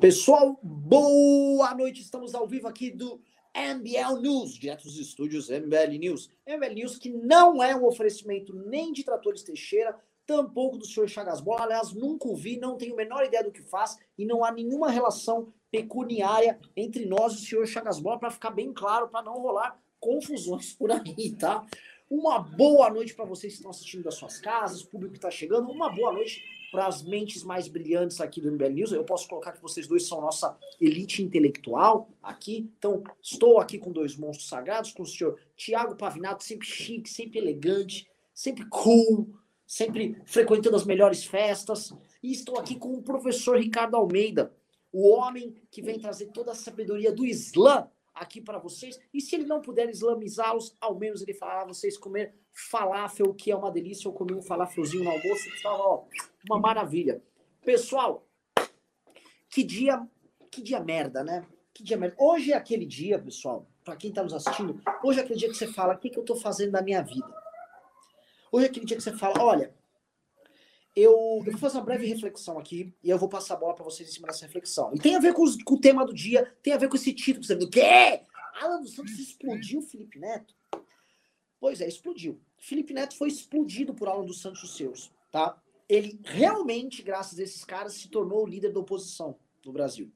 Pessoal, boa noite. Estamos ao vivo aqui do MBL News, direto dos estúdios MBL News. MBL News que não é um oferecimento nem de Tratores Teixeira, tampouco do senhor Chagas Bola. Aliás, nunca o vi, não tenho a menor ideia do que faz e não há nenhuma relação pecuniária entre nós e o senhor Chagas Bola, para ficar bem claro, para não rolar confusões por aí, tá? Uma boa noite para vocês que estão assistindo das suas casas, público que está chegando. Uma boa noite para as mentes mais brilhantes aqui do MBL News. Eu posso colocar que vocês dois são nossa elite intelectual aqui. Então, estou aqui com dois monstros sagrados, com o senhor Tiago Pavinato, sempre chique, sempre elegante, sempre cool, sempre frequentando as melhores festas. E estou aqui com o professor Ricardo Almeida, o homem que vem trazer toda a sabedoria do Islã aqui para vocês. E se ele não puder islamizá-los, ao menos ele fará vocês comer falafel, que é uma delícia. Eu comi um falafelzinho no almoço, estava ó, uma maravilha. Pessoal, que dia, que dia merda, né? Que dia merda. Hoje é aquele dia, pessoal, para quem está nos assistindo, hoje é aquele dia que você fala, o que, que eu estou fazendo na minha vida? Hoje é aquele dia que você fala, olha, eu, eu, vou fazer uma breve reflexão aqui e eu vou passar a bola para vocês em cima dessa reflexão. E tem a ver com, os, com, o tema do dia, tem a ver com esse título. Você o quê? Alan dos Santos explodiu Felipe Neto? Pois é, explodiu. Felipe Neto foi explodido por Alan dos Santos seus, tá? Ele realmente, graças a esses caras, se tornou o líder da oposição no Brasil.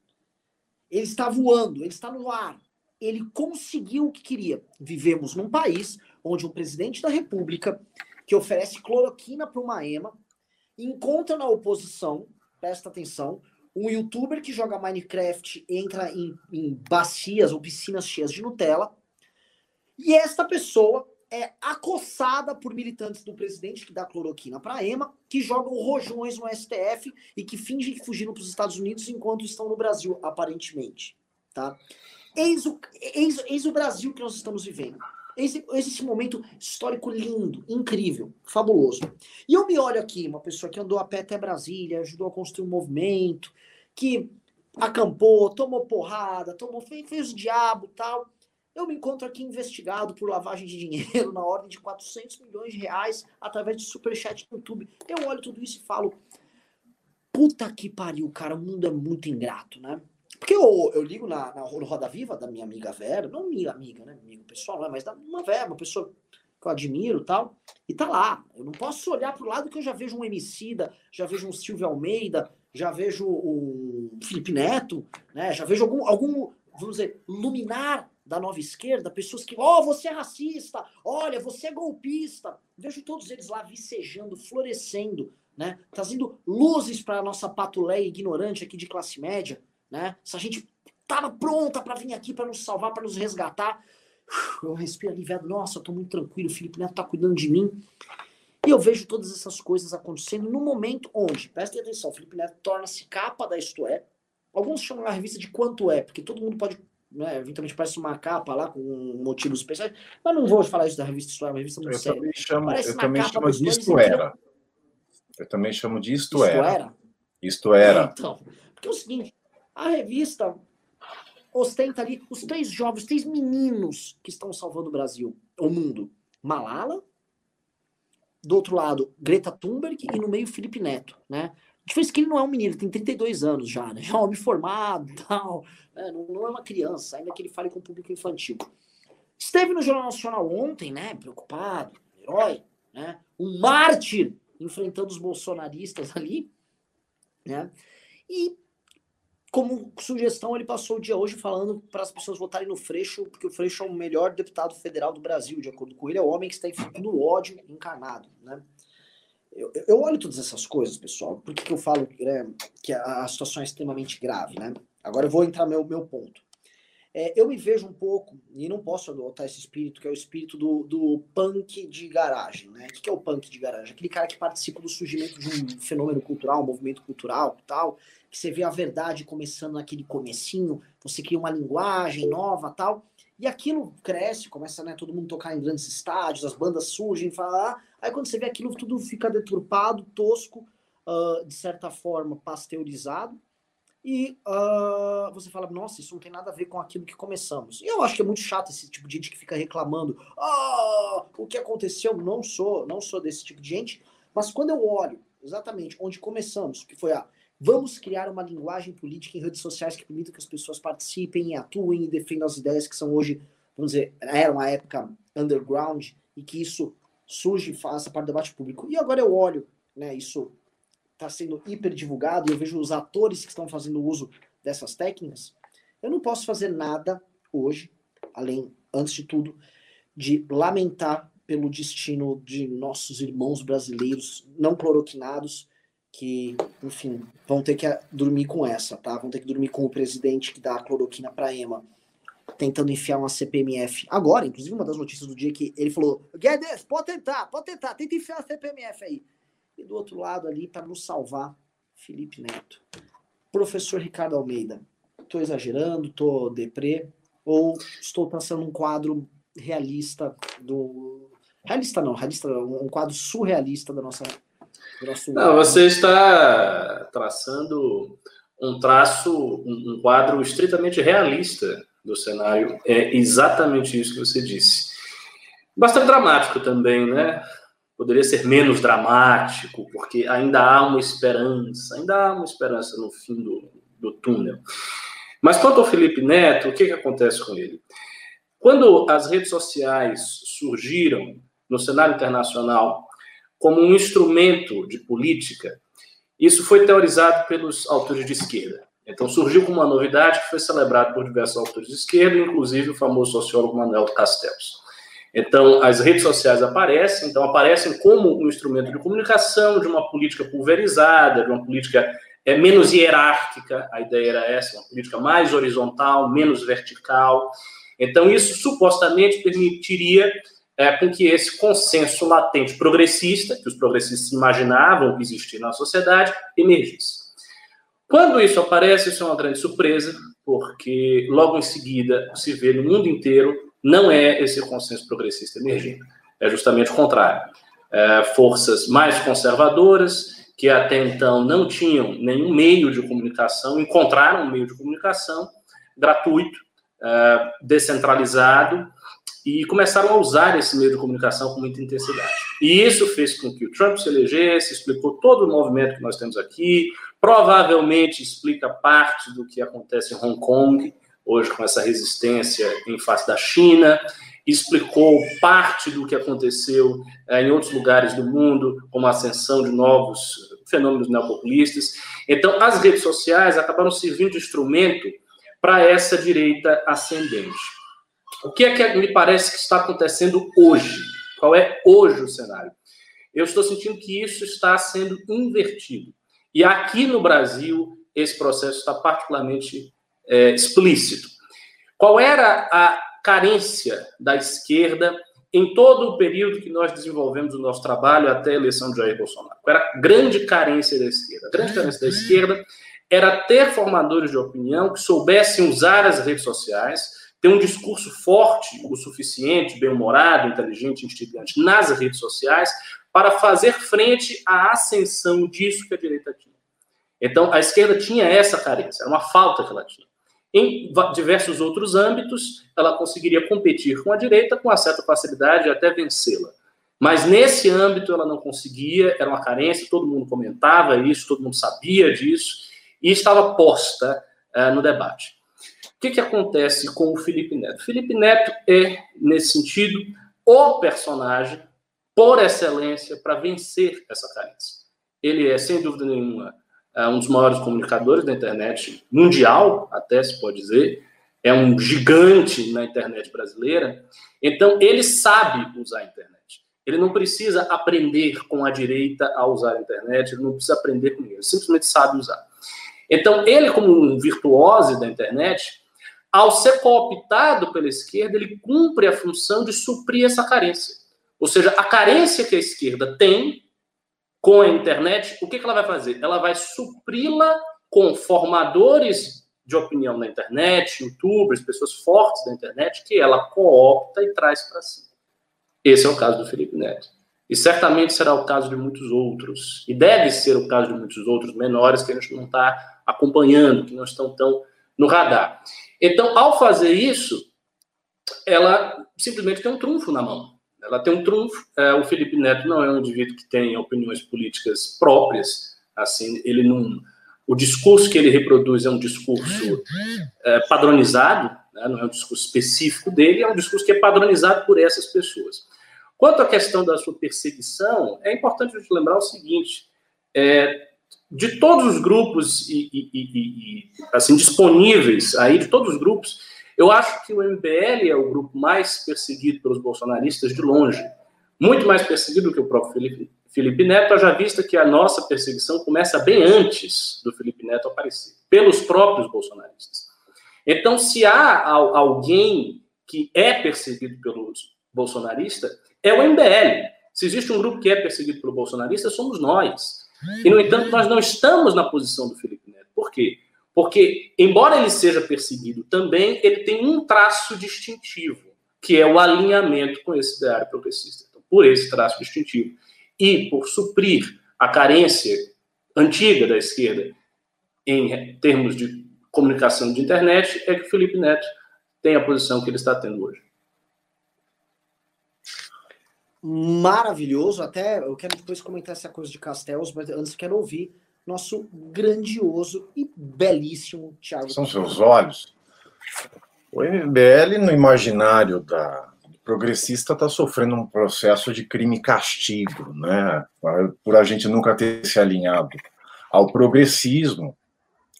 Ele está voando, ele está no ar. Ele conseguiu o que queria. Vivemos num país onde um presidente da República que oferece cloroquina para uma ema encontra na oposição, presta atenção, um youtuber que joga Minecraft entra em, em bacias ou piscinas cheias de Nutella. E esta pessoa é acossada por militantes do presidente que dá cloroquina para Ema, que jogam rojões no STF e que fingem que fugiram para os Estados Unidos enquanto estão no Brasil, aparentemente. Tá? Eis o, eis, eis o Brasil que nós estamos vivendo. Esse, esse momento histórico lindo, incrível, fabuloso. E eu me olho aqui, uma pessoa que andou a pé até Brasília, ajudou a construir um movimento, que acampou, tomou porrada, tomou, fez, fez o diabo tal. Eu me encontro aqui investigado por lavagem de dinheiro na ordem de 400 milhões de reais através de superchat no YouTube. Eu olho tudo isso e falo, puta que pariu, cara, o mundo é muito ingrato, né? Porque eu, eu ligo na, na Roda Viva da minha amiga Vera, não minha amiga, né? Amigo pessoal, é, mas da uma Vera, uma pessoa que eu admiro tal, e tá lá. Eu não posso olhar pro lado que eu já vejo um Emicida, já vejo um Silvio Almeida, já vejo um Felipe Neto, né? Já vejo algum, algum vamos dizer, luminar da nova esquerda, pessoas que, ó, oh, você é racista, olha, você é golpista. Vejo todos eles lá vicejando, florescendo, né? Trazendo luzes para a nossa patuleia ignorante aqui de classe média né? Se a gente tava pronta para vir aqui para nos salvar, para nos resgatar, eu respiro aliviado, nossa, eu tô muito tranquilo, o Felipe Neto tá cuidando de mim. E eu vejo todas essas coisas acontecendo no momento onde, prestem atenção, o Felipe Neto torna-se capa da Isto É. Alguns chamam a revista de Quanto É, porque todo mundo pode, né, eventualmente parece uma capa lá com motivos especiais, mas não vou falar isso da revista Isto É, uma revista muito eu séria. Também chamo, eu também chamo de Isto Era. Eu também chamo de Isto, isto Era. era. Isto Era. Então, porque é o seguinte, a revista ostenta ali os três jovens, três meninos que estão salvando o Brasil, o mundo. Malala, do outro lado, Greta Thunberg e no meio Felipe Neto, né? A diferença é que ele não é um menino, ele tem 32 anos já, né? Já é um homem formado tal, né? não, não, é uma criança, ainda que ele fale com o público infantil. Esteve no Jornal Nacional ontem, né? Preocupado, herói, né? Um mártir enfrentando os bolsonaristas ali, né? E como sugestão, ele passou o dia hoje falando para as pessoas votarem no Freixo, porque o Freixo é o melhor deputado federal do Brasil, de acordo com ele, é o homem que está enfrentando o ódio encarnado, né? Eu, eu, olho todas essas coisas, pessoal. Por que, que eu falo né, que a, a, situação é extremamente grave, né? Agora eu vou entrar no meu, meu ponto. É, eu me vejo um pouco, e não posso adotar esse espírito, que é o espírito do, do punk de garagem, né? O que, é o punk de garagem? Aquele cara que participa do surgimento de um fenômeno cultural, um movimento cultural tal, que você vê a verdade começando naquele comecinho, você cria uma linguagem nova tal, e aquilo cresce, começa né, todo mundo tocar em grandes estádios, as bandas surgem, falar, ah", aí quando você vê aquilo tudo fica deturpado, tosco, uh, de certa forma pasteurizado, e uh, você fala, nossa, isso não tem nada a ver com aquilo que começamos. E eu acho que é muito chato esse tipo de gente que fica reclamando, ah, o que aconteceu? Não sou, não sou desse tipo de gente, mas quando eu olho exatamente onde começamos, que foi a Vamos criar uma linguagem política em redes sociais que permita que as pessoas participem atuem e defendam as ideias que são hoje, vamos dizer, era uma época underground e que isso surge e faça parte do debate público. E agora eu olho, né, isso está sendo hiper divulgado e eu vejo os atores que estão fazendo uso dessas técnicas. Eu não posso fazer nada hoje, além, antes de tudo, de lamentar pelo destino de nossos irmãos brasileiros não cloroquinados, que, enfim, vão ter que dormir com essa, tá? Vão ter que dormir com o presidente que dá a cloroquina para EMA, tentando enfiar uma CPMF. Agora, inclusive, uma das notícias do dia que ele falou: Guedes, pode tentar, pode tentar, tenta enfiar a CPMF aí. E do outro lado ali, para nos salvar, Felipe Neto. Professor Ricardo Almeida, estou exagerando, estou deprê, ou estou traçando um quadro realista do. Realista não, realista, um quadro surrealista da nossa. Do nosso... Não, você está traçando um traço, um quadro estritamente realista do cenário. É exatamente isso que você disse. Bastante dramático também, né? Poderia ser menos dramático, porque ainda há uma esperança, ainda há uma esperança no fim do, do túnel. Mas quanto ao Felipe Neto, o que, que acontece com ele? Quando as redes sociais surgiram no cenário internacional como um instrumento de política, isso foi teorizado pelos autores de esquerda. Então surgiu como uma novidade que foi celebrado por diversos autores de esquerda, inclusive o famoso sociólogo Manuel Castells. Então, as redes sociais aparecem, então aparecem como um instrumento de comunicação, de uma política pulverizada, de uma política é, menos hierárquica, a ideia era essa, uma política mais horizontal, menos vertical, então, isso supostamente permitiria é, com que esse consenso latente progressista, que os progressistas imaginavam existir na sociedade, emergisse. Quando isso aparece, isso é uma grande surpresa, porque logo em seguida se vê no mundo inteiro não é esse consenso progressista emergindo, é justamente o contrário. É, forças mais conservadoras, que até então não tinham nenhum meio de comunicação, encontraram um meio de comunicação gratuito, uh, descentralizado e começaram a usar esse meio de comunicação com muita intensidade. E isso fez com que o Trump se elegesse, explicou todo o movimento que nós temos aqui, provavelmente explica parte do que acontece em Hong Kong, hoje com essa resistência em face da China, explicou parte do que aconteceu eh, em outros lugares do mundo, como a ascensão de novos fenômenos neopopulistas. Então, as redes sociais acabaram servindo de instrumento para essa direita ascendente. O que é que me parece que está acontecendo hoje? Qual é hoje o cenário? Eu estou sentindo que isso está sendo invertido. E aqui no Brasil, esse processo está particularmente é, explícito. Qual era a carência da esquerda em todo o período que nós desenvolvemos o nosso trabalho até a eleição de Jair Bolsonaro? Qual era a grande carência da esquerda? A grande carência da esquerda era ter formadores de opinião que soubessem usar as redes sociais, ter um discurso forte o suficiente, bem-humorado, inteligente, instigante nas redes sociais, para fazer frente à ascensão disso que a direita tinha. Então, a esquerda tinha essa carência, era uma falta que ela tinha. Em diversos outros âmbitos, ela conseguiria competir com a direita com uma certa facilidade e até vencê-la. Mas nesse âmbito ela não conseguia, era uma carência, todo mundo comentava isso, todo mundo sabia disso, e estava posta uh, no debate. O que, que acontece com o Felipe Neto? Felipe Neto é, nesse sentido, o personagem por excelência para vencer essa carência. Ele é, sem dúvida nenhuma, eh, um dos maiores comunicadores da internet mundial, até se pode dizer, é um gigante na internet brasileira. Então, ele sabe usar a internet. Ele não precisa aprender com a direita a usar a internet, ele não precisa aprender com ele, ele simplesmente sabe usar. Então, ele, como um virtuose da internet, ao ser cooptado pela esquerda, ele cumpre a função de suprir essa carência. Ou seja, a carência que a esquerda tem com a internet, o que, ela vai fazer? Ela vai supri-la com formadores de opinião na internet, youtubers, pessoas fortes da internet, que ela coopta e traz para si. Esse é o caso do Felipe Neto. E certamente será o caso de muitos outros. E deve ser o caso de muitos outros menores que a gente não está acompanhando, que não estão tão no radar. Então, ao fazer isso, ela simplesmente tem um trunfo na mão. Ela tem um trunfo. É, o Felipe Neto não é um indivíduo que tem opiniões políticas próprias. Assim, ele não o discurso que ele reproduz é um discurso é, padronizado, né, não é um discurso específico dele, é um discurso que é padronizado por essas pessoas. Quanto à questão da sua perseguição, é importante a gente lembrar o seguinte: é, de todos os grupos e, e, e, assim disponíveis aí de todos os grupos, eu acho que o MBL é o grupo mais perseguido pelos bolsonaristas de longe, muito mais perseguido do que o próprio Felipe, Felipe Neto, já vista que a nossa perseguição começa bem antes do Felipe Neto aparecer, pelos próprios bolsonaristas. Então, se há alguém que é perseguido pelos bolsonaristas, é o MBL. Se existe um grupo que é perseguido pelo bolsonarista, somos nós. E, no entanto, nós não estamos na posição do Felipe Neto. Por quê? Porque, embora ele seja perseguido também, ele tem um traço distintivo, que é o alinhamento com esse ideário progressista. Então, por esse traço distintivo e por suprir a carência antiga da esquerda em termos de comunicação de internet, é que o Felipe Neto tem a posição que ele está tendo hoje. Maravilhoso, até eu quero depois comentar essa coisa de Castells, mas antes quero ouvir nosso grandioso e belíssimo Thiago. São seus olhos. O MBL, no imaginário da progressista, está sofrendo um processo de crime castigo, né? Por a gente nunca ter se alinhado ao progressismo.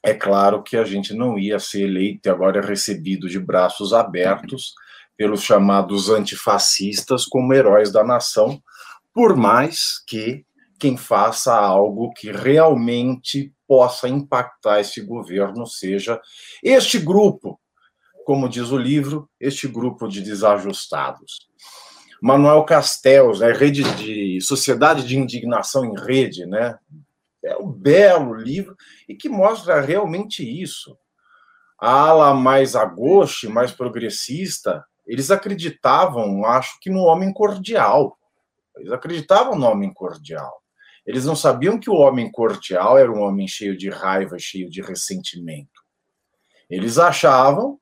É claro que a gente não ia ser eleito e agora é recebido de braços abertos pelos chamados antifascistas como heróis da nação, por mais que quem faça algo que realmente possa impactar esse governo seja este grupo, como diz o livro, este grupo de desajustados. Manuel Castells, né, rede de Sociedade de Indignação em Rede, né? É um belo livro e que mostra realmente isso. A ala mais agoste, mais progressista, eles acreditavam, acho que no homem cordial. Eles acreditavam no homem cordial. Eles não sabiam que o homem cordial era um homem cheio de raiva, cheio de ressentimento. Eles achavam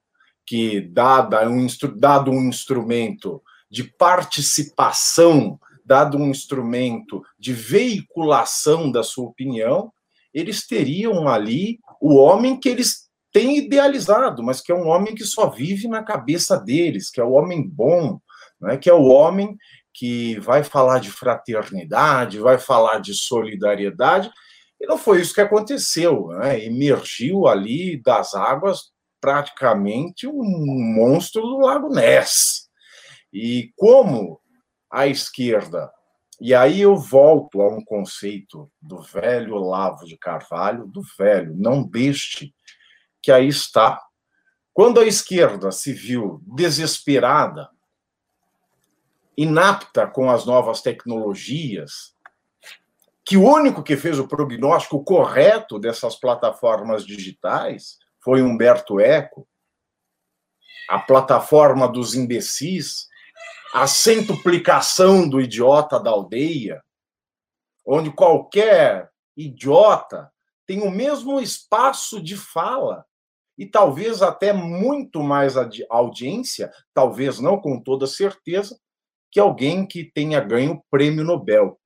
que, dada um, dado um instrumento de participação, dado um instrumento de veiculação da sua opinião, eles teriam ali o homem que eles têm idealizado, mas que é um homem que só vive na cabeça deles, que é o homem bom, né? que é o homem que vai falar de fraternidade, vai falar de solidariedade, e não foi isso que aconteceu. Né? Emergiu ali das águas praticamente um monstro do Lago Ness. E como a esquerda, e aí eu volto a um conceito do velho Olavo de Carvalho, do velho, não deste, que aí está. Quando a esquerda se viu desesperada, inapta com as novas tecnologias, que o único que fez o prognóstico correto dessas plataformas digitais foi Humberto Eco, a plataforma dos imbecis, a centuplicação do idiota da aldeia, onde qualquer idiota tem o mesmo espaço de fala e talvez até muito mais audiência, talvez não com toda certeza, que alguém que tenha ganho o prêmio Nobel.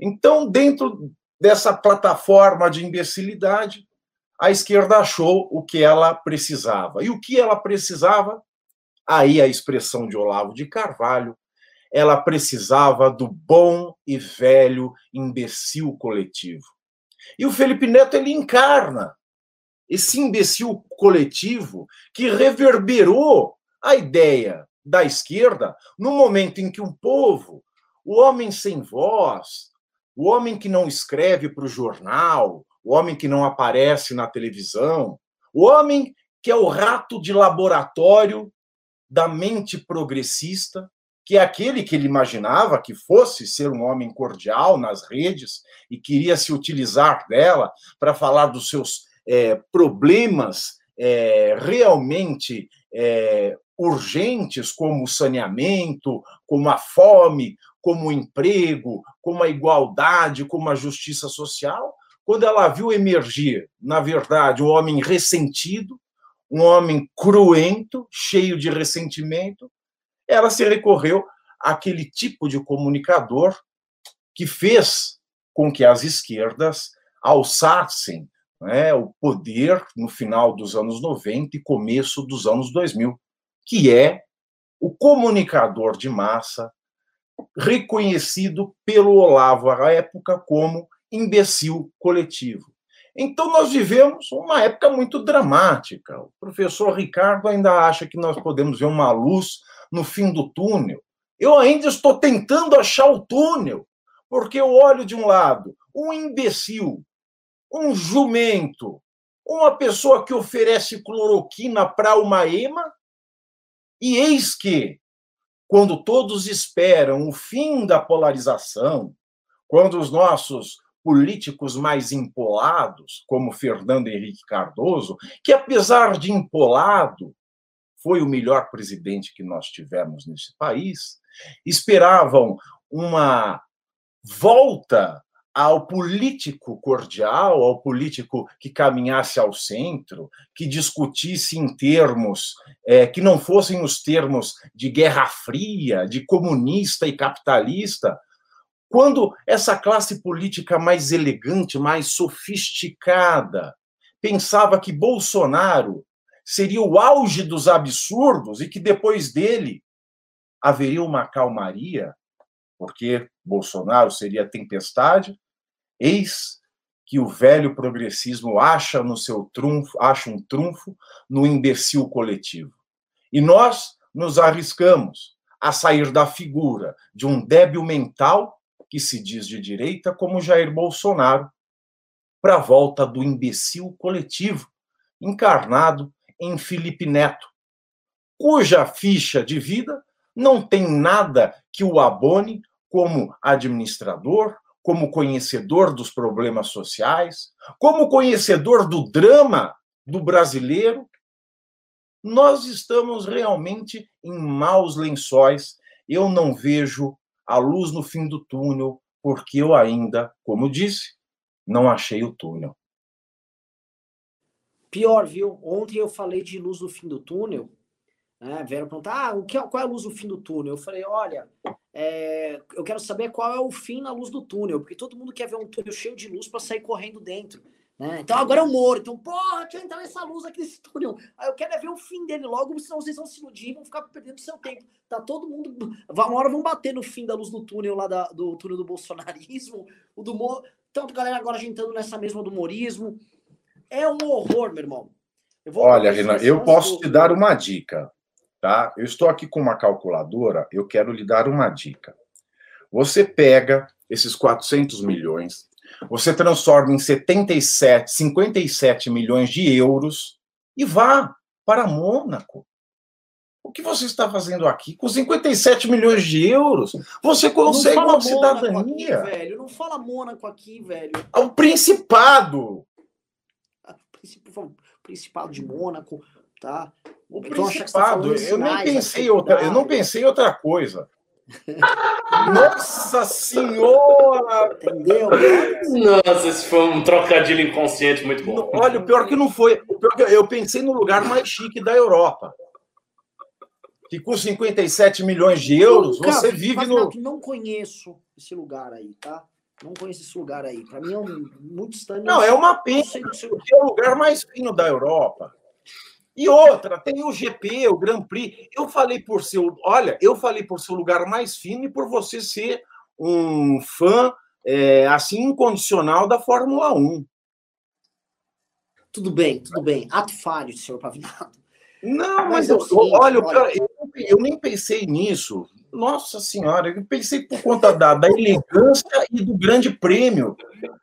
Então, dentro dessa plataforma de imbecilidade, a esquerda achou o que ela precisava. E o que ela precisava? Aí a expressão de Olavo de Carvalho, ela precisava do bom e velho imbecil coletivo. E o Felipe Neto ele encarna esse imbecil coletivo que reverberou a ideia da esquerda no momento em que o povo, o homem sem voz, o homem que não escreve para o jornal, o homem que não aparece na televisão, o homem que é o rato de laboratório da mente progressista, que é aquele que ele imaginava que fosse ser um homem cordial nas redes e queria se utilizar dela para falar dos seus é, problemas é, realmente é, urgentes, como o saneamento, como a fome, como o emprego, como a igualdade, como a justiça social, quando ela viu emergir, na verdade, um homem ressentido, um homem cruento, cheio de ressentimento, ela se recorreu àquele tipo de comunicador que fez com que as esquerdas alçassem né, o poder no final dos anos 90 e começo dos anos 2000, que é o comunicador de massa reconhecido pelo Olavo à época como imbecil coletivo. Então, nós vivemos uma época muito dramática. O professor Ricardo ainda acha que nós podemos ver uma luz no fim do túnel. Eu ainda estou tentando achar o túnel, porque eu olho de um lado um imbecil, um jumento, uma pessoa que oferece cloroquina para uma ema, e eis que, quando todos esperam o fim da polarização, quando os nossos políticos mais empolados, como Fernando Henrique Cardoso, que apesar de empolado, foi o melhor presidente que nós tivemos nesse país, esperavam uma volta ao político cordial, ao político que caminhasse ao centro, que discutisse em termos é, que não fossem os termos de Guerra Fria, de comunista e capitalista, quando essa classe política mais elegante, mais sofisticada, pensava que Bolsonaro seria o auge dos absurdos e que depois dele haveria uma calmaria, porque Bolsonaro seria tempestade, eis que o velho progressismo acha no seu trunfo, acha um trunfo no imbecil coletivo. E nós nos arriscamos a sair da figura de um débil mental que se diz de direita, como Jair Bolsonaro, para a volta do imbecil coletivo, encarnado em Felipe Neto, cuja ficha de vida não tem nada que o abone como administrador, como conhecedor dos problemas sociais, como conhecedor do drama do brasileiro. Nós estamos realmente em maus lençóis. Eu não vejo a luz no fim do túnel, porque eu ainda, como disse, não achei o túnel. Pior, viu? Ontem eu falei de luz no fim do túnel. Né? Vieram perguntar, ah, o que, é, qual é a luz no fim do túnel? Eu falei, olha, é, eu quero saber qual é o fim na luz do túnel, porque todo mundo quer ver um túnel cheio de luz para sair correndo dentro. Né? Então agora é o Moro. Então, porra, deixa eu entrar nessa luz aqui nesse túnel. Aí eu quero é ver o fim dele logo, senão vocês vão se iludir e vão ficar perdendo seu tempo. Tá todo mundo. Uma hora vão bater no fim da luz do túnel lá da, do túnel do bolsonarismo, o do Moro. Tanto galera agora entrando nessa mesma do humorismo. É um horror, meu irmão. Olha, Renan, eu posso do... te dar uma dica, tá? Eu estou aqui com uma calculadora, eu quero lhe dar uma dica. Você pega esses 400 milhões, você transforma em 77, 57 milhões de euros e vá para Mônaco. O que você está fazendo aqui? Com 57 milhões de euros, você consegue uma cidadania. Aqui, velho. Não fala Mônaco aqui, velho. É o Principado. Ah, Principado de Mônaco, tá? O então, tá Principado, eu nem pensei outra, eu não pensei outra coisa. Nossa Senhora! Entendeu? Nossa, esse foi um trocadilho inconsciente muito bom. Olha, o pior que não foi. O pior que eu pensei no lugar mais chique da Europa. Que com 57 milhões de euros, Nunca, você vive no. Não conheço esse lugar aí, tá? Não conheço esse lugar aí. Para mim é um, muito estranho. Não, é uma pena. Porque é o lugar mais fino da Europa. E outra, tem o GP, o Grand Prix. Eu falei por seu, olha, eu falei por seu lugar mais fino e por você ser um fã é, assim incondicional da Fórmula 1. Tudo bem, tudo bem. Ato falho, senhor Pavinato. Não, mas, mas eu, eu, olha, olha. Eu, eu, nem pensei nisso. Nossa Senhora, eu pensei por conta da, da elegância e do grande prêmio.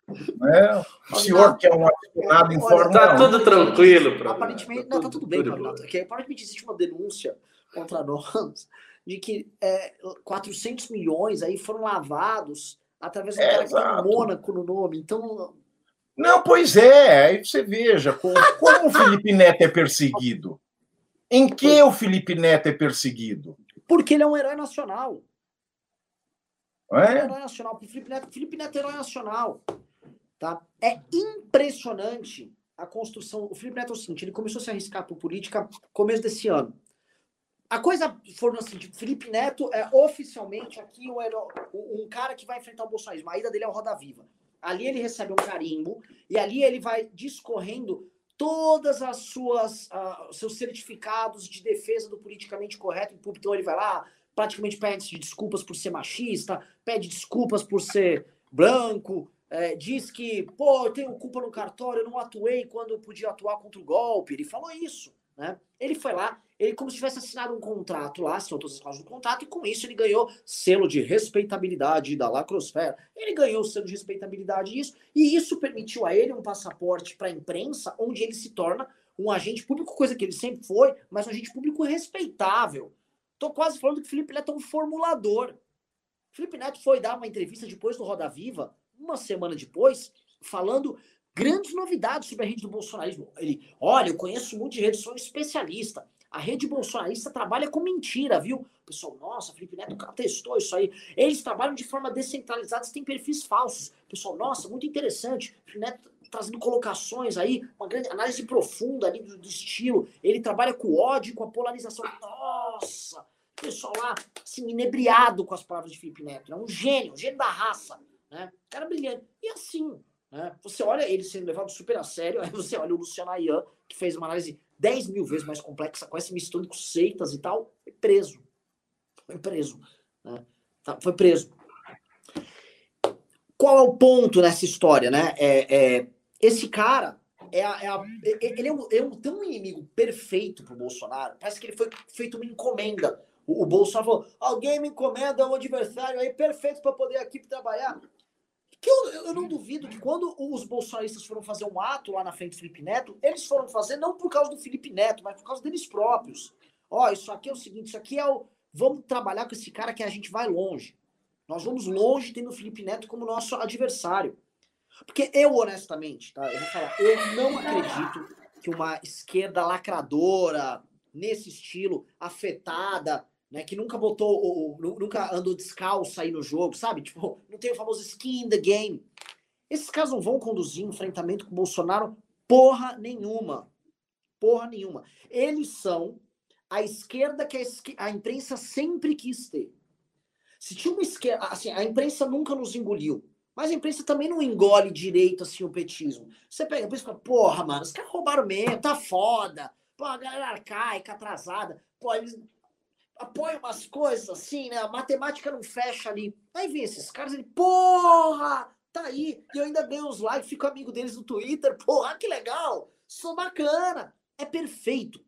Né? O senhor que é um aficionado em Fórmula Tá tudo tranquilo. Pra aparentemente, não, tá tudo bem. Porque aparentemente existe uma denúncia contra nós de que é, 400 milhões aí foram lavados através do é, cara que tem Mônaco no nome. Então, não, pois é, aí você veja como, como o Felipe Neto é perseguido. Em que o Felipe Neto é perseguido? Porque ele é um herói nacional. É? Ele é um herói nacional. Felipe Neto, Felipe Neto é herói nacional. Tá? É impressionante a construção. O Felipe Neto é o seguinte: ele começou a se arriscar por política começo desse ano. A coisa foi assim: tipo, Felipe Neto é oficialmente aqui o herói, um cara que vai enfrentar o bolsonarismo. A ida dele é o Roda Viva. ali ele recebe um carimbo e ali ele vai discorrendo todas as suas uh, seus certificados de defesa do politicamente correto em público. Então ele vai lá, praticamente pede desculpas por ser machista, pede desculpas por ser branco, é, diz que, pô, eu tenho culpa no cartório, eu não atuei quando eu podia atuar contra o golpe. Ele falou isso. Né? Ele foi lá, ele como se tivesse assinado um contrato lá, assinou todas as cláusulas do contrato, e com isso ele ganhou selo de respeitabilidade da lacrosfera. Ele ganhou o selo de respeitabilidade disso, e isso permitiu a ele um passaporte para a imprensa, onde ele se torna um agente público, coisa que ele sempre foi, mas um agente público respeitável. Tô quase falando que o Felipe Neto é um formulador. Felipe Neto foi dar uma entrevista depois do Roda Viva, uma semana depois, falando grandes novidades sobre a rede do bolsonarismo. Ele, olha, eu conheço muito de rede, sou um especialista. A rede bolsonarista trabalha com mentira, viu? Pessoal, nossa, Felipe Neto testou isso aí. Eles trabalham de forma descentralizada, têm perfis falsos. Pessoal, nossa, muito interessante. Felipe Neto trazendo colocações aí, uma grande análise profunda ali do, do estilo. Ele trabalha com ódio, com a polarização. Nossa! O pessoal lá, assim, inebriado com as palavras de Felipe Neto. É um gênio, um gênio da raça. Né? Cara brilhante. E assim, né? Você olha ele sendo levado super a sério, aí você olha o Luciano Ayan, que fez uma análise 10 mil vezes mais complexa, com essa mistura com seitas e tal, foi preso. Foi preso. Né? Tá, foi preso. Qual é o ponto nessa história, né? É, é esse cara é, a, é a, ele é um, é um, tão inimigo perfeito pro Bolsonaro. Parece que ele foi feito uma encomenda. O, o Bolsonaro falou: alguém me encomenda um adversário aí perfeito para poder aqui trabalhar. Que eu, eu não duvido que quando os bolsonaristas foram fazer um ato lá na frente do Felipe Neto, eles foram fazer não por causa do Felipe Neto, mas por causa deles próprios. Ó, isso aqui é o seguinte, isso aqui é o. Vamos trabalhar com esse cara que a gente vai longe. Nós vamos longe tendo o Felipe Neto como nosso adversário. Porque eu, honestamente, tá? Eu vou falar, eu não acredito que uma esquerda lacradora, nesse estilo, afetada, né, que nunca botou, nunca andou descalço aí no jogo, sabe? Tipo, não tem o famoso skin in the game. Esses caras não vão conduzir enfrentamento com o Bolsonaro porra nenhuma. Porra nenhuma. Eles são a esquerda que a, a imprensa sempre quis ter. Se tinha uma esquerda, assim, a imprensa nunca nos engoliu. Mas a imprensa também não engole direito assim o petismo. Você pega a imprensa e fala, porra, mano, os caras roubaram mesmo, tá foda. Pô, a galera arcaica, atrasada. Pô, eles apoia umas coisas assim, né? A matemática não fecha ali. Aí vem esses caras, ele, porra, tá aí. E eu ainda ganho os likes, fico amigo deles no Twitter. Porra, que legal. Sou bacana. É perfeito.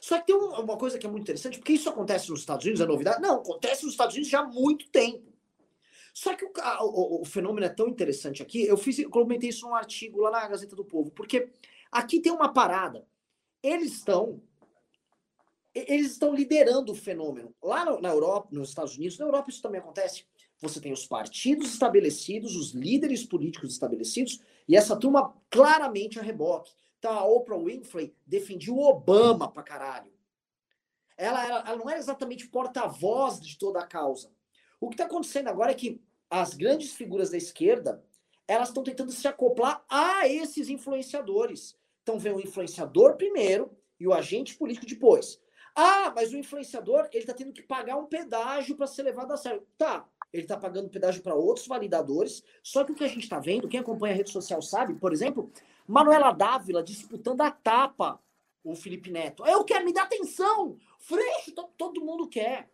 Só que tem uma coisa que é muito interessante, porque isso acontece nos Estados Unidos, é novidade? Não, acontece nos Estados Unidos já há muito tempo. Só que o, o, o fenômeno é tão interessante aqui, eu fiz, eu comentei isso num artigo lá na Gazeta do Povo, porque aqui tem uma parada. Eles estão eles estão liderando o fenômeno. Lá na Europa, nos Estados Unidos, na Europa isso também acontece. Você tem os partidos estabelecidos, os líderes políticos estabelecidos, e essa turma claramente a reboque. Então a Oprah Winfrey defendia o Obama pra caralho. Ela, ela, ela não era exatamente porta-voz de toda a causa. O que está acontecendo agora é que as grandes figuras da esquerda elas estão tentando se acoplar a esses influenciadores. Então vem o influenciador primeiro e o agente político depois. Ah, mas o influenciador, ele está tendo que pagar um pedágio para ser levado a sério. Tá, ele está pagando pedágio para outros validadores, só que o que a gente está vendo, quem acompanha a rede social sabe, por exemplo, Manuela Dávila disputando a tapa o Felipe Neto. Eu quero, me dar atenção! Freixo, todo mundo quer.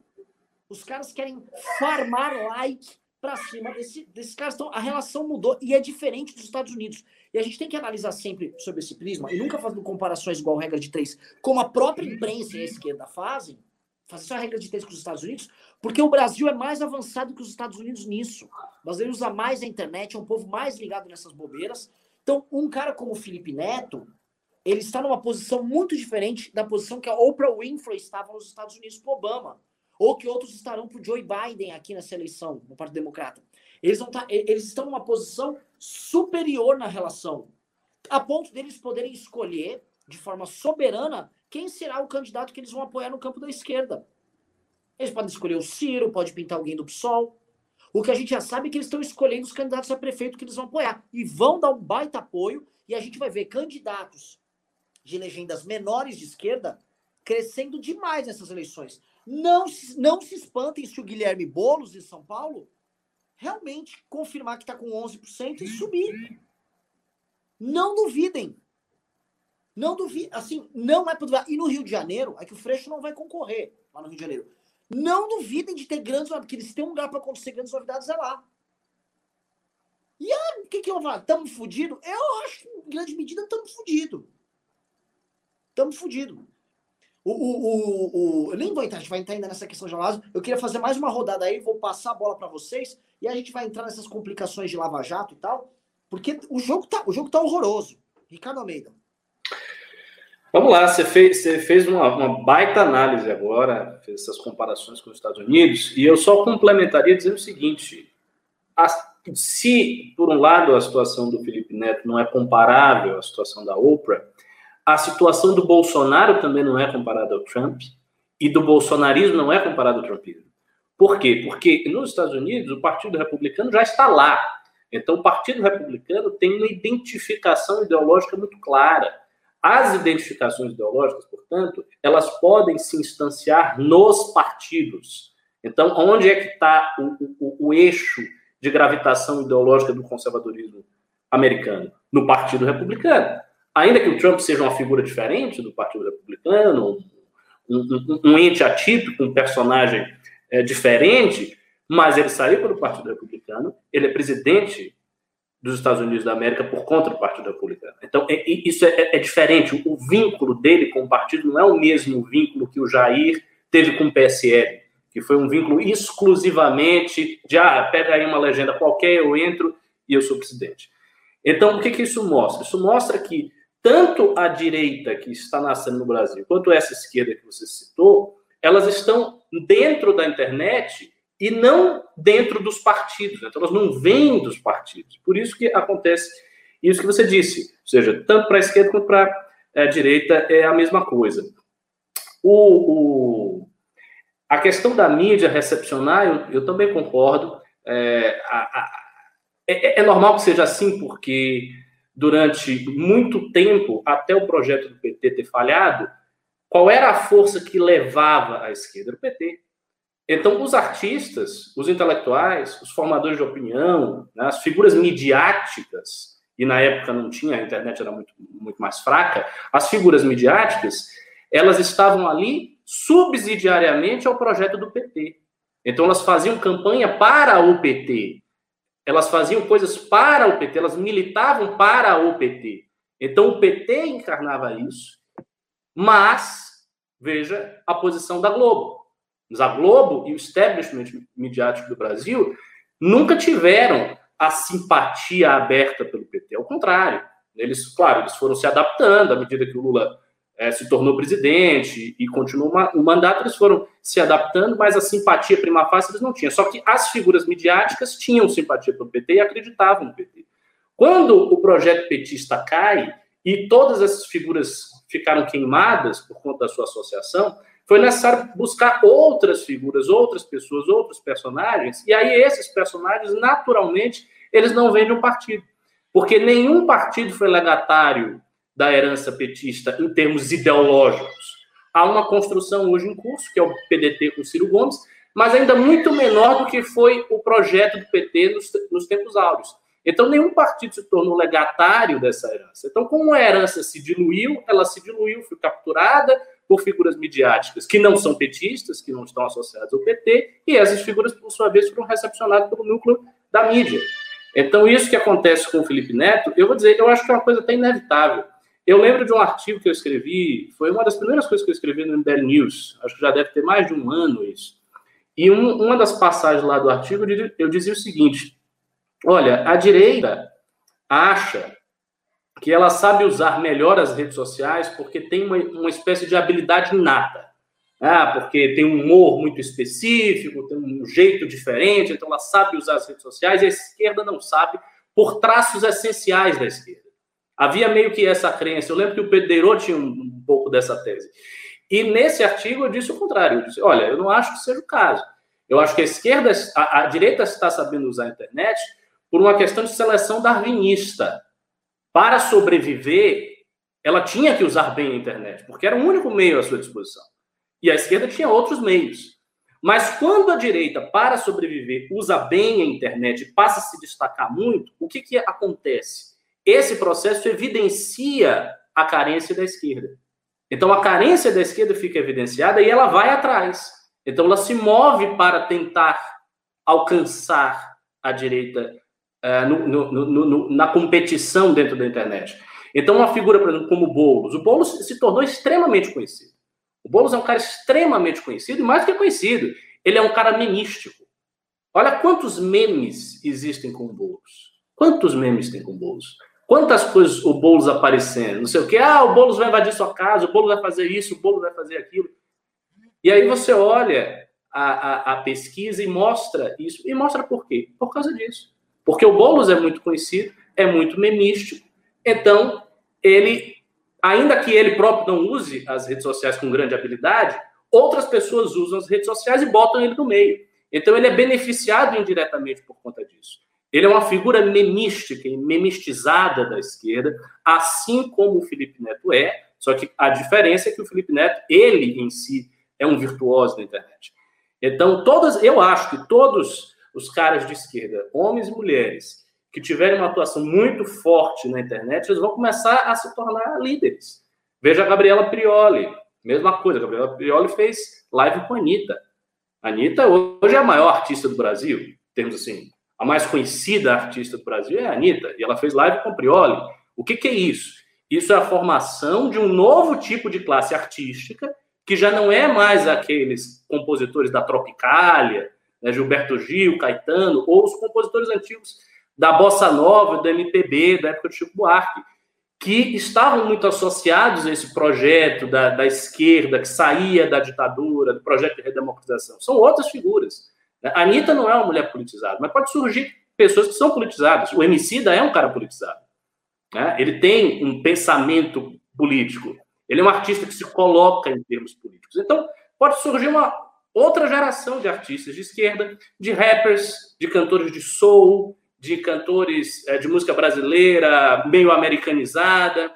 Os caras querem farmar like para cima desse, desses caras. Então, a relação mudou e é diferente dos Estados Unidos. E a gente tem que analisar sempre sobre esse prisma, e nunca fazendo comparações igual regra de três, como a própria imprensa e a esquerda fazem, fazer só a regra de três com os Estados Unidos, porque o Brasil é mais avançado que os Estados Unidos nisso. O brasileiro usa mais a internet, é um povo mais ligado nessas bobeiras. Então, um cara como o Felipe Neto, ele está numa posição muito diferente da posição que a Oprah Winfrey estava nos Estados Unidos para Obama, ou que outros estarão para o Joe Biden aqui nessa eleição, no Partido Democrata. Eles, tá, eles estão numa posição superior na relação, a ponto deles poderem escolher de forma soberana quem será o candidato que eles vão apoiar no campo da esquerda. Eles podem escolher o Ciro, pode pintar alguém do PSOL. O que a gente já sabe é que eles estão escolhendo os candidatos a prefeito que eles vão apoiar. E vão dar um baita apoio, e a gente vai ver candidatos de legendas menores de esquerda crescendo demais nessas eleições. Não, não se espantem se o Guilherme Boulos, de São Paulo, realmente confirmar que está com 11% e subir. Não duvidem. Não duvidem. Assim, não é para E no Rio de Janeiro, é que o Freixo não vai concorrer lá no Rio de Janeiro. Não duvidem de ter grandes porque eles têm um lugar para acontecer grandes novidades é lá. E aí, o que, que eu falo? Estamos fodidos? Eu acho que, em grande medida, estamos fodidos. Estamos fodidos. O, o, o, o, eu nem vou entrar, a gente vai entrar ainda nessa questão de. Eu queria fazer mais uma rodada aí, vou passar a bola para vocês e a gente vai entrar nessas complicações de Lava Jato e tal, porque o jogo tá, o jogo tá horroroso. Ricardo Almeida. Vamos lá, você fez, você fez uma, uma, baita análise agora, fez essas comparações com os Estados Unidos, e eu só complementaria dizendo o seguinte: a, se, por um lado, a situação do Felipe Neto não é comparável à situação da Oprah, a situação do Bolsonaro também não é comparada ao Trump, e do bolsonarismo não é comparada ao trumpismo. Por quê? Porque nos Estados Unidos o Partido Republicano já está lá. Então o Partido Republicano tem uma identificação ideológica muito clara. As identificações ideológicas, portanto, elas podem se instanciar nos partidos. Então, onde é que está o, o, o eixo de gravitação ideológica do conservadorismo americano? No Partido Republicano. Ainda que o Trump seja uma figura diferente do Partido Republicano, um, um, um ente atípico, um personagem é, diferente, mas ele saiu pelo Partido Republicano, ele é presidente dos Estados Unidos da América por conta do Partido Republicano. Então, é, isso é, é, diferente. O vínculo dele com o partido não é o mesmo vínculo que o Jair teve com o PSL, que foi um vínculo exclusivamente de, ah, pega aí uma legenda qualquer, eu entro e eu sou presidente. Então, o que, que isso mostra? Isso mostra que tanto a direita que está nascendo no Brasil, quanto essa esquerda que você citou, elas estão dentro da internet e não dentro dos partidos. Né? Então, elas não vêm dos partidos. Por isso que acontece isso que você disse. Ou seja, tanto para a esquerda quanto para a direita é a mesma coisa. O, o, a questão da mídia recepcionar, eu, eu também concordo. É, a, a, é, é normal que seja assim, porque durante muito tempo, até o projeto do PT ter falhado, qual era a força que levava a esquerda? O PT. Então, os artistas, os intelectuais, os formadores de opinião, né, as figuras midiáticas, e na época não tinha, a internet era muito, muito mais fraca, as figuras midiáticas, elas estavam ali subsidiariamente ao projeto do PT. Então, elas faziam campanha para o PT. Elas faziam coisas para o PT, elas militavam para o PT. Então, o PT encarnava isso, mas, veja a posição da Globo. Mas a Globo e o establishment midiático do Brasil nunca tiveram a simpatia aberta pelo PT. Ao contrário, eles, claro, eles foram se adaptando à medida que o Lula é, se tornou presidente e continuou o mandato, eles foram se adaptando, mas a simpatia prima facie eles não tinham. Só que as figuras midiáticas tinham simpatia pelo PT e acreditavam no PT. Quando o projeto petista cai e todas essas figuras ficaram queimadas por conta da sua associação, foi necessário buscar outras figuras, outras pessoas, outros personagens, e aí esses personagens, naturalmente, eles não vêm de um partido. Porque nenhum partido foi legatário da herança petista em termos ideológicos. Há uma construção hoje em curso, que é o PDT com Ciro Gomes, mas ainda muito menor do que foi o projeto do PT nos, nos tempos áureos. Então, nenhum partido se tornou legatário dessa herança. Então, como a herança se diluiu, ela se diluiu, foi capturada por figuras midiáticas que não são petistas, que não estão associadas ao PT, e essas figuras, por sua vez, foram recepcionadas pelo núcleo da mídia. Então, isso que acontece com o Felipe Neto, eu vou dizer, eu acho que é uma coisa até inevitável. Eu lembro de um artigo que eu escrevi, foi uma das primeiras coisas que eu escrevi no MBL News, acho que já deve ter mais de um ano isso. E um, uma das passagens lá do artigo, eu dizia o seguinte: Olha, a direita acha que ela sabe usar melhor as redes sociais porque tem uma, uma espécie de habilidade inata. Ah, porque tem um humor muito específico, tem um jeito diferente, então ela sabe usar as redes sociais, e a esquerda não sabe por traços essenciais da esquerda. Havia meio que essa crença. Eu lembro que o Pedro tinha um, pouco dessa tese. E nesse artigo eu disse o contrário. Eu disse, olha, eu não acho que seja o caso. Eu acho que a esquerda, a, a direita está sabendo usar a internet por uma questão de seleção darwinista. Para sobreviver, ela tinha que usar bem a internet, porque era o único meio à sua disposição. E a esquerda tinha outros meios. Mas quando a direita, para sobreviver, usa bem a internet e passa a se destacar muito, o que, que acontece? Esse processo evidencia a carência da esquerda. Então, a carência da esquerda fica evidenciada e ela vai atrás. Então, ela se move para tentar alcançar a direita uh, no, no, no, na competição dentro da internet. Então, uma figura, por exemplo, como o Boulos. O Boulos se tornou extremamente conhecido. O Boulos é um cara extremamente conhecido, e mais do que conhecido, ele é um cara memístico. Olha quantos memes existem com o Boulos. Quantos memes tem com o Boulos? Quantas coisas o Boulos aparecendo? Não sei o que. Ah, o Boulos vai invadir sua casa, o Boulos vai fazer isso, o Boulos vai fazer aquilo. E aí você olha a, a, a pesquisa e mostra isso. E mostra por quê? Por causa disso. Porque o Boulos é muito conhecido, é muito memístico. Então, ele ainda que ele próprio não use as redes sociais com grande habilidade, outras pessoas usam as redes sociais e botam ele no meio. Então ele é beneficiado indiretamente por conta disso. Ele é uma figura memística e memistizada da esquerda, assim como o Felipe Neto é, só que a diferença é que o Felipe Neto, ele em si, é um virtuoso da internet. Então, todas, eu acho que todos os caras de esquerda, homens e mulheres, que tiverem uma atuação muito forte na internet, eles vão começar a se tornar líderes. Veja a Gabriela Prioli, mesma coisa. A Gabriela Prioli fez live com a Anitta. A Anitta hoje é a maior artista do Brasil. Temos assim, a mais conhecida artista do Brasil é a Anitta. E ela fez live com a Prioli. O que, que é isso? Isso é a formação de um novo tipo de classe artística, que já não é mais aqueles compositores da Tropicália, né, Gilberto Gil, Caetano, ou os compositores antigos da bossa nova, do MPB, da época de Chico Buarque, que estavam muito associados a esse projeto da, da esquerda, que saía da ditadura, do projeto de redemocratização. São outras figuras. Né? A Anitta não é uma mulher politizada, mas pode surgir pessoas que são politizadas. O Emicida é um cara politizado. Né? Ele tem um pensamento político. Ele é um artista que se coloca em termos políticos. Então, pode surgir uma outra geração de artistas de esquerda, de rappers, de cantores de soul, de cantores é, de música brasileira meio americanizada.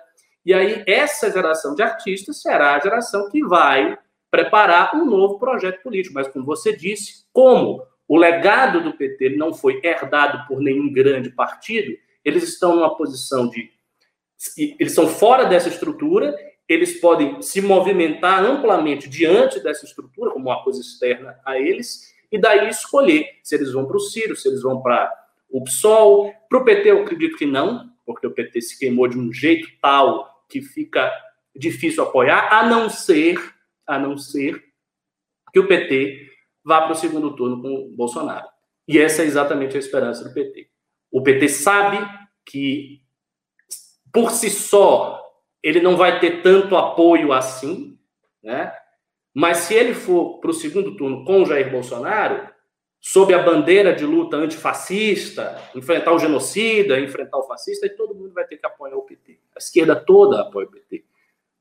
E aí, essa geração de artistas será a geração que vai preparar um novo projeto político. Mas, como você disse, como o legado do PT não foi herdado por nenhum grande partido, eles estão numa posição de. Eles são fora dessa estrutura, eles podem se movimentar amplamente diante dessa estrutura, como uma coisa externa a eles, e daí escolher se eles vão para o Ciro, se eles vão para o PSOL. Para o PT, eu acredito que não, porque o PT se queimou de um jeito tal que fica difícil apoiar, a não ser, a não ser que o PT vá para o segundo turno com o Bolsonaro. E essa é exatamente a esperança do PT. O PT sabe que, por si só, ele não vai ter tanto apoio assim, né? Mas se ele for para o segundo turno com o Jair Bolsonaro, sob a bandeira de luta antifascista, enfrentar o genocida, enfrentar o fascista, todo mundo vai ter que apoiar o PT. A esquerda toda apoia o PT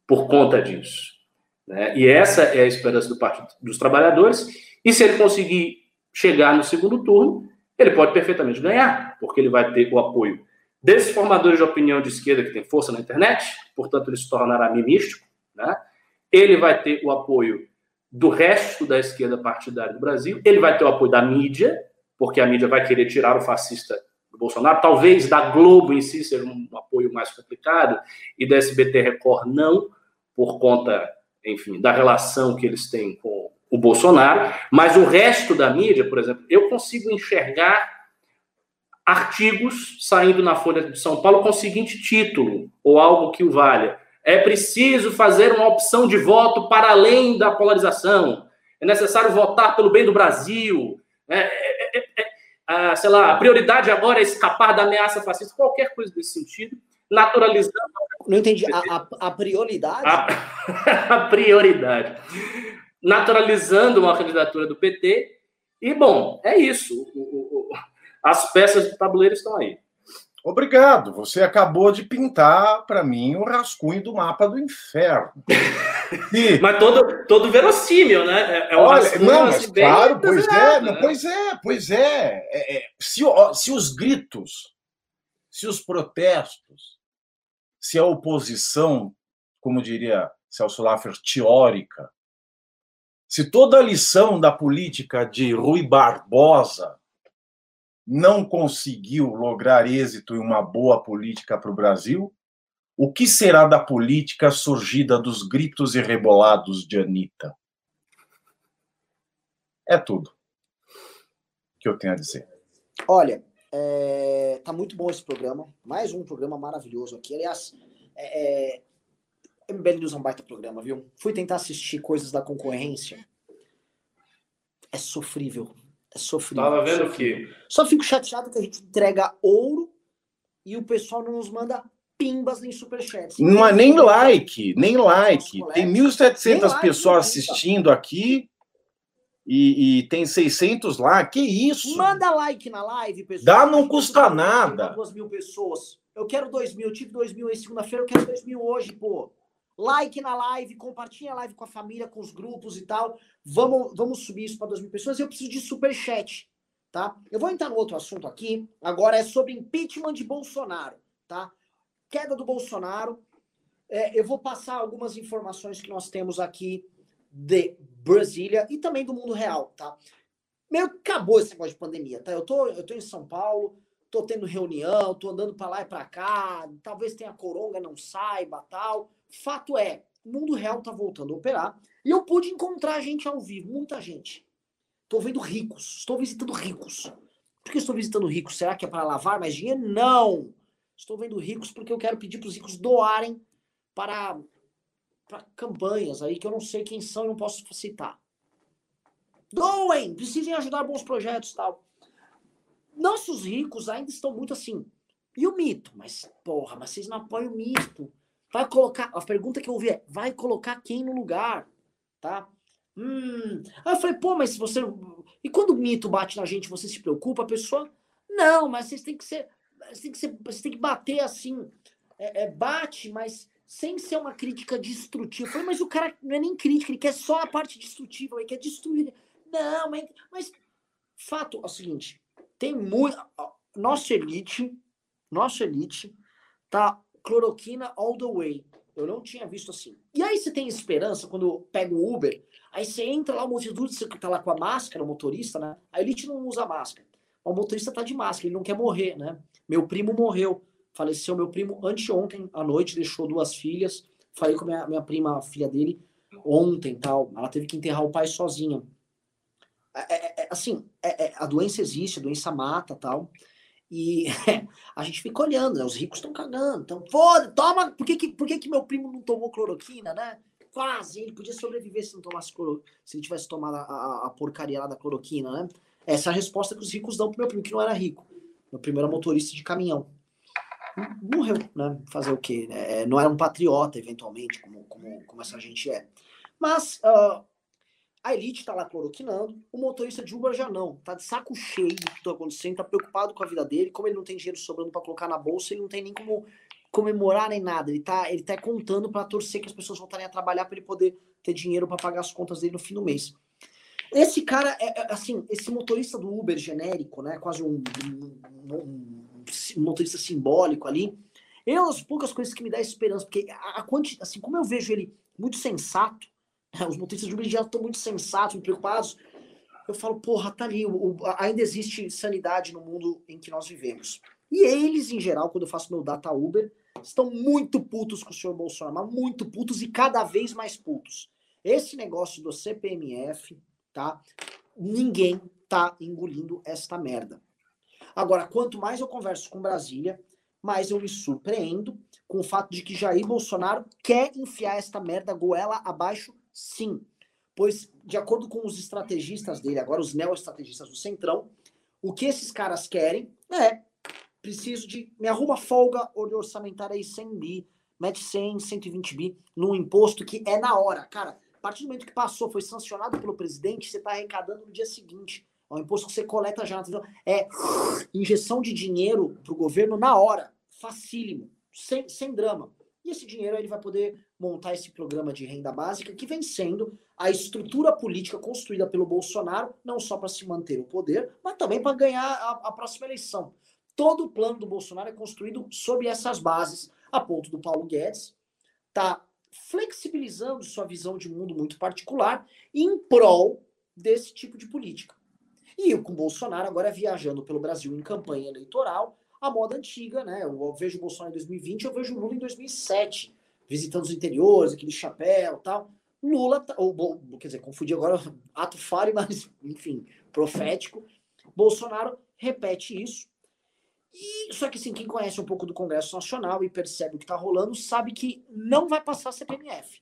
por conta disso. Né? E essa é a esperança do Partido dos Trabalhadores. E se ele conseguir chegar no segundo turno, ele pode perfeitamente ganhar, porque ele vai ter o apoio desses formadores de opinião de esquerda que tem força na internet, portanto, ele se tornará místico. Né? Ele vai ter o apoio do resto da esquerda partidária do Brasil. Ele vai ter o apoio da mídia, porque a mídia vai querer tirar o fascista do Bolsonaro. Talvez da Globo em si seja um apoio mais complicado, e da SBT Record não, por conta, enfim, da relação que eles têm com o Bolsonaro. Mas o resto da mídia, por exemplo, eu consigo enxergar artigos saindo na Folha de São Paulo com o seguinte título, ou algo que o valha é preciso fazer uma opção de voto para além da polarização. É necessário votar pelo bem do Brasil. É, é, é, é a, sei lá, a prioridade agora é escapar da ameaça fascista, qualquer coisa desse sentido, naturalizando. Não entendi. A, a, a prioridade? A, a prioridade. Naturalizando uma candidatura do PT. E, bom, é isso. O, o, as peças do tabuleiro estão aí. Obrigado. Você acabou de pintar para mim o rascunho do mapa do inferno. E... Mas todo, todo verossímil, né? É, é um Olha, não, mas assim, claro, pois é, né? pois é, pois é. é, é se, se os gritos, se os protestos, se a oposição, como diria Celso Laffer, teórica, Se toda a lição da política de Rui Barbosa não conseguiu lograr êxito em uma boa política para o Brasil, o que será da política surgida dos gritos e rebolados de Anitta? É tudo que eu tenho a dizer. Olha, é, tá muito bom esse programa. Mais um programa maravilhoso aqui. Aliás, é, é, MBL News é um baita programa, viu? Fui tentar assistir coisas da concorrência. É sofrível. É sofrível. Tava vendo que. Só fico chateado que a gente entrega ouro e o pessoal não nos manda pimbas nem superchats. Não é nem like, nem like. Tem 1.700 pessoas assistindo aqui e, e, tem 600 lá. Que isso? Manda like na live, pessoal. Dá, não custa nada. Duas mil pessoas. Eu quero dois mil. Eu tive dois mil em segunda-feira. Eu quero dois mil hoje, pô. Like na live, compartilha a live com a família, com os grupos e tal. Vamos, vamos subir isso para duas mil pessoas. Eu preciso de super chat, tá? Eu vou entrar no outro assunto aqui. Agora é sobre impeachment de Bolsonaro, tá? Queda do Bolsonaro. É, eu vou passar algumas informações que nós temos aqui de Brasília e também do mundo real, tá? Meio que acabou esse negócio de pandemia, tá? Eu tô, eu tô em São Paulo, tô tendo reunião, tô andando para lá e para cá, talvez tenha coronga, não saiba, tal. Fato é, o mundo real tá voltando a operar e eu pude encontrar gente ao vivo, muita gente. Tô vendo ricos, estou visitando ricos. Por que estou visitando ricos? Será que é para lavar mais dinheiro? Não! Estou vendo ricos porque eu quero pedir para os ricos doarem para para campanhas aí que eu não sei quem são e não posso citar. Doem, precisem ajudar bons projetos e tal. Nossos ricos ainda estão muito assim. E o mito? Mas, porra, mas vocês não apoiam o mito. Vai colocar. A pergunta que eu ouvi é: vai colocar quem no lugar? Tá? Hum. Aí eu falei, pô, mas se você. E quando o mito bate na gente, você se preocupa? A pessoa. Não, mas vocês têm que ser. Vocês têm que, ser, vocês têm que bater assim. É, é, bate, mas sem ser uma crítica destrutiva. Eu falei, mas o cara não é nem crítica, ele quer só a parte destrutiva, ele quer destruir. Não, mas, mas fato é o seguinte, tem muito. Nossa elite, nossa elite, tá cloroquina all the way. Eu não tinha visto assim. E aí você tem esperança quando pega o Uber, aí você entra lá, o motorista você tá lá com a máscara, o motorista, né? A elite não usa máscara. O motorista tá de máscara, ele não quer morrer, né? Meu primo morreu Faleceu meu primo anteontem à noite, deixou duas filhas. Falei com minha, minha prima, filha dele, ontem tal. Ela teve que enterrar o pai sozinha. É, é, é assim, é, é, a doença existe, a doença mata tal. E a gente fica olhando, né? Os ricos estão cagando. Então, foda, toma. Por que, que, por que, que meu primo não tomou cloroquina, né? Quase, ele podia sobreviver se não tomasse cloro... se ele tivesse tomado a, a, a, porcaria lá da cloroquina, né? Essa é a resposta que os ricos dão pro meu primo, que não era rico. Meu primeiro motorista de caminhão morreu, né? Fazer o quê? É, não era um patriota, eventualmente, como, como, como essa gente é. Mas uh, a elite está lá cloroquinando, o motorista de Uber já não. Tá de saco cheio do que está acontecendo, tá preocupado com a vida dele. Como ele não tem dinheiro sobrando para colocar na bolsa, ele não tem nem como comemorar nem nada. Ele tá, ele tá contando para torcer que as pessoas voltarem a trabalhar para ele poder ter dinheiro para pagar as contas dele no fim do mês. Esse cara, é, é, assim, esse motorista do Uber genérico, né? Quase um, um, um motorista simbólico ali. É uma das poucas coisas que me dá esperança, porque a, a assim, como eu vejo ele muito sensato, os motoristas de Uber já estão muito sensatos, muito preocupados, eu falo, porra, tá ali, o, o, ainda existe sanidade no mundo em que nós vivemos. E eles, em geral, quando eu faço meu data Uber, estão muito putos com o senhor Bolsonaro, mas muito putos e cada vez mais putos. Esse negócio do CPMF, tá? Ninguém tá engolindo esta merda. Agora, quanto mais eu converso com Brasília, mais eu me surpreendo com o fato de que Jair Bolsonaro quer enfiar esta merda goela abaixo, sim. Pois, de acordo com os estrategistas dele, agora os neo-estrategistas do Centrão, o que esses caras querem é preciso de. Me arruma folga orçamentária aí 100 bi, mete 100, 120 bi num imposto que é na hora. Cara, a partir do momento que passou, foi sancionado pelo presidente, você está arrecadando no dia seguinte. É um imposto que você coleta já. É injeção de dinheiro para o governo na hora, facílimo, sem, sem drama. E esse dinheiro ele vai poder montar esse programa de renda básica que vem sendo a estrutura política construída pelo Bolsonaro, não só para se manter o poder, mas também para ganhar a, a, próxima eleição. Todo o plano do Bolsonaro é construído sob essas bases, a ponto do Paulo Guedes tá flexibilizando sua visão de mundo muito particular em prol desse tipo de política. E com Bolsonaro agora viajando pelo Brasil em campanha eleitoral, a moda antiga, né? Eu vejo o Bolsonaro em 2020, eu vejo o Lula em 2007, visitando os interiores, aquele chapéu tal. Lula, tá, ou, quer dizer, confundi agora ato falho, mas, enfim, profético. Bolsonaro repete isso. E, só que, assim, quem conhece um pouco do Congresso Nacional e percebe o que está rolando, sabe que não vai passar CPMF.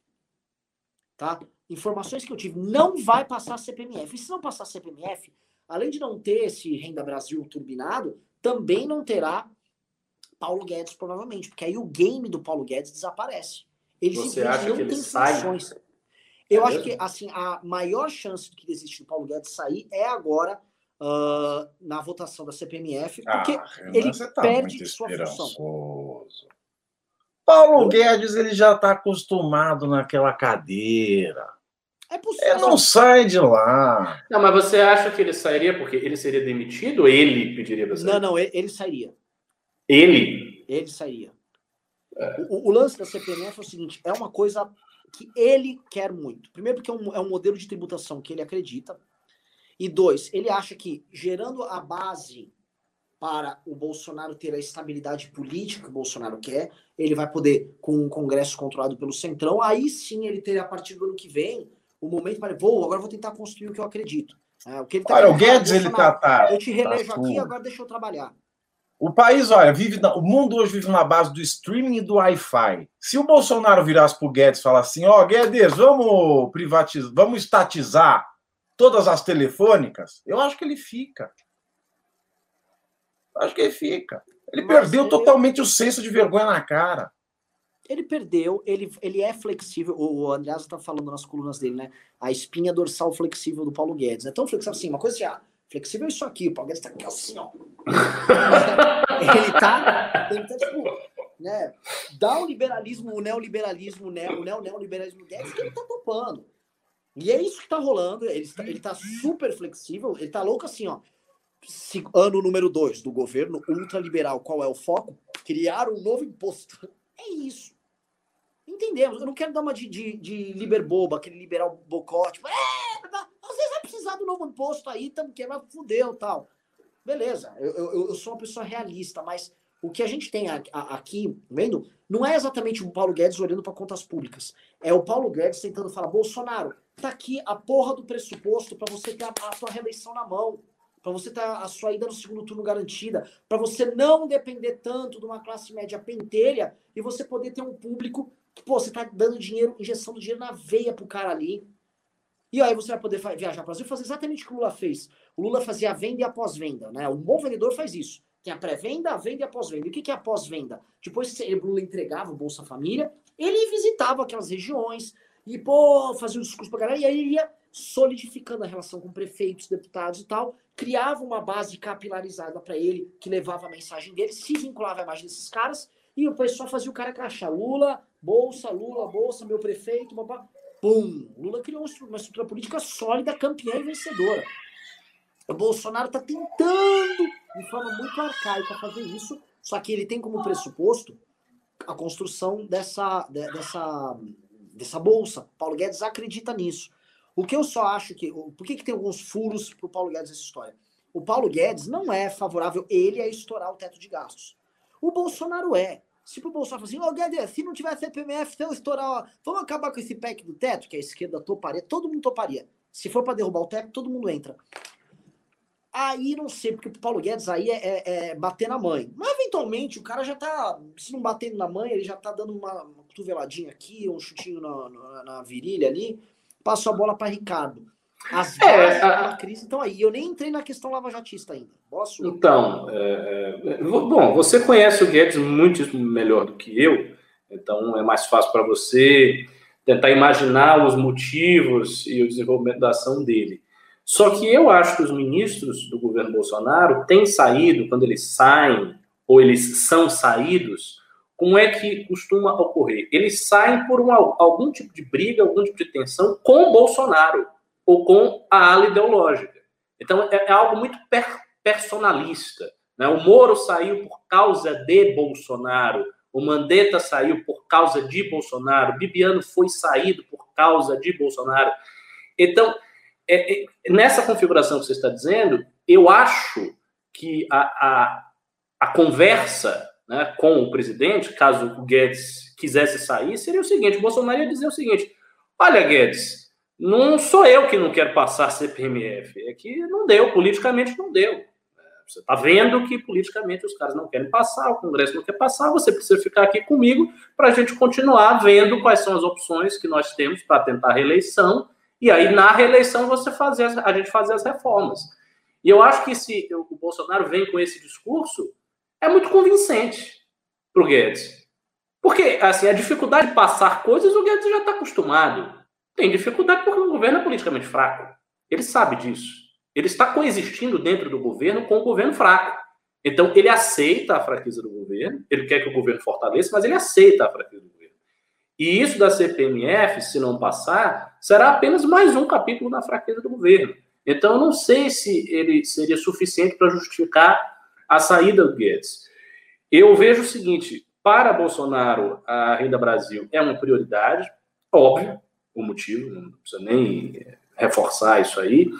Tá? Informações que eu tive, não vai passar CPMF. E se não passar CPMF, além de não ter esse Renda Brasil turbinado, também não terá Paulo Guedes, provavelmente, porque aí o game do Paulo Guedes desaparece. Ele Você acha não que ele sai? Funções. Eu é acho que assim a maior chance de que existe do Paulo Guedes sair é agora uh, na votação da CPMF, ah, porque ah, ele tá perde sua função. Paulo Guedes ele já está acostumado naquela cadeira. É possível. Ele não sai de lá. Não, mas você acha que ele sairia porque ele seria demitido ou ele pediria para sair? Não, não, ele, ele sairia. Ele? Ele sairia. É. O, o, lance da CPMF é o seguinte: é uma coisa que ele quer muito. Primeiro, porque é um, é um modelo de tributação que ele acredita. E dois, ele acha que gerando a base para o Bolsonaro ter a estabilidade política que o Bolsonaro quer, ele vai poder, com um Congresso controlado pelo Centrão, aí sim ele ter, a partir do ano que vem, o momento para vou, agora vou tentar construir o que eu acredito. É, o que ele tá Olha, o Guedes, ele tá, tá, Eu te relejo tá aqui, agora deixa eu trabalhar. O país, olha, vive na, o mundo hoje vive na base do streaming e do Wi-Fi. Se o Bolsonaro virasse para o Guedes e falar assim, ó, oh, Guedes, vamos privatizar, vamos estatizar todas as telefônicas, eu acho que ele fica. Eu acho que ele fica. Ele Mas perdeu ele... totalmente o senso de vergonha na cara. Ele perdeu, ele, ele é flexível. O Andreas está falando nas colunas dele, né? A espinha dorsal flexível do Paulo Guedes. É tão flexível assim, uma coisa assim, ah, Flexível é isso aqui, o Paulo Guedes tá aqui assim, ó. ele tá, ele tá tipo, né? Dá o liberalismo, o neoliberalismo, o neo, o neo, neoliberalismo Guedes que ele tá topando. E é isso que tá rolando. Ele tá, ele tá super flexível, ele tá louco assim, ó. Ano número dois do governo ultraliberal, qual é o foco? Criar um novo imposto. É isso. Entendemos. Eu não quero dar uma de, de, de aquele liberal bocote. Tipo, é, às vezes vai precisar do novo imposto aí, tamo que vai fudeu tal. Beleza, eu, eu, eu, sou uma pessoa realista, mas o que a gente tem aqui, vendo, não é exatamente o Paulo Guedes olhando para contas públicas. É o Paulo Guedes tentando falar: Bolsonaro, tá aqui a porra do pressuposto para você ter a, a sua reeleição na mão, para você ter a sua ida no segundo turno garantida, para você não depender tanto de uma classe média pentelha e você poder ter um público que, pô, você tá dando dinheiro, injeção dinheiro na veia pro cara ali. E aí você vai poder viajar para o Brasil e fazer exatamente o que o Lula fez. O Lula fazia a venda e a pós-venda, né? Um bom vendedor faz isso. Tem a pré-venda, a venda e a pós-venda. E o que é a pós-venda? Depois que o Lula entregava o Bolsa Família, ele visitava aquelas regiões e, pô, fazia um discurso pra galera, e aí ele ia solidificando a relação com prefeitos, deputados e tal, criava uma base capilarizada para ele, que levava a mensagem dele, se vinculava à imagem desses caras, e o pessoal fazia o cara crachar. Lula, Bolsa, Lula, Bolsa, meu prefeito, papá. Pum! Lula criou uma estrutura política sólida, campeã e vencedora. O Bolsonaro está tentando, de forma muito arcaica, fazer isso, só que ele tem como pressuposto a construção dessa, dessa, dessa bolsa. Paulo Guedes acredita nisso. O que eu só acho que. Por que, que tem alguns furos para o Paulo Guedes essa história? O Paulo Guedes não é favorável ele a estourar o teto de gastos. O Bolsonaro é. Se o Bolsonaro assim, ô oh, Guedes, se não tiver CPMF, se eu estourar, ó, vamos acabar com esse PEC do teto, que a esquerda toparia, todo mundo toparia. Se for para derrubar o teto, todo mundo entra. Aí não sei, porque o Paulo Guedes aí é, é, é, bater na mãe. Mas eventualmente o cara já tá, se não batendo na mãe, ele já tá dando uma, uma cotoveladinha aqui, um chutinho na, na, na virilha ali, passa a bola para Ricardo. As é, a... crise estão aí. Eu nem entrei na questão lavajatista ainda. Posso? Então, é, é bom, você conhece o Guedes muito melhor do que eu, então é mais fácil para você tentar imaginar os motivos e o desenvolvimento da ação dele. Só que eu acho que os ministros do governo Bolsonaro têm saído, quando eles saem, ou eles são saídos, como é que costuma ocorrer? Eles saem por um, algum tipo de briga, algum tipo de tensão com Bolsonaro ou com a ala ideológica. Então, é, é algo muito per personalista. Né? O Moro saiu por causa de Bolsonaro, o Mandetta saiu por causa de Bolsonaro, Bibiano foi saído por causa de Bolsonaro. Então, é, é, nessa configuração que você está dizendo, eu acho que a, a, a conversa né, com o presidente, caso o Guedes quisesse sair, seria o seguinte: o Bolsonaro ia dizer o seguinte: olha, Guedes, não sou eu que não quero passar CPMF, é que não deu, politicamente não deu. Você está vendo que politicamente os caras não querem passar, o Congresso não quer passar, você precisa ficar aqui comigo para a gente continuar vendo quais são as opções que nós temos para tentar a reeleição, e aí na reeleição você fazer a gente fazer as reformas. E eu acho que se o Bolsonaro vem com esse discurso, é muito convincente para o Guedes. Porque, assim, a dificuldade de passar coisas, o Guedes já está acostumado. Tem dificuldade porque o governo é politicamente fraco. Ele sabe disso. Ele está coexistindo dentro do governo com o governo fraco. Então, ele aceita a fraqueza do governo, ele quer que o governo fortaleça, mas ele aceita a fraqueza do governo. E isso da CPMF, se não passar, será apenas mais um capítulo da fraqueza do governo. Então, eu não sei se ele seria suficiente para justificar a saída do Guedes. Eu vejo o seguinte: para Bolsonaro, a Renda Brasil é uma prioridade, óbvio, o motivo, não precisa nem reforçar isso aí.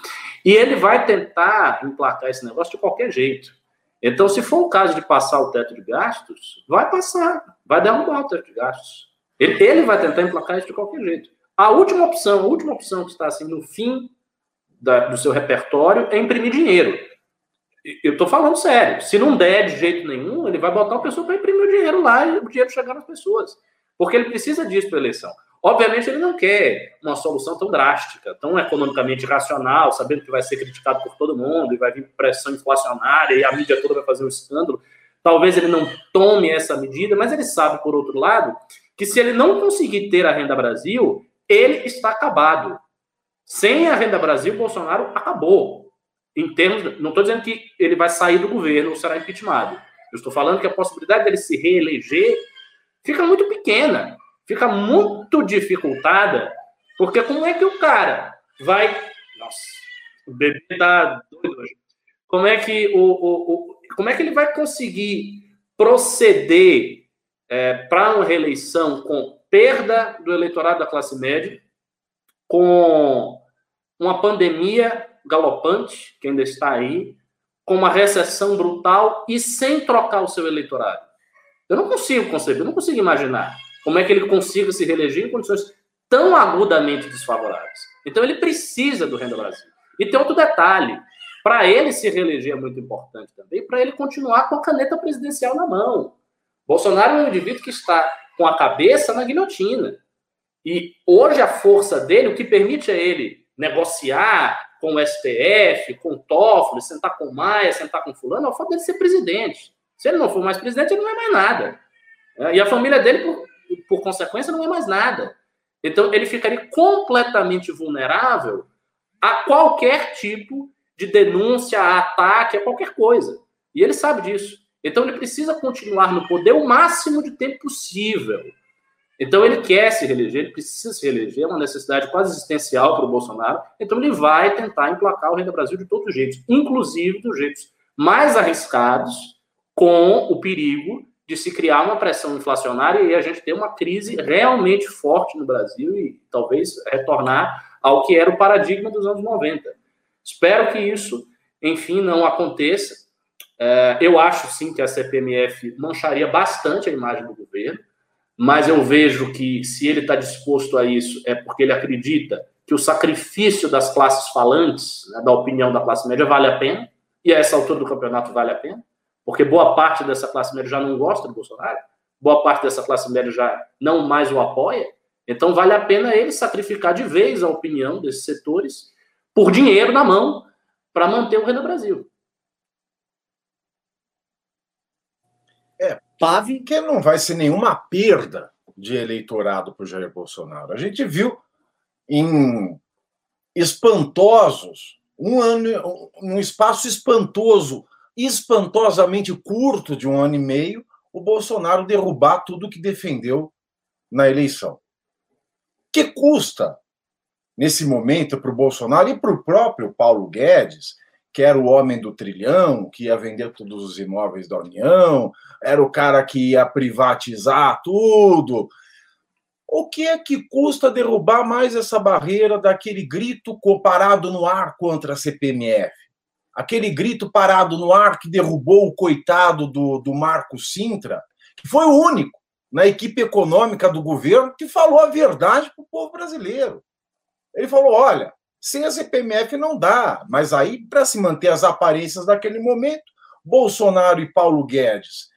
E ele vai tentar emplacar esse negócio de qualquer jeito. Então, se for o caso de passar o teto de gastos, vai passar, vai derrubar o teto de gastos. Ele, ele vai tentar emplacar isso de qualquer jeito. A última opção, a última opção que está assim no fim da, do seu repertório é imprimir dinheiro. Eu estou falando sério. Se não der de jeito nenhum, ele vai botar o pessoa para imprimir o dinheiro lá e o dinheiro chegar nas pessoas. Porque ele precisa disso para a eleição. Obviamente, ele não quer uma solução tão drástica, tão economicamente racional, sabendo que vai ser criticado por todo mundo e vai vir pressão inflacionária e a mídia toda vai fazer um escândalo. Talvez ele não tome essa medida, mas ele sabe, por outro lado, que se ele não conseguir ter a renda Brasil, ele está acabado. Sem a renda Brasil, Bolsonaro acabou. Em termos, não estou dizendo que ele vai sair do governo ou será impeachmentado. Eu estou falando que a possibilidade dele se reeleger fica muito pequena fica muito dificultada, porque como é que o cara vai. Nossa, o bebê tá doido hoje. Como é que, o, o, o como é que ele vai conseguir proceder é, para uma reeleição com perda do eleitorado da classe média, com uma pandemia galopante, que ainda está aí, com uma recessão brutal e sem trocar o seu eleitorado? Eu não consigo conceber, eu não consigo imaginar. Como é que ele consiga se reeleger em condições tão agudamente desfavoráveis? Então ele precisa do Renda Brasil. E tem outro detalhe: para ele se reeleger é muito importante também, para ele continuar com a caneta presidencial na mão. Bolsonaro é um indivíduo que está com a cabeça na guilhotina. E hoje a força dele, o que permite a ele negociar com o STF, com o Toffoli, sentar com o Maia, sentar com fulano, é o fato dele ser presidente. Se ele não for mais presidente, ele não é mais nada. E a família dele, por por consequência, não é mais nada. Então, ele ficaria completamente vulnerável a qualquer tipo de denúncia, a ataque, a qualquer coisa. E ele sabe disso. Então, ele precisa continuar no poder o máximo de tempo possível. Então, ele quer se reeleger, ele precisa se reeleger, é uma necessidade quase existencial para o Bolsonaro. Então, ele vai tentar emplacar o Renda Brasil de todos os jeitos, inclusive dos jeitos mais arriscados, com o perigo de se criar uma pressão inflacionária e a gente ter uma crise realmente forte no Brasil e talvez retornar ao que era o paradigma dos anos 90. Espero que isso, enfim, não aconteça. É, eu acho sim que a CPMF mancharia bastante a imagem do governo, mas eu vejo que se ele está disposto a isso é porque ele acredita que o sacrifício das classes falantes, né, da opinião da classe média, vale a pena, e a essa altura do campeonato vale a pena porque boa parte dessa classe média já não gosta do Bolsonaro, boa parte dessa classe média já não mais o apoia, então vale a pena ele sacrificar de vez a opinião desses setores por dinheiro na mão para manter o Renda Brasil. Que não vai ser nenhuma perda de eleitorado para o Jair Bolsonaro. A gente viu em espantosos, um ano, um espaço espantoso espantosamente curto de um ano e meio, o Bolsonaro derrubar tudo que defendeu na eleição. Que custa, nesse momento, para o Bolsonaro e para o próprio Paulo Guedes, que era o homem do trilhão, que ia vender todos os imóveis da União, era o cara que ia privatizar tudo. O que é que custa derrubar mais essa barreira daquele grito parado no ar contra a CPMF? Aquele grito parado no ar que derrubou o coitado do, do Marco Sintra, que foi o único na equipe econômica do governo que falou a verdade para o povo brasileiro. Ele falou: olha, sem a CPMF não dá, mas aí, para se manter as aparências daquele momento, Bolsonaro e Paulo Guedes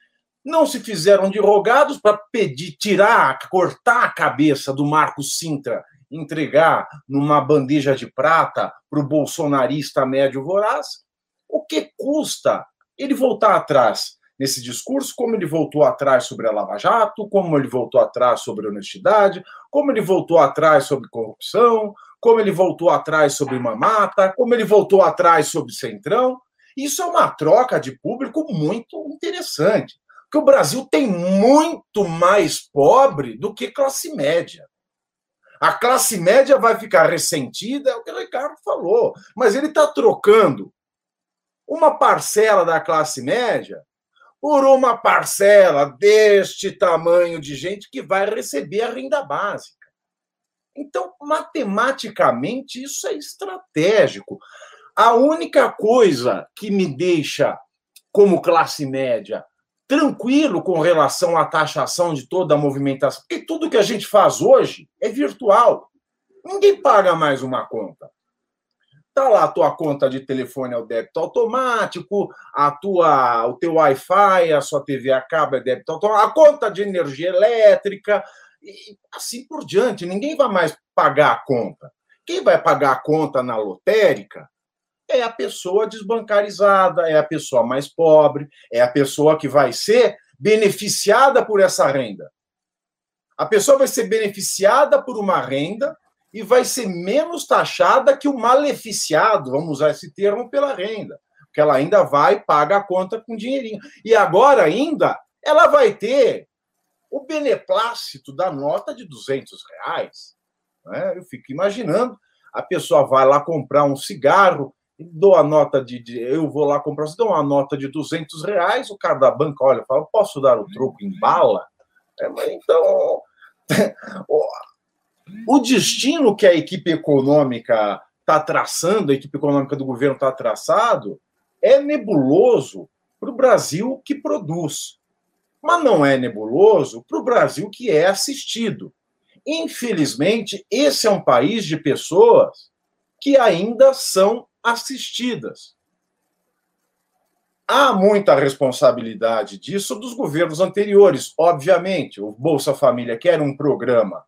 não se fizeram de rogados para pedir, tirar, cortar a cabeça do Marco Sintra, entregar numa bandeja de prata para o bolsonarista médio voraz. O que custa ele voltar atrás nesse discurso, como ele voltou atrás sobre a Lava Jato, como ele voltou atrás sobre honestidade, como ele voltou atrás sobre corrupção, como ele voltou atrás sobre Mamata, como ele voltou atrás sobre Centrão. Isso é uma troca de público muito interessante, porque o Brasil tem muito mais pobre do que classe média. A classe média vai ficar ressentida, é o que o Ricardo falou, mas ele está trocando uma parcela da classe média por uma parcela deste tamanho de gente que vai receber a renda básica. Então, matematicamente, isso é estratégico. A única coisa que me deixa, como classe média, tranquilo com relação à taxação de toda a movimentação, porque tudo que a gente faz hoje é virtual. Ninguém paga mais uma conta. Tá lá a tua conta de telefone é o débito automático, a tua, o teu Wi-Fi, a sua TV a cabo é débito automático, a conta de energia elétrica, e assim por diante. Ninguém vai mais pagar a conta. Quem vai pagar a conta na lotérica é a pessoa desbancarizada, é a pessoa mais pobre, é a pessoa que vai ser beneficiada por essa renda. A pessoa vai ser beneficiada por uma renda e vai ser menos taxada que o maleficiado, vamos usar esse termo, pela renda. Porque ela ainda vai paga a conta com dinheirinho. E agora ainda ela vai ter o beneplácito da nota de 200 reais. Né? Eu fico imaginando, a pessoa vai lá comprar um cigarro, dou a nota de, de, eu vou lá comprar, dou uma nota de 200 reais, o cara da banca olha, fala, posso dar o troco em bala? É, então, o destino que a equipe econômica está traçando, a equipe econômica do governo está traçado, é nebuloso para o Brasil que produz mas não é nebuloso para o Brasil que é assistido. Infelizmente, esse é um país de pessoas que ainda são assistidas. Há muita responsabilidade disso dos governos anteriores, obviamente. O Bolsa Família, que era um programa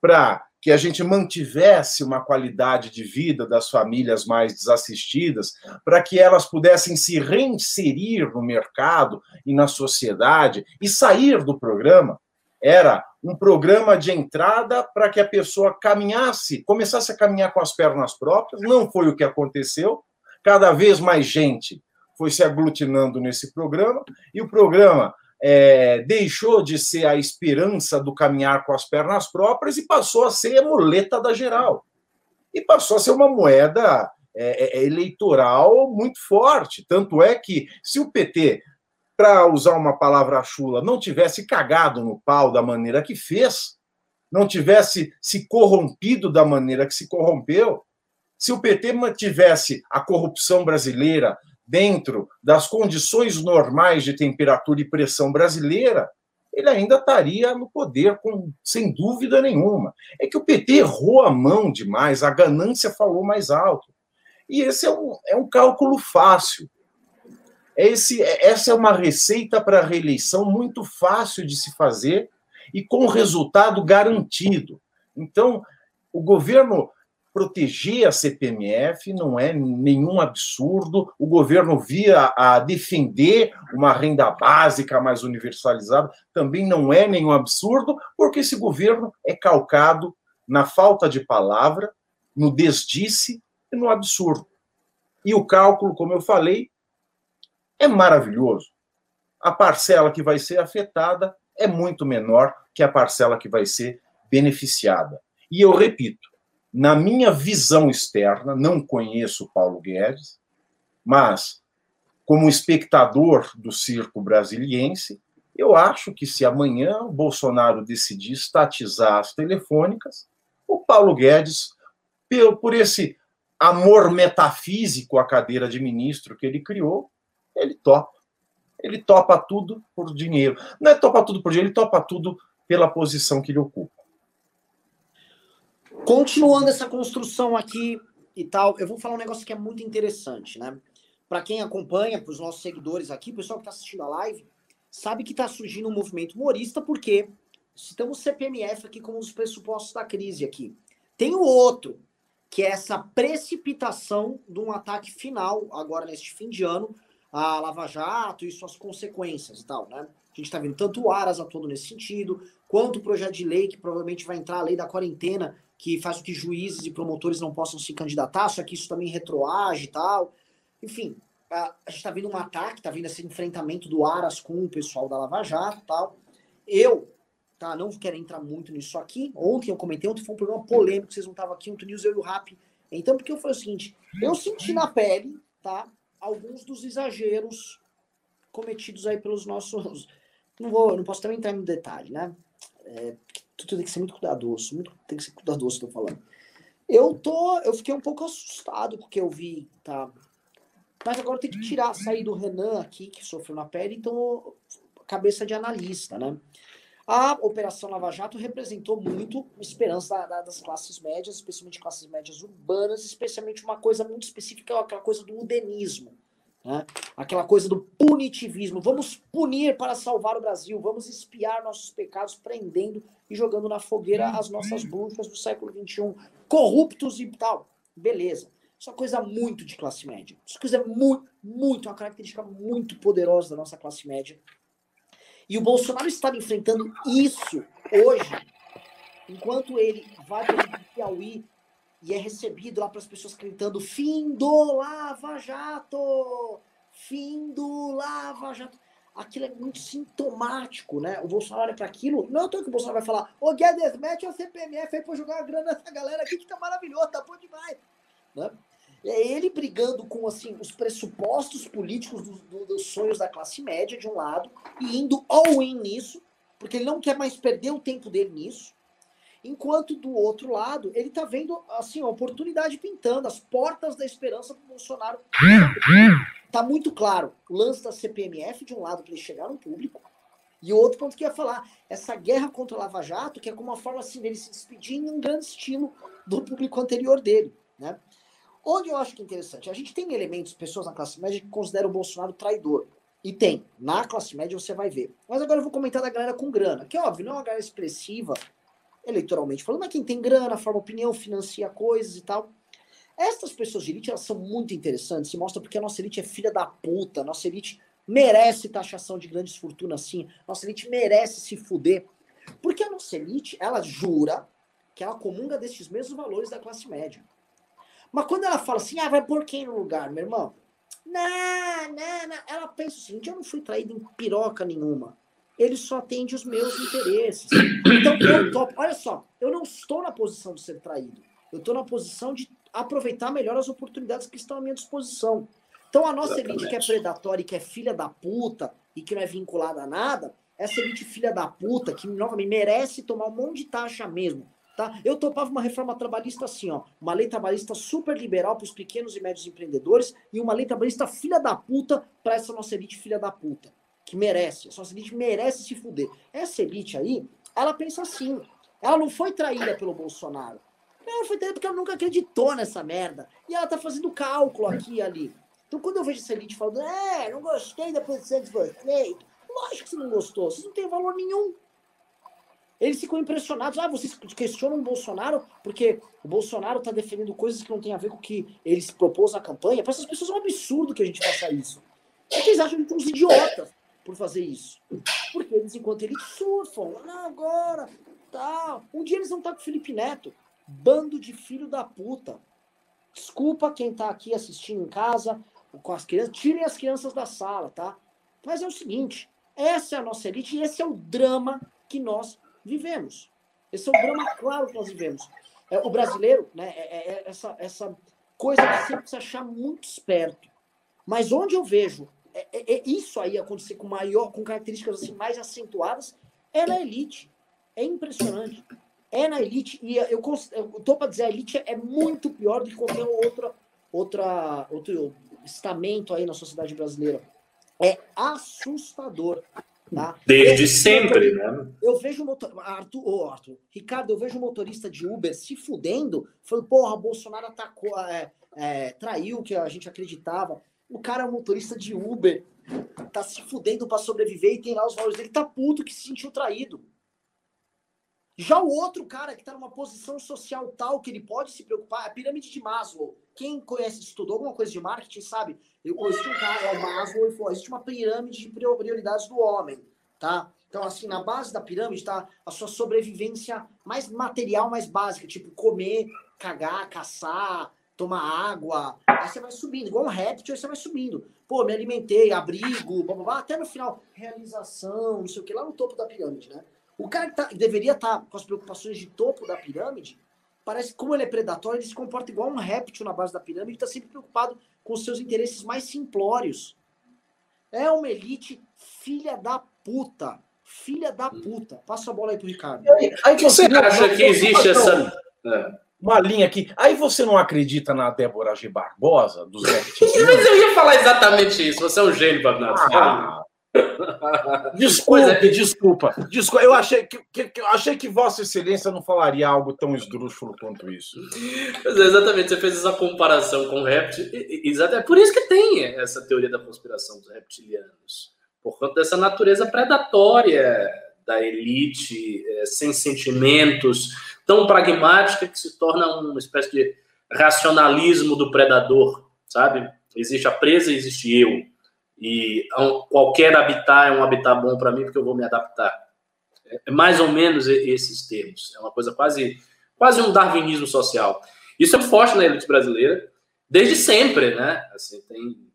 para que a gente mantivesse uma qualidade de vida das famílias mais desassistidas, para que elas pudessem se reinserir no mercado e na sociedade e sair do programa. Era um programa de entrada para que a pessoa caminhasse, começasse a caminhar com as pernas próprias. Não foi o que aconteceu. Cada vez mais gente foi se aglutinando nesse programa, e o programa é, deixou de ser a esperança do caminhar com as pernas próprias e passou a ser a muleta da geral. E passou a ser uma moeda é, é, eleitoral muito forte. Tanto é que, se o PT, para usar uma palavra chula, não tivesse cagado no pau da maneira que fez, não tivesse se corrompido da maneira que se corrompeu, se o PT mantivesse a corrupção brasileira dentro das condições normais de temperatura e pressão brasileira, ele ainda estaria no poder, com, sem dúvida nenhuma. É que o PT errou a mão demais, a ganância falou mais alto. E esse é um, é um cálculo fácil. Esse, essa é uma receita para reeleição muito fácil de se fazer e com resultado garantido. Então, o governo proteger a CPMF não é nenhum absurdo. O governo via a defender uma renda básica mais universalizada também não é nenhum absurdo, porque esse governo é calcado na falta de palavra, no desdisse e no absurdo. E o cálculo, como eu falei, é maravilhoso. A parcela que vai ser afetada é muito menor que a parcela que vai ser beneficiada. E eu repito, na minha visão externa, não conheço Paulo Guedes, Mas, como espectador do circo brasiliense, eu acho que se amanhã o Bolsonaro decidir estatizar as telefônicas, o Paulo Guedes, por esse amor metafísico à cadeira de ministro que ele criou, ele topa. Ele topa tudo por dinheiro. Não é topa tudo por dinheiro, ele topa tudo pela posição que ele ocupa. Continuando essa construção aqui e tal, eu vou falar um negócio que é muito interessante, né? Para quem acompanha, para os nossos seguidores aqui, o pessoal que está assistindo a live, sabe que está surgindo um movimento humorista, porque estamos CPMF aqui como os pressupostos da crise aqui. Tem o outro, que é essa precipitação de um ataque final, agora neste fim de ano, a Lava Jato e suas consequências e tal, né? A gente está vendo tanto o Aras atuando nesse sentido, quanto o projeto de lei que provavelmente vai entrar, a lei da quarentena, que faz com que juízes e promotores não possam se candidatar, só que isso também retroage e tal. Enfim, a, gente está vendo um ataque, está vendo esse enfrentamento do Aras com o pessoal da Lava Jato tal. Eu, tá, não quero entrar muito nisso aqui. Ontem eu comentei, ontem foi um programa polêmico, vocês não estavam aqui, ontem News, eu e o Rap. Então, porque eu falei o seguinte, eu senti na pele, tá, alguns dos exageros cometidos aí pelos nossos... Não vou, não posso também entrar no detalhe, né? É, tudo tem que ser muito cuidadoso, muito, tem que ser cuidadoso, estou falando. Eu tô, eu fiquei um pouco assustado porque eu vi, tá? Mas agora tem que tirar, sair do Renan aqui, que sofreu na pele, então, cabeça de analista, né? A Operação Lava Jato representou muito esperança da, da, das classes médias, especialmente classes médias urbanas, especialmente uma coisa muito específica, aquela coisa do udenismo, né? aquela coisa do punitivismo. Vamos punir para salvar o Brasil, vamos espiar nossos pecados, prendendo e jogando na fogueira as nossas bruxas do século XXI, corruptos e tal. Beleza. Isso é uma coisa muito de classe média. Isso é coisa muito, muito, uma característica muito poderosa da nossa classe média. E o Bolsonaro está enfrentando isso hoje, enquanto ele vai para o Piauí e é recebido lá para as pessoas gritando: fim do Lava Jato! Fim do Lava Jato! Aquilo é muito sintomático, né? O Bolsonaro olha para aquilo. Não é que o Bolsonaro vai falar: Ô Guedes, mete o CPMF aí para jogar a grana nessa galera aqui que tá maravilhoso, tá bom demais. Né? É ele brigando com assim os pressupostos políticos do, do, dos sonhos da classe média, de um lado, e indo all-in nisso, porque ele não quer mais perder o tempo dele nisso. Enquanto do outro lado, ele está vendo assim a oportunidade pintando, as portas da esperança para o Bolsonaro. Está muito claro o lance da CPMF, de um lado, para ele chegar no público, e o outro ponto que ia falar, essa guerra contra o Lava Jato, que é como uma forma assim dele se despedir em um grande estilo do público anterior dele. Né? Onde eu acho que é interessante, a gente tem elementos, pessoas na classe média que consideram o Bolsonaro traidor. E tem. Na classe média você vai ver. Mas agora eu vou comentar da galera com grana, que óbvio, não é uma galera expressiva, eleitoralmente falando, mas quem tem grana, forma opinião, financia coisas e tal. Essas pessoas de elite, elas são muito interessantes, se mostra porque a nossa elite é filha da puta, nossa elite merece taxação de grandes fortunas sim, nossa elite merece se fuder. Porque a nossa elite, ela jura que ela comunga destes mesmos valores da classe média. Mas quando ela fala assim, ah, vai por quem no lugar, meu irmão? Não, não, não. Ela pensa o seguinte: eu não fui traído em piroca nenhuma. Ele só atende os meus interesses. Então, eu topo. Olha só, eu não estou na posição de ser traído. Eu estou na posição de aproveitar melhor as oportunidades que estão à minha disposição. Então, a nossa Exatamente. elite que é predatória e que é filha da puta e que não é vinculada a nada, essa elite filha da puta, que novamente merece tomar um monte de taxa mesmo, Tá? Eu topava uma reforma trabalhista assim, ó, uma lei trabalhista super liberal para os pequenos e médios empreendedores e uma lei trabalhista filha da puta para essa nossa elite filha da puta, que merece, essa nossa elite merece se fuder. Essa elite aí, ela pensa assim, ela não foi traída pelo Bolsonaro. Ela foi traída porque ela nunca acreditou nessa merda. E ela tá fazendo cálculo aqui e ali. Então quando eu vejo essa elite falando, é, não gostei da posição de vocês, lógico que você não gostou, vocês não têm valor nenhum. Eles ficam impressionados. Ah, vocês questionam o Bolsonaro porque o Bolsonaro está defendendo coisas que não tem a ver com o que eles propôs na campanha. Para essas pessoas é um absurdo que a gente faça isso. Eles acham que somos idiotas por fazer isso. Porque eles, enquanto eles surfam, não, agora, tal. Um dia eles vão estar com o Felipe Neto. Bando de filho da puta. Desculpa quem está aqui assistindo em casa com as crianças. Tirem as crianças da sala, tá? Mas é o seguinte: essa é a nossa elite e esse é o drama que nós vivemos. Esse é o drama claro que nós vivemos. É, o brasileiro, né, é, é, é essa, essa coisa de sempre se achar muito esperto. Mas onde eu vejo é, é, é isso aí acontecer com maior, com características assim mais acentuadas, é na elite. É impressionante. É na elite e eu, tô para dizer a elite é muito pior do que qualquer outra outra outro estamento aí na sociedade brasileira. É assustador. Tá? Desde eu, sempre, eu, né? Eu vejo motor... Arthur, oh, Arthur, Ricardo, eu vejo motorista de Uber se fudendo, falando, porra, Bolsonaro atacou, é, é, traiu o que a gente acreditava. O cara é um motorista de Uber, tá se fudendo para sobreviver e tem lá os valores dele, tá puto que se sentiu traído. Já o outro cara que está numa posição social tal que ele pode se preocupar, é a pirâmide de Maslow. Quem conhece, estudou alguma coisa de marketing, sabe? Eu conheci um cara, é o Maslow, e falou: existe uma pirâmide de prioridades do homem, tá? Então, assim, na base da pirâmide está a sua sobrevivência mais material, mais básica, tipo comer, cagar, caçar, tomar água. Aí você vai subindo, igual um réptil, aí você vai subindo. Pô, me alimentei, abrigo, blá, blá, blá, até no final, realização, não sei o que, lá no topo da pirâmide, né? O cara que tá, deveria estar tá com as preocupações de topo da pirâmide, parece que como ele é predatório, ele se comporta igual um réptil na base da pirâmide, está sempre preocupado com os seus interesses mais simplórios. É uma elite filha da puta. Filha da puta. Passa a bola aí pro Ricardo. Aí, aí você acha que existe essa. É uma linha aqui. Aí você não acredita na Débora G. Barbosa, dos Mas eu ia falar exatamente isso. Você é um gênio, Bernardo. Ah, Desculpe, é. desculpa, desculpa. Eu achei que, que, eu achei que Vossa Excelência não falaria algo tão esdrúxulo quanto isso. É, exatamente, você fez essa comparação com reptil. Exatamente, é por isso que tem essa teoria da conspiração dos reptilianos. Por conta dessa natureza predatória da elite, é, sem sentimentos, tão pragmática que se torna uma espécie de racionalismo do predador, sabe? Existe a presa, existe eu e qualquer habitat é um habitat bom para mim porque eu vou me adaptar. É mais ou menos esses termos. É uma coisa quase, quase um darwinismo social. Isso é forte na elite brasileira desde sempre, né? Assim, tem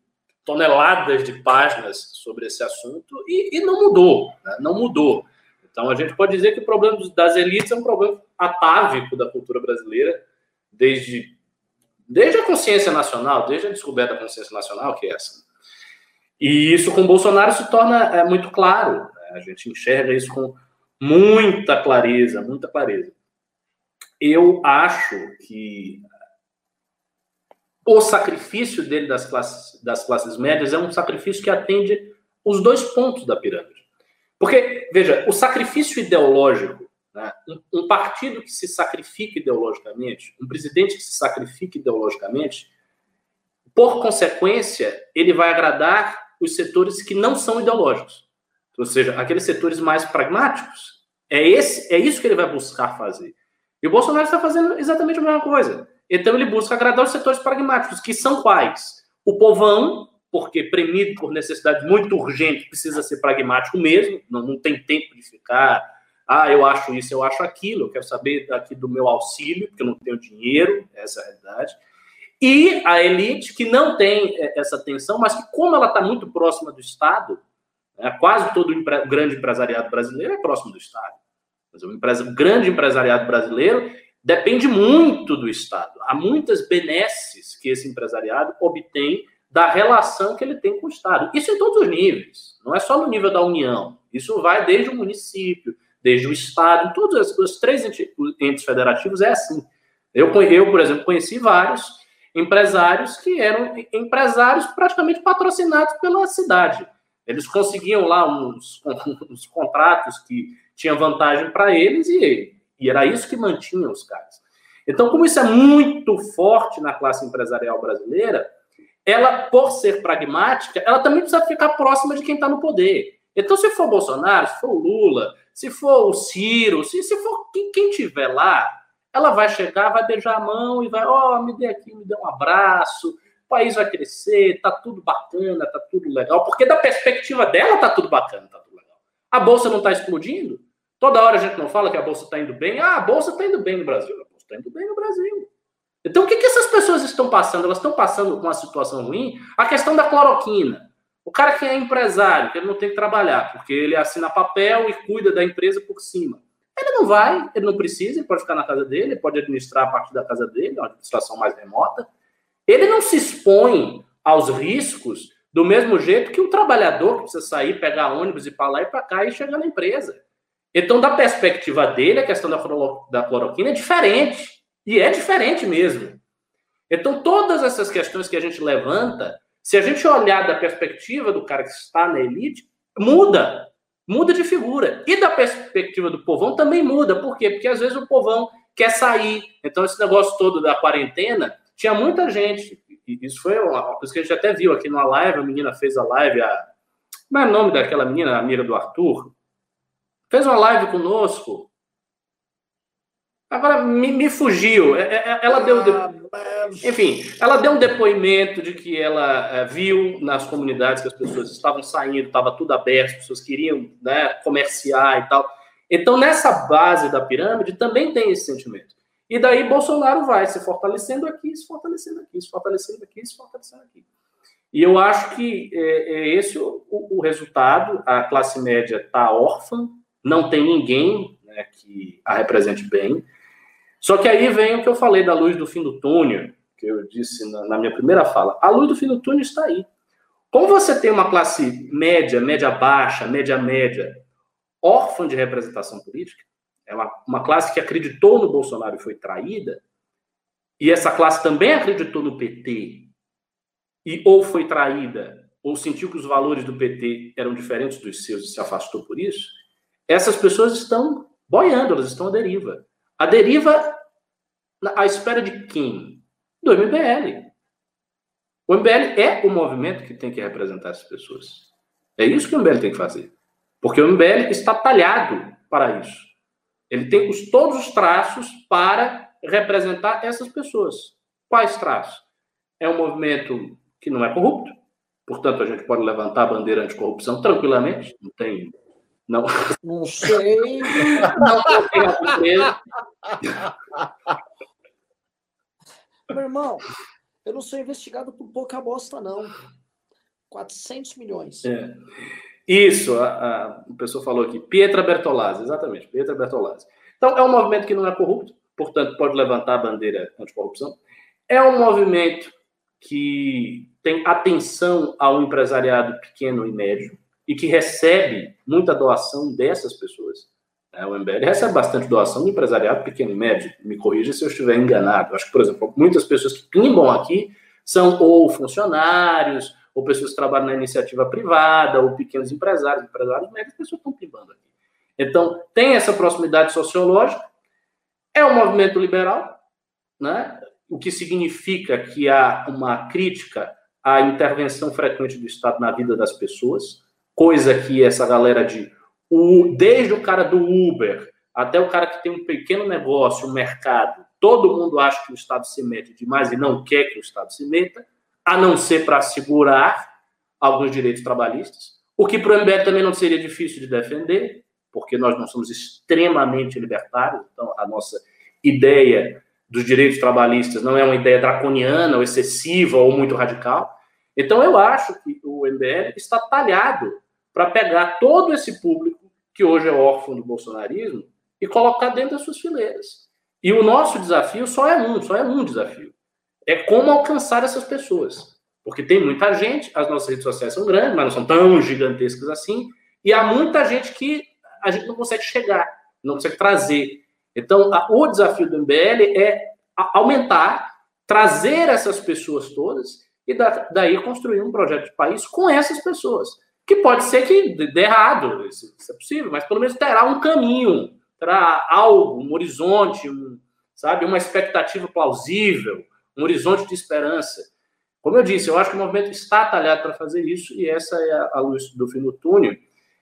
toneladas de páginas sobre esse assunto e, e não mudou, né? não mudou. Então a gente pode dizer que o problema das elites é um problema atávico da cultura brasileira desde desde a consciência nacional, desde a descoberta da consciência nacional, que é essa. E isso com Bolsonaro se torna é, muito claro. Né? A gente enxerga isso com muita clareza, muita clareza. Eu acho que o sacrifício dele das classes, das classes médias é um sacrifício que atende os dois pontos da pirâmide. Porque, veja, o sacrifício ideológico, né? um, um partido que se sacrifica ideologicamente, um presidente que se sacrifica ideologicamente, por consequência, ele vai agradar os setores que não são ideológicos. Ou seja, aqueles setores mais pragmáticos. É, esse, é isso que ele vai buscar fazer. E o Bolsonaro está fazendo exatamente a mesma coisa. Então ele busca agradar os setores pragmáticos, que são quais? O povão, porque premido por necessidade muito urgente, precisa ser pragmático mesmo, não, não tem tempo de ficar, ah, eu acho isso, eu acho aquilo, eu quero saber aqui do meu auxílio, porque eu não tenho dinheiro, essa é a realidade. E a elite que não tem é, essa tensão, mas que, como ela está muito próxima do Estado, né, quase todo o, grande empresariado brasileiro é próximo do Estado. Mas o, grande empresariado brasileiro depende muito do Estado. Há muitas benesses que esse empresariado obtém da relação que ele tem com o Estado. Isso em todos os níveis, não é só no nível da União. Isso vai desde o município, desde o Estado, todos os, os três entes federativos é assim. Eu, eu, por exemplo, conheci vários empresários que eram empresários praticamente patrocinados pela cidade. Eles conseguiam lá uns, uns contratos que tinham vantagem para eles e, e era isso que mantinha os caras. Então, como isso é muito forte na classe empresarial brasileira, ela, por ser pragmática, ela também precisa ficar próxima de quem está no poder. Então, se for Bolsonaro, se for o Lula, se for o Ciro, se, se for quem, quem tiver lá, ela vai chegar, vai beijar a mão e vai, ó, oh, me dê aqui, me dê um abraço, o país vai crescer, tá tudo bacana, tá tudo legal, porque da perspectiva dela tá tudo bacana, tá tudo legal. A bolsa não tá explodindo? Toda hora a gente não fala que a bolsa tá indo bem. Ah, a bolsa tá indo bem no Brasil. A bolsa tá indo bem no Brasil. Então, o que, que essas pessoas estão passando? Elas estão passando com uma situação ruim? A questão da cloroquina. O cara que é empresário, que ele não tem que trabalhar, porque ele assina papel e cuida da empresa por cima. Ele não vai, ele não precisa, ele pode ficar na casa dele, ele pode administrar a partir da casa dele, uma administração mais remota. Ele não se expõe aos riscos do mesmo jeito que o trabalhador que precisa sair, pegar ônibus e para lá e para cá e chegar na empresa. Então, da perspectiva dele, a questão da cloroquina é diferente. E é diferente mesmo. Então, todas essas questões que a gente levanta, se a gente olhar da perspectiva do cara que está na elite, muda. Muda de figura. E da perspectiva do povão também muda. Por quê? Porque às vezes o povão quer sair. Então, esse negócio todo da quarentena, tinha muita gente. Isso foi uma coisa que a gente até viu aqui numa live. A menina fez a live. A... Como é o nome daquela menina, amiga do Arthur? Fez uma live conosco. Agora me, me fugiu. É, é, ela deu. Ah, enfim, ela deu um depoimento de que ela é, viu nas comunidades que as pessoas estavam saindo, estava tudo aberto, as pessoas queriam né, comerciar e tal. Então, nessa base da pirâmide também tem esse sentimento. E daí Bolsonaro vai se fortalecendo aqui, se fortalecendo aqui, se fortalecendo aqui, se fortalecendo aqui. E eu acho que é, é esse o, o, resultado. A classe média está órfã, não tem ninguém né, que a represente bem. Só que aí vem o que eu falei da luz do fim do túnel, que eu disse na, na minha primeira fala. A luz do fim do túnel está aí. Como você tem uma classe média, média baixa, média média, órfã de representação política, é uma, uma classe que acreditou no Bolsonaro e foi traída, e essa classe também acreditou no PT, e ou foi traída, ou sentiu que os valores do PT eram diferentes dos seus e se afastou por isso, essas pessoas estão boiando, elas estão à deriva. A deriva à espera de quem? Do MBL. O MBL é o movimento que tem que representar essas pessoas. É isso que o MBL tem que fazer. Porque o MBL está talhado para isso. Ele tem os, todos os traços para representar essas pessoas. Quais traços? É um movimento que não é corrupto, portanto, a gente pode levantar a bandeira anticorrupção tranquilamente, não tem não. Não sei. Não Meu irmão, eu não sou investigado por pouca bosta, não. 400 milhões. É. Isso, a, a, a pessoa falou aqui. Pietra Bertolazzi, exatamente, Pietra Bertolazzi. Então, é um movimento que não é corrupto, portanto, pode levantar a bandeira anticorrupção. É um movimento que tem atenção ao empresariado pequeno e médio, e que recebe muita doação dessas pessoas. É, o MBL recebe bastante doação do empresariado pequeno e médio. Me corrija se eu estiver enganado. Acho que, por exemplo, muitas pessoas que pimbam aqui são ou funcionários, ou pessoas que trabalham na iniciativa privada, ou pequenos empresários, empresários médios, pessoas estão pimbando aqui. Então, tem essa proximidade sociológica, é um movimento liberal, né? o que significa que há uma crítica à intervenção frequente do Estado na vida das pessoas, coisa que essa galera de o, desde o cara do Uber até o cara que tem um pequeno negócio, um mercado, todo mundo acha que o Estado se mete demais e não quer que o Estado se meta, a não ser para assegurar alguns direitos trabalhistas, o que para o MBL também não seria difícil de defender, porque nós não somos extremamente libertários, então a nossa ideia dos direitos trabalhistas não é uma ideia draconiana ou excessiva ou muito radical. Então eu acho que o MBL está talhado para pegar todo esse público que hoje é órfão do bolsonarismo e colocar dentro das suas fileiras. E o nosso desafio só é um, só é um desafio. É como alcançar essas pessoas. Porque tem muita gente, as nossas redes sociais são grandes, mas não são tão gigantescas assim, e há muita gente que a gente não consegue chegar, não consegue trazer. Então, a, o desafio do MBL é aumentar, trazer essas pessoas todas e da, daí construir um projeto de país com essas pessoas que pode ser que dê errado, isso, é possível, mas pelo menos terá um caminho, terá algo, um horizonte, um, sabe, uma expectativa plausível, um horizonte de esperança. Como eu disse, eu acho que o movimento está talhado para fazer isso e essa é a, a luz do fim do túnel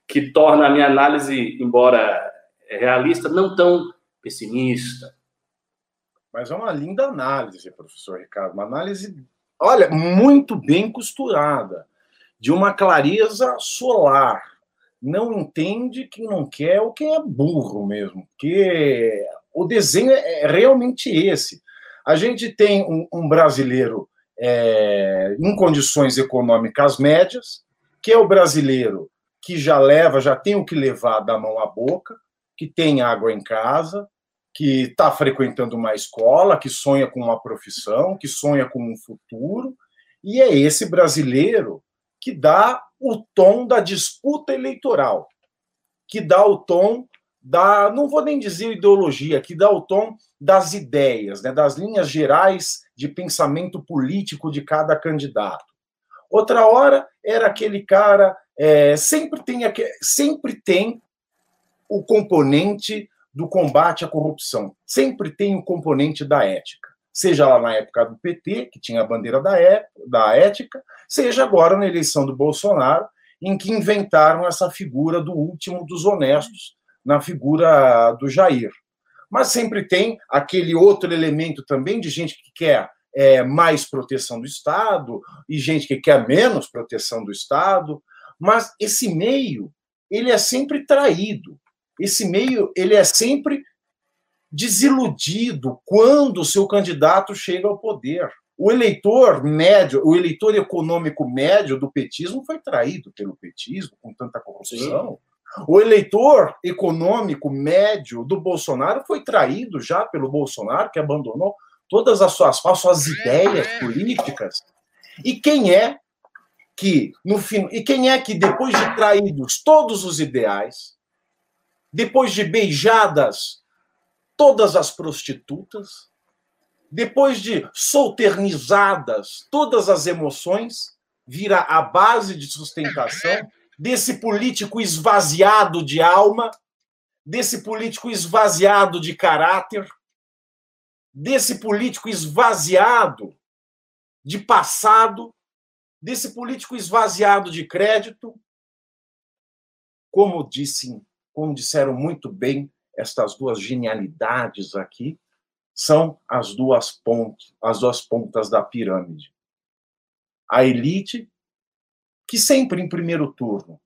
que torna a minha análise, embora realista, não tão pessimista. Mas é uma linda análise, professor Ricardo, uma análise, olha, muito bem costurada de uma clareza solar. Não entende quem não quer ou quem é burro mesmo, porque o desenho é, é realmente esse. A gente tem um, um brasileiro é, em condições econômicas médias, que é o brasileiro que já leva, já tem o que levar da mão à boca, que tem água em casa, que está frequentando uma escola, que sonha com uma profissão, que sonha com um futuro, E é esse brasileiro que dá o tom da disputa eleitoral, que dá o tom da, não vou nem dizer ideologia, que dá o tom das ideias, né, das linhas gerais de pensamento político de cada candidato. Outra hora era aquele cara, é, sempre tem sempre tem o componente do combate à corrupção, sempre tem o componente da ética seja lá na época do PT, que tinha a bandeira da, é, da ética, seja agora na eleição do Bolsonaro, em que inventaram essa figura do último dos honestos, na figura do Jair. Mas sempre tem aquele outro elemento também de gente que quer é, mais proteção do Estado e gente que quer menos proteção do Estado. Mas esse meio, ele é sempre traído. Esse meio, ele é sempre desiludido quando o seu candidato chega ao poder. O eleitor médio, o eleitor econômico médio do petismo foi traído pelo petismo com tanta corrupção. Sim. O eleitor econômico médio do Bolsonaro foi traído já pelo Bolsonaro, que abandonou todas as suas, as suas ideias políticas. E quem é que no fim, e quem é que depois de traídos todos os ideais, depois de beijadas todas as prostitutas, depois de solternizadas todas as emoções, vira a base de sustentação desse político esvaziado de alma, desse político esvaziado de caráter, desse político esvaziado de passado, desse político esvaziado de crédito. Como disse, como disseram muito bem estas duas genialidades aqui são as duas pontas, as duas pontas da pirâmide. A elite que sempre em primeiro turno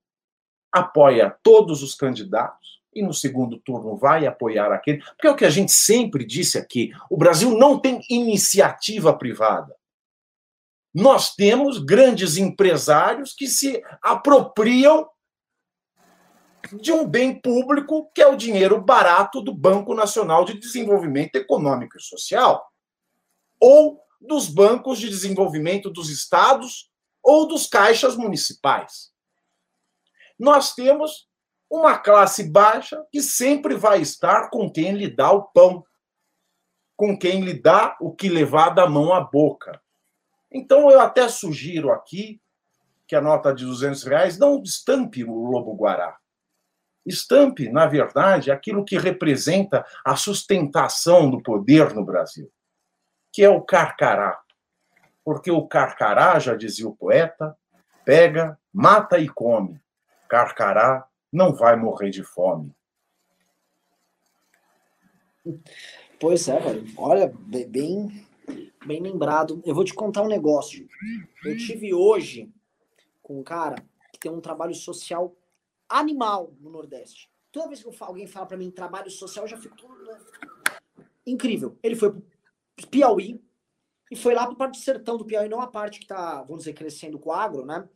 apoia todos os candidatos e no segundo turno vai apoiar aquele, porque é o que a gente sempre disse aqui, o Brasil não tem iniciativa privada. Nós temos grandes empresários que se apropriam de um bem público que é o dinheiro barato do Banco Nacional de Desenvolvimento Econômico e Social, ou dos bancos de desenvolvimento dos estados ou dos caixas municipais. Nós temos uma classe baixa que sempre vai estar com quem lhe dá o pão, com quem lhe dá o que levar da mão à boca. Então eu até sugiro aqui que a nota de 200 reais não estampe o lobo guará estampe, na verdade, aquilo que representa a sustentação do poder no Brasil, que é o carcará. Porque o carcará, já dizia o poeta, pega, mata e come. Carcará não vai morrer de fome. Pois é, velho. Olha, bem, bem lembrado. Eu vou te contar um negócio. Eu tive hoje com um cara que tem um trabalho social animal no Nordeste. Toda vez que alguém fala para mim trabalho social, eu já fico todo... Incrível. Ele foi pro Piauí e foi lá para parte do sertão do Piauí, não a parte que tá, vamos dizer, crescendo com o agro, né?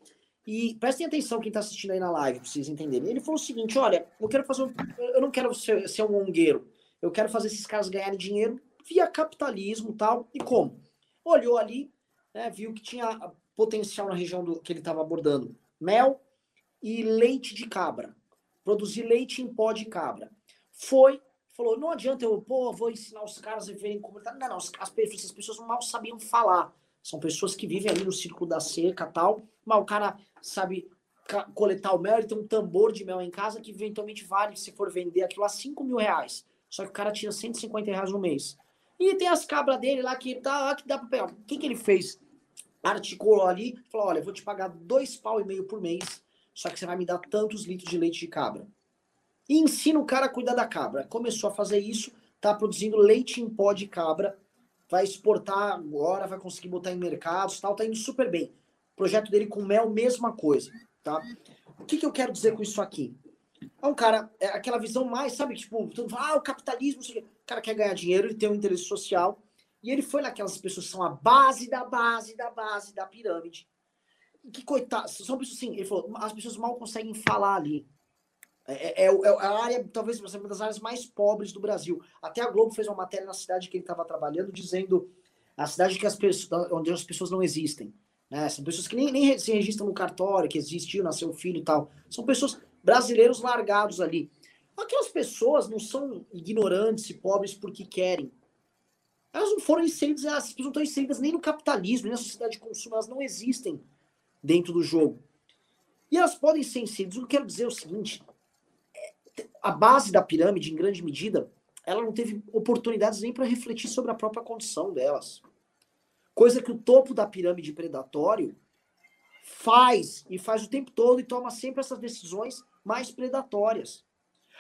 E prestem atenção quem tá assistindo aí na live, pra vocês entenderem. Ele falou o seguinte: olha, eu quero fazer um, eu não quero ser, ser um ongueiro. Eu quero fazer esses caras ganharem dinheiro via capitalismo tal. E como? Olhou ali, né, viu que tinha potencial na região do, que ele estava abordando. Mel, e leite de cabra. Produzir leite em pó de cabra. Foi, falou, não adianta eu, pô, vou ensinar os caras a viverem como... Não, não, as, as pessoas mal sabiam falar. São pessoas que vivem ali no círculo da seca tal, mas o cara sabe coletar o mel, ele tem um tambor de mel em casa que eventualmente vale, se for vender aquilo a 5 mil reais. Só que o cara tira 150 reais no mês. E tem as cabras dele lá que, tá, que dá pra pegar. O que, que ele fez? Articulou ali, falou: olha, vou te pagar dois pau e meio por mês só que você vai me dar tantos litros de leite de cabra. E ensina o cara a cuidar da cabra. Começou a fazer isso, tá produzindo leite em pó de cabra, vai exportar agora, vai conseguir botar em mercados, tal, tá indo super bem. O projeto dele com mel, mesma coisa, tá? O que, que eu quero dizer com isso aqui? É um cara, é aquela visão mais, sabe, tipo, todo ah, o capitalismo, o cara quer ganhar dinheiro, ele tem um interesse social, e ele foi naquelas pessoas que são a base da base da base da pirâmide, que coitado, são pessoas assim, ele falou, as pessoas mal conseguem falar ali. É, é, é, é a área, talvez, uma das áreas mais pobres do Brasil. Até a Globo fez uma matéria na cidade que ele estava trabalhando, dizendo a cidade que as pessoas, onde as pessoas não existem. Né? São pessoas que nem, nem se registram no cartório, que existiu, nasceu filho e tal. São pessoas brasileiros largados ali. Aquelas pessoas não são ignorantes e pobres porque querem. Elas não foram inseridas, elas não estão inseridas nem no capitalismo, nem na sociedade de consumo, elas não existem dentro do jogo. E elas podem ser inseridas. O que eu quero dizer é o seguinte: é, a base da pirâmide, em grande medida, ela não teve oportunidades nem para refletir sobre a própria condição delas. Coisa que o topo da pirâmide predatório faz, e faz o tempo todo, e toma sempre essas decisões mais predatórias.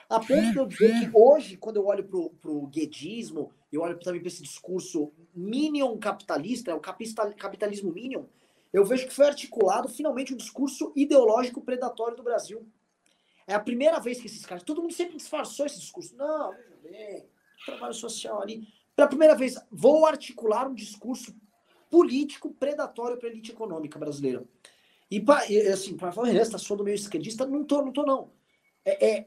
A ponto de eu dizer que hoje, quando eu olho para o guedismo, eu olho também para esse discurso minion capitalista, o capitalismo minion, eu vejo que foi articulado finalmente um discurso ideológico predatório do Brasil. É a primeira vez que esses caras. Todo mundo sempre disfarçou esse discurso. Não, veja bem, trabalho social ali. Pela primeira vez, vou articular um discurso político predatório para a elite econômica brasileira. E, assim, para falar, Renan, está do meio esquerdista? Não tô, não tô, não. É, é,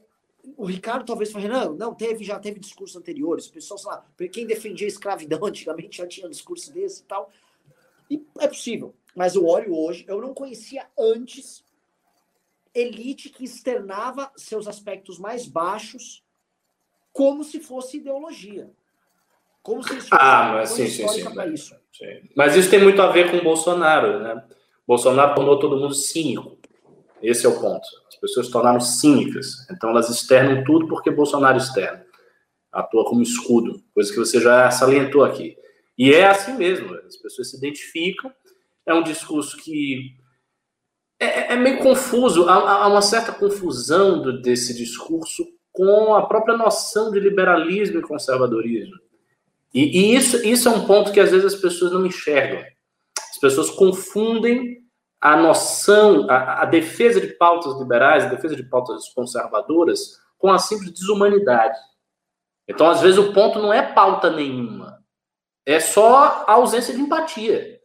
o Ricardo talvez fale, não, não, teve, já teve discursos anteriores. Pessoal, sei lá, quem defendia a escravidão antigamente já tinha um discurso desse e tal. E é possível. Mas eu olho hoje, eu não conhecia antes elite que externava seus aspectos mais baixos como se fosse ideologia. Como se isso fosse ah, mas, sim, sim, sim, para isso. Sim. Mas isso tem muito a ver com o Bolsonaro, né? Bolsonaro tornou todo mundo cínico. Esse é o ponto. As pessoas se tornaram cínicas. Então elas externam tudo porque Bolsonaro externa. Atua como escudo, coisa que você já salientou aqui. E é assim mesmo. As pessoas se identificam. É um discurso que é, é meio confuso. Há, há, uma certa confusão desse discurso com a própria noção de liberalismo e conservadorismo. E, e, isso, isso é um ponto que às vezes as pessoas não enxergam. As pessoas confundem a noção, a, a defesa de pautas liberais, a defesa de pautas conservadoras, com a simples desumanidade. Então, às vezes, o ponto não é pauta nenhuma, é só a ausência de empatia.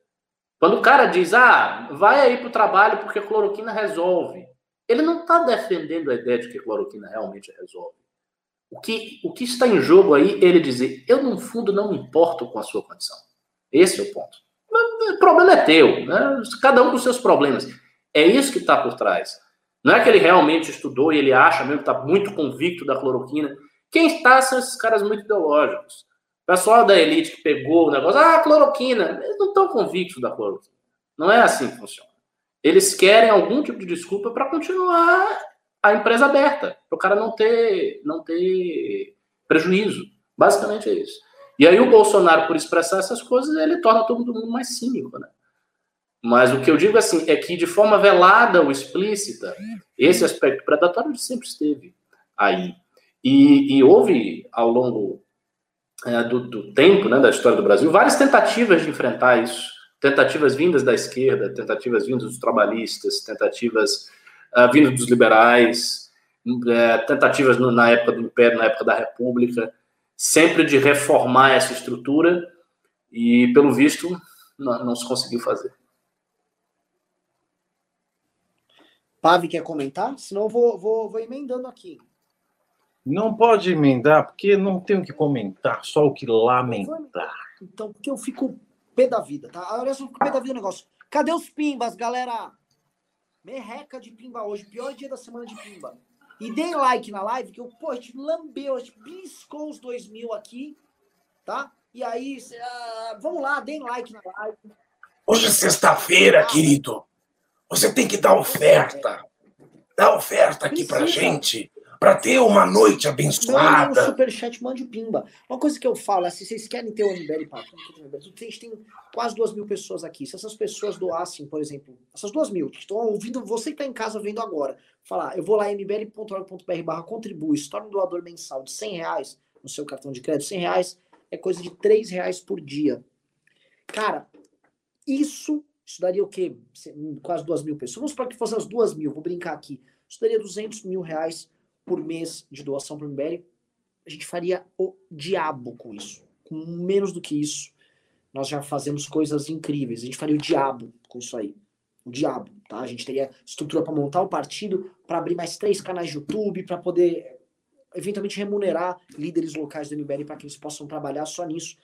Quando o cara diz, ah, vai aí para o trabalho porque a cloroquina resolve, ele não está defendendo a ideia de que a cloroquina realmente resolve. O que, o que está em jogo aí, ele dizer, eu no fundo não me importo com a sua condição. Esse é o ponto. O problema é teu, né? cada um com seus problemas. É isso que está por trás. Não é que ele realmente estudou e ele acha mesmo está muito convicto da cloroquina. Quem está são esses caras muito ideológicos. Pessoal da elite que pegou o negócio, ah, cloroquina, eles não estão convictos da cloroquina. Não é assim que funciona. Eles querem algum tipo de desculpa para continuar a empresa aberta, para o cara não ter, não ter prejuízo. Basicamente é isso. E aí o Bolsonaro, por expressar essas coisas, ele torna todo mundo mais cínico, né? Mas o que eu digo assim é que de forma velada ou explícita, esse aspecto predatório sempre esteve aí. E, e houve ao longo é, do, do, tempo, né, da história do Brasil, várias tentativas de enfrentar isso. Tentativas vindas da esquerda, tentativas vindas dos trabalhistas, tentativas uh, vindas dos liberais, uh, tentativas no, na época do Império, na época da República, sempre de reformar essa estrutura e, pelo visto, não, não se conseguiu fazer. Pave quer comentar? Senão eu vou, vou, vou emendando aqui. Não pode emendar, porque não tenho que comentar, só o que lamentar. Então, porque eu fico pé da vida, tá? Olha só, eu fico pé da vida o negócio. Cadê os pimbas, galera? Merreca de pimba hoje, pior dia da semana de pimba. E deem like na live, que eu, pô, a gente lambeu, a gente bliscou os dois mil aqui, tá? E aí, uh, vamos lá, deem like na live. Hoje é sexta-feira, ah, querido. Você tem que dar oferta. Dá oferta aqui Precisa. pra gente para ter uma noite abençoada. Mande um superchat, mande pimba. Uma coisa que eu falo se vocês querem ter o MBL para a gente tem quase duas mil pessoas aqui. Se essas pessoas doassem, por exemplo, essas duas mil que estão ouvindo, você que está em casa vendo agora, falar, eu vou lá mbl.org.br barra contribui, se torna um doador mensal de 100 reais no seu cartão de crédito, 100 reais é coisa de 3 reais por dia. Cara, isso, isso daria o quê? Quase duas mil pessoas. Vamos para que fossem as duas mil, vou brincar aqui. Isso daria 200 mil reais por mês de doação para o MBL, a gente faria o diabo com isso. Com menos do que isso, nós já fazemos coisas incríveis. A gente faria o diabo com isso aí. O diabo, tá? A gente teria estrutura para montar o partido, para abrir mais três canais de YouTube, para poder eventualmente remunerar líderes locais do MBL para que eles possam trabalhar só nisso.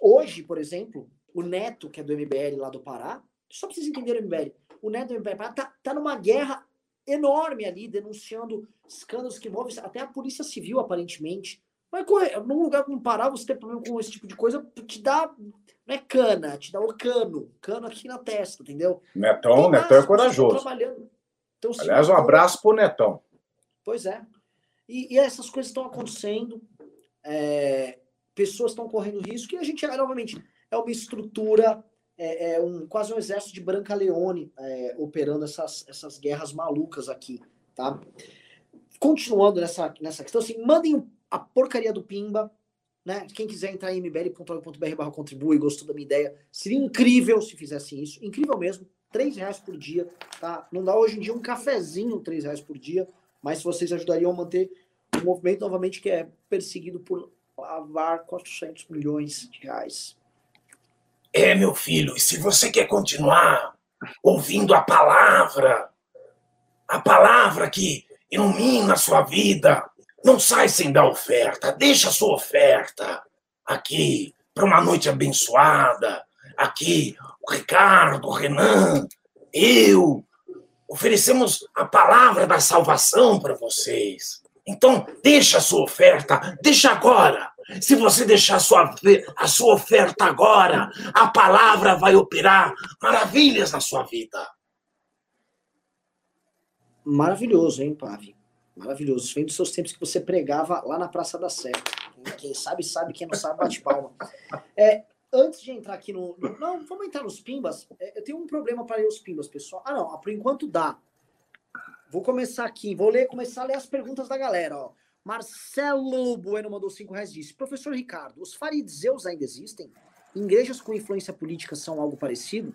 Hoje, por exemplo, o Neto, que é do MBL lá do Pará, Só pra vocês entenderem, MBL. O Neto do MBL tá, tá numa guerra enorme ali, denunciando escândalos que envolvem até a Polícia Civil, aparentemente. Vai correr. Num lugar como Pará, você ter problema com esse tipo de coisa, te dá. Não é cana, te dá o cano. Cano aqui na testa, entendeu? Netão, então, Netão é corajoso. Então, Aliás, um abraço pro Netão. Pois é. E, e essas coisas estão acontecendo. É, pessoas estão correndo risco e a gente, novamente, é uma estrutura, é, é um, quase um exército de Branca Leone é, operando essas, essas guerras malucas aqui, tá? Continuando nessa, nessa questão, assim, mandem a porcaria do Pimba, né? Quem quiser entrar em mbl.org.br contribui, gostou da minha ideia, seria incrível se fizessem isso, incrível mesmo, três reais por dia, tá? Não dá hoje em dia um cafezinho três reais por dia, mas vocês ajudariam a manter o movimento novamente que é perseguido por lavar 400 milhões de reais. É, meu filho, e se você quer continuar ouvindo a palavra, a palavra que ilumina a sua vida, não sai sem dar oferta, deixa a sua oferta aqui para uma noite abençoada. Aqui, o Ricardo, o Renan, eu oferecemos a palavra da salvação para vocês. Então, deixa a sua oferta, deixa agora. Se você deixar a sua, a sua oferta agora, a palavra vai operar maravilhas na sua vida. Maravilhoso, hein, Pavi? Maravilhoso. Vem dos seus tempos que você pregava lá na Praça da Sé. Quem sabe, sabe. Quem não sabe, bate palma. É, antes de entrar aqui no. Não, vamos entrar nos pimbas. É, eu tenho um problema para ler os pimbas, pessoal. Ah, não. Por enquanto dá. Vou começar aqui. Vou ler, começar a ler as perguntas da galera. Ó. Marcelo Bueno mandou cinco reais disse: Professor Ricardo, os fariseus ainda existem? Igrejas com influência política são algo parecido?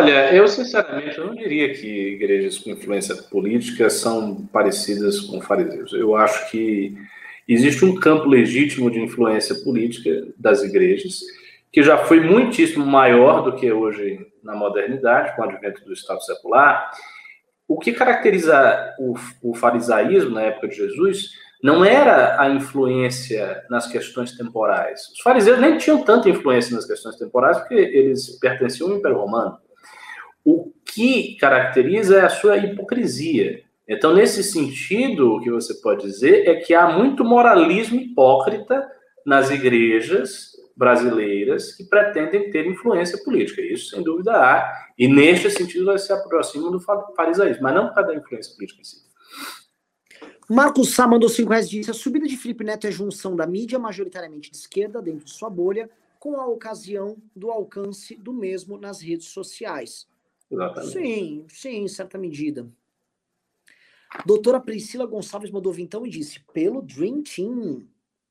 Olha, eu sinceramente eu não diria que igrejas com influência política são parecidas com fariseus. Eu acho que existe um campo legítimo de influência política das igrejas, que já foi muitíssimo maior do que hoje na modernidade, com o advento do Estado secular. O que caracteriza o, o farisaísmo na época de Jesus não era a influência nas questões temporais. Os fariseus nem tinham tanta influência nas questões temporais porque eles pertenciam ao Império Romano. O que caracteriza é a sua hipocrisia. Então, nesse sentido, o que você pode dizer é que há muito moralismo hipócrita nas igrejas brasileiras que pretendem ter influência política. Isso, sem dúvida, há. E, neste sentido, vai se aproximam do farisaísmo, mas não por causa da influência política em si. Marcos Sá mandou 5 reais disse: a subida de Felipe Neto é junção da mídia majoritariamente de esquerda dentro de sua bolha com a ocasião do alcance do mesmo nas redes sociais. Exatamente. Sim, sim, em certa medida. Doutora Priscila Gonçalves mandou vintão e disse: pelo Dream Team.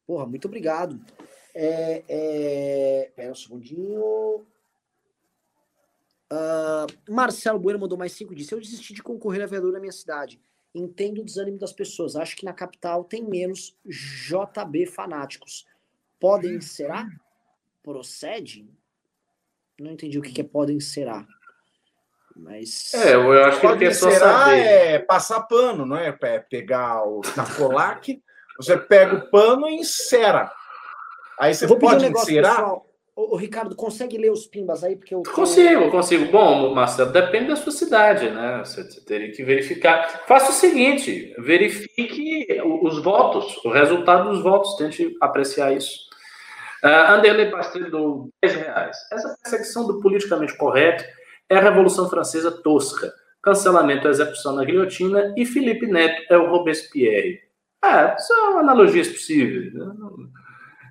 Porra, muito obrigado. É, é... Pera um segundinho. Uh, Marcelo Bueno mandou mais cinco disse: Eu desisti de concorrer a vereador na minha cidade. Entendo o desânimo das pessoas. Acho que na capital tem menos JB fanáticos. Podem será? Procede? Não entendi o que, que é podem será. Mas. É, eu acho que ele quer só saber. É passar pano, não é? é pegar o tacolac, você pega o pano e encera. Aí você pode um encerar. O, Ricardo, consegue ler os pimbas aí? Porque eu Consigo, consigo. Bom, Marcelo, depende da sua cidade, né? Você teria que verificar. Faça o seguinte: verifique os votos, o resultado dos votos, tente apreciar isso. Uh, Anderley Pastel do 10 reais. Essa perseguição do politicamente correto é a Revolução Francesa tosca. Cancelamento execução na guilhotina e Felipe Neto é o Robespierre. Ah, são analogias possíveis. Né?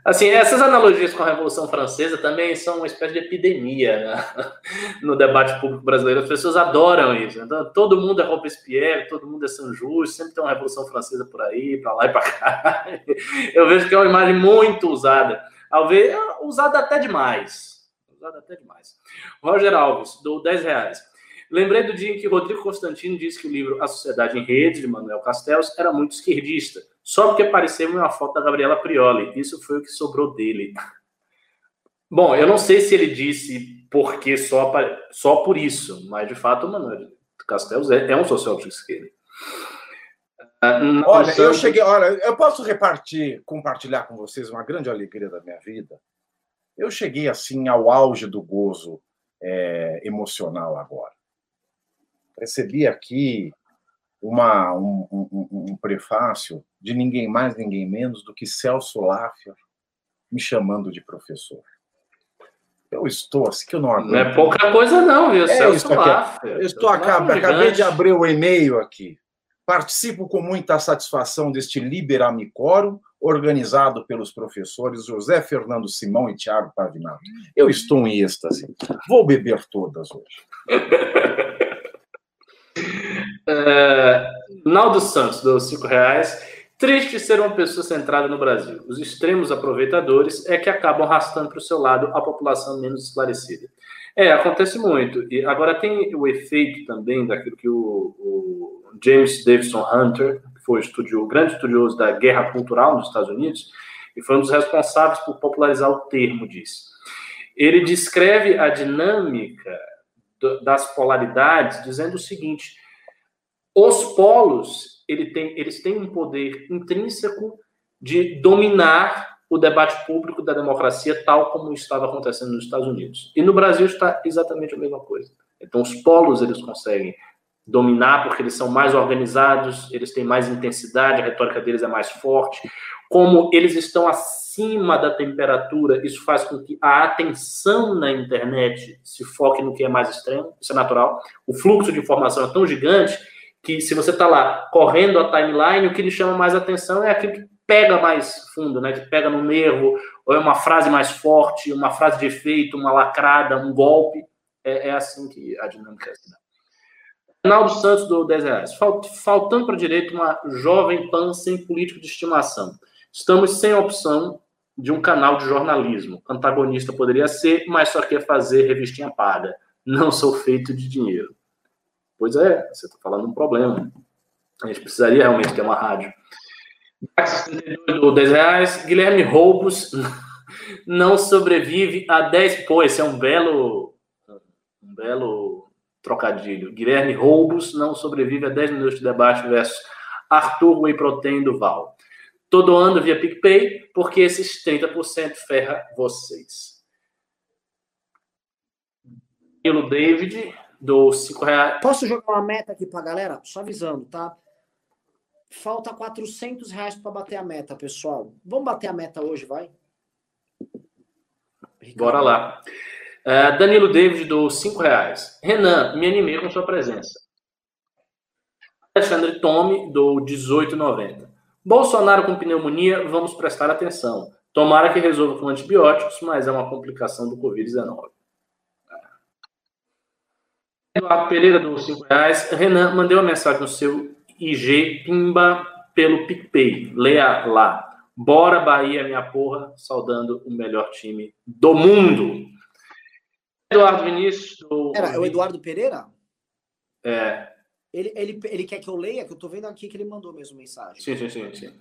Assim, essas analogias com a Revolução Francesa também são uma espécie de epidemia né? no debate público brasileiro. As pessoas adoram isso. Então, todo mundo é Robespierre, todo mundo é São Justo, sempre tem uma Revolução Francesa por aí, para lá e para cá. Eu vejo que é uma imagem muito usada. Ao ver, usada até demais. Usada até demais. Roger Alves, dou 10 reais. Lembrei do dia em que Rodrigo Constantino disse que o livro A Sociedade em Rede, de Manuel Castells, era muito esquerdista, só porque apareceu uma foto da Gabriela Prioli. Isso foi o que sobrou dele. Bom, eu não sei se ele disse porque só, só por isso, mas de fato o Manuel Castells é, é um sociólogo de esquerda. Ah, olha, eu cheguei. Olha, eu posso repartir, compartilhar com vocês uma grande alegria da minha vida. Eu cheguei assim ao auge do gozo é, emocional agora. Recebi aqui uma, um, um, um, prefácio de ninguém mais, ninguém menos do que Celso Laffer me chamando de professor. Eu estou assim que eu não aguento. Não é pouca coisa, não, viu? É Celso Laffer. Eu estou acabei, acabei de abrir o e-mail aqui. Participo com muita satisfação deste Liberamicórum, organizado pelos professores José Fernando Simão e Tiago Pavinato. Eu estou em êxtase. Vou beber todas hoje. É, Naldo Santos, dos cinco reais. Triste ser uma pessoa centrada no Brasil. Os extremos aproveitadores é que acabam arrastando para o seu lado a população menos esclarecida. É, acontece muito. E agora tem o efeito também daquilo que o, o James Davidson Hunter, que foi o grande estudioso da guerra cultural nos Estados Unidos, e foi um dos responsáveis por popularizar o termo disso. Ele descreve a dinâmica das polaridades dizendo o seguinte: os polos ele tem, eles têm um poder intrínseco de dominar o debate público da democracia, tal como estava acontecendo nos Estados Unidos. E no Brasil está exatamente a mesma coisa. Então, os polos eles conseguem dominar porque eles são mais organizados, eles têm mais intensidade, a retórica deles é mais forte. Como eles estão acima da temperatura, isso faz com que a atenção na internet se foque no que é mais extremo, isso é natural. O fluxo de informação é tão gigante que se você está lá correndo a timeline, o que lhe chama mais atenção é aquilo que pega mais fundo, né? Que pega no nervo, ou é uma frase mais forte, uma frase de efeito, uma lacrada, um golpe. É, é assim que a dinâmica é. Ronaldo Santos do 10 reais. Faltando para direito uma jovem pan sem político de estimação. Estamos sem opção de um canal de jornalismo. Antagonista poderia ser, mas só quer fazer revistinha paga. Não sou feito de dinheiro. Pois é, você está falando um problema. A gente precisaria realmente ter uma rádio. Do 10 reais, Guilherme Roubos não sobrevive a 10. Pô, esse é um belo, um belo trocadilho. Guilherme Roubos não sobrevive a 10 minutos de debate versus Arthur Whey Protein do Val. Tô doando via PicPay, porque esses 30% ferra vocês. Pelo David, do 5 reais. Posso jogar uma meta aqui pra galera? Só avisando, tá? Falta 400 reais para bater a meta, pessoal. Vamos bater a meta hoje, vai? Bora lá. Uh, Danilo David do 5 reais. Renan, me animei com sua presença. Alexandre Tome do 18,90. Bolsonaro com pneumonia, vamos prestar atenção. Tomara que resolva com antibióticos, mas é uma complicação do Covid-19. Eduardo Pereira, do 5 reais. Renan, mandei uma mensagem no seu IG Pimba pelo PicPay. Leia lá. Bora Bahia, minha porra, saudando o melhor time do mundo. Eduardo Vinícius. Do... Era, é o Eduardo Pereira? É. Ele, ele, ele quer que eu leia? Que eu tô vendo aqui que ele mandou mesmo mensagem. Sim, sim, sim. sim.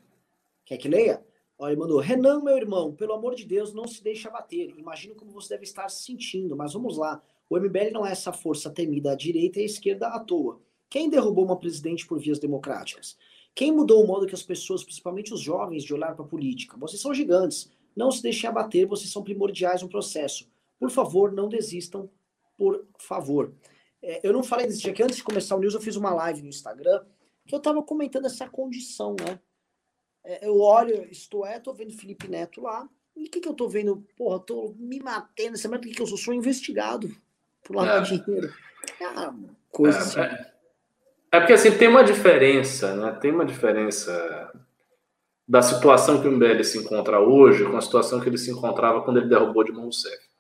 Quer que leia? Olha, ele mandou: Renan, meu irmão, pelo amor de Deus, não se deixe abater. Imagino como você deve estar se sentindo, mas vamos lá. O MBL não é essa força temida à direita e à esquerda à toa. Quem derrubou uma presidente por vias democráticas? Quem mudou o modo que as pessoas, principalmente os jovens, de olhar para a política? Vocês são gigantes. Não se deixem abater, vocês são primordiais no processo. Por favor, não desistam, por favor. É, eu não falei desse dia que antes de começar o news, eu fiz uma live no Instagram que eu estava comentando essa condição, né? É, eu olho, estou é, tô vendo Felipe Neto lá, e o que, que eu tô vendo? Porra, tô me matando, semana que eu sou? Sou investigado por lavar é. dinheiro. É uma coisa é, assim. É, é, porque assim, tem uma diferença, né? Tem uma diferença da situação que o MBL se encontra hoje com a situação que ele se encontrava quando ele derrubou de Rousseff.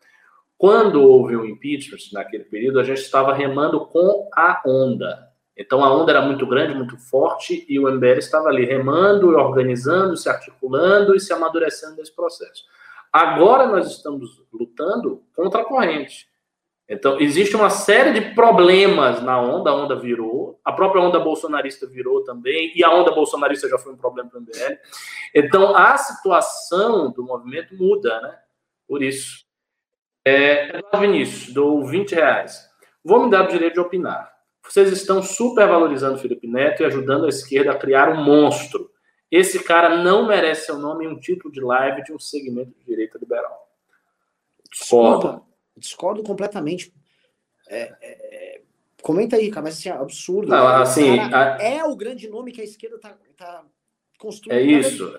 Quando houve o impeachment, naquele período, a gente estava remando com a onda. Então a onda era muito grande, muito forte, e o MBL estava ali remando, organizando, se articulando e se amadurecendo nesse processo. Agora nós estamos lutando contra a corrente. Então, existe uma série de problemas na onda, a onda virou, a própria onda bolsonarista virou também, e a onda bolsonarista já foi um problema para o MBL. Então, a situação do movimento muda, né? Por isso. É, Vinícius, dou 20 reais. Vou me dar o direito de opinar. Vocês estão supervalorizando o Felipe Neto e ajudando a esquerda a criar um monstro. Esse cara não merece seu nome em um título de live de um segmento de direita liberal. Discordo. Discordo completamente. É, é, comenta aí, cara, mas assim, é absurdo. Não, assim, a... É o grande nome que a esquerda tá, tá construindo. É isso.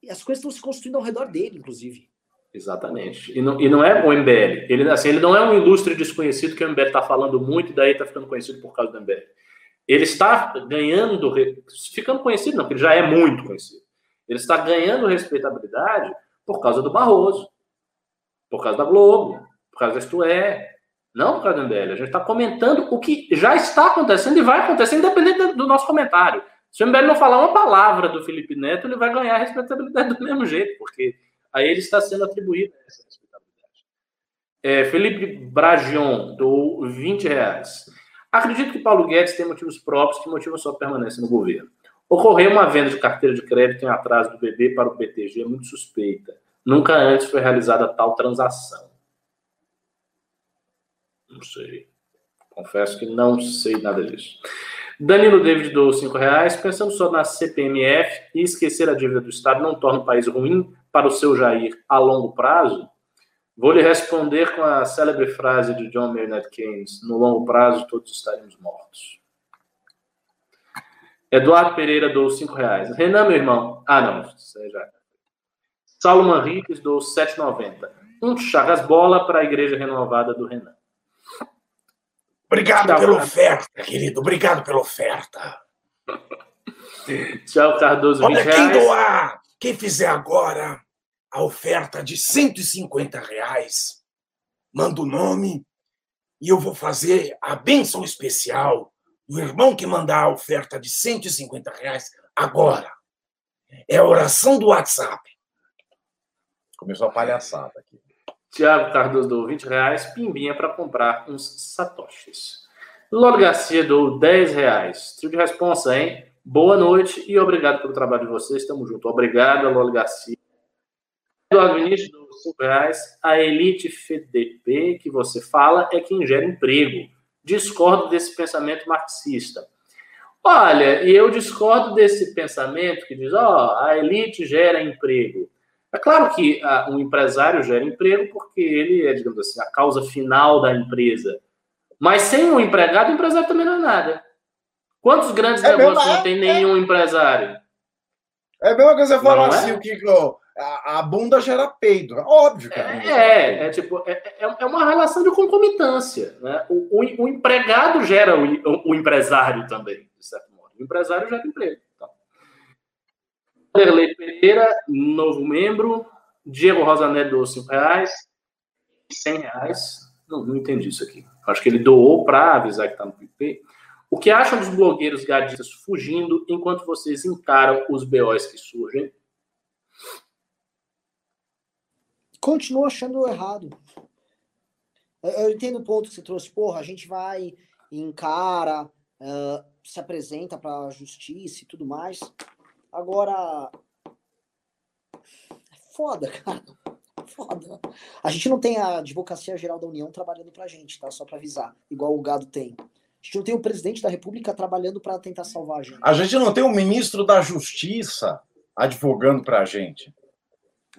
E as coisas estão se construindo ao redor dele, inclusive. Exatamente. E não, e não é o MBL. Ele, assim, ele não é um ilustre desconhecido que o MBL está falando muito e daí está ficando conhecido por causa do MBL. Ele está ganhando, ficando conhecido, não, porque ele já é muito conhecido. Ele está ganhando respeitabilidade por causa do Barroso, por causa da Globo, por causa da É, não por causa do MBL. A gente está comentando o que já está acontecendo e vai acontecer, independente do nosso comentário. Se o MBL não falar uma palavra do Felipe Neto, ele vai ganhar a respeitabilidade do mesmo jeito, porque a ele está sendo atribuída essa respeitabilidade. É, Felipe Bragion, dou 20 reais. Acredito que Paulo Guedes tem motivos próprios que motivam sua permanência no governo. Ocorreu uma venda de carteira de crédito em atraso do BB para o BTG muito suspeita. Nunca antes foi realizada tal transação. Não sei. Confesso que não sei nada disso. Danilo David doou 5 reais. Pensando só na CPMF e esquecer a dívida do Estado não torna o país ruim para o seu Jair a longo prazo? Vou lhe responder com a célebre frase de John Maynard Keynes: no longo prazo todos estaremos mortos. Eduardo Pereira doou 5 reais. Renan, meu irmão. Ah, não. Você já. Saulo Manriques doou 7,90. Um Chagas Bola para a Igreja Renovada do Renan. Obrigado Tchau, pela cara. oferta, querido. Obrigado pela oferta. Tchau, Cardoso. Olha, quem doar, quem fizer agora a oferta de 150 reais, manda o nome e eu vou fazer a bênção especial do irmão que mandar a oferta de 150 reais agora. É a oração do WhatsApp. Começou a palhaçada aqui. Tiago Cardoso deu 20 reais. Pimbinha para comprar uns satoshis. Lolo Garcia deu 10 reais. Trio de responsa, hein? Boa noite e obrigado pelo trabalho de vocês. Estamos juntos. Obrigado, Lolo Garcia. Eduardo Vinícius deu 5 reais. A Elite FDP que você fala é quem gera emprego. Discordo desse pensamento marxista. Olha, e eu discordo desse pensamento que diz, ó, oh, a elite gera emprego. É claro que uh, um empresário gera emprego porque ele é, digamos assim, a causa final da empresa. Mas sem um empregado, o empresário também não é nada. Quantos grandes é negócios mesmo, não tem é, nenhum é, empresário? É a mesma coisa você falar assim, o que a, a, bunda gera peido. Óbvio que é, é, é, tipo, é, é, é uma relação de concomitância. Né? O, o, o empregado gera o, o, empresário também, de certo modo. O empresário gera emprego. Vanderlei Pereira, novo membro. Diego Rosané doou 5 reais. 100 reais. Não, não entendi isso aqui. Acho que ele doou para avisar que está no PicPay. O que acham dos blogueiros gadistas fugindo enquanto vocês encaram os BOs que surgem? Continuo achando errado. Eu entendo o ponto que você trouxe. Porra, a gente vai, encara, uh, se apresenta para a justiça e tudo mais. Agora. É foda, cara. Foda. A gente não tem a Advocacia Geral da União trabalhando pra gente, tá? Só pra avisar. Igual o gado tem. A gente não tem o presidente da República trabalhando para tentar salvar a gente. A gente não tem o ministro da Justiça advogando para a gente.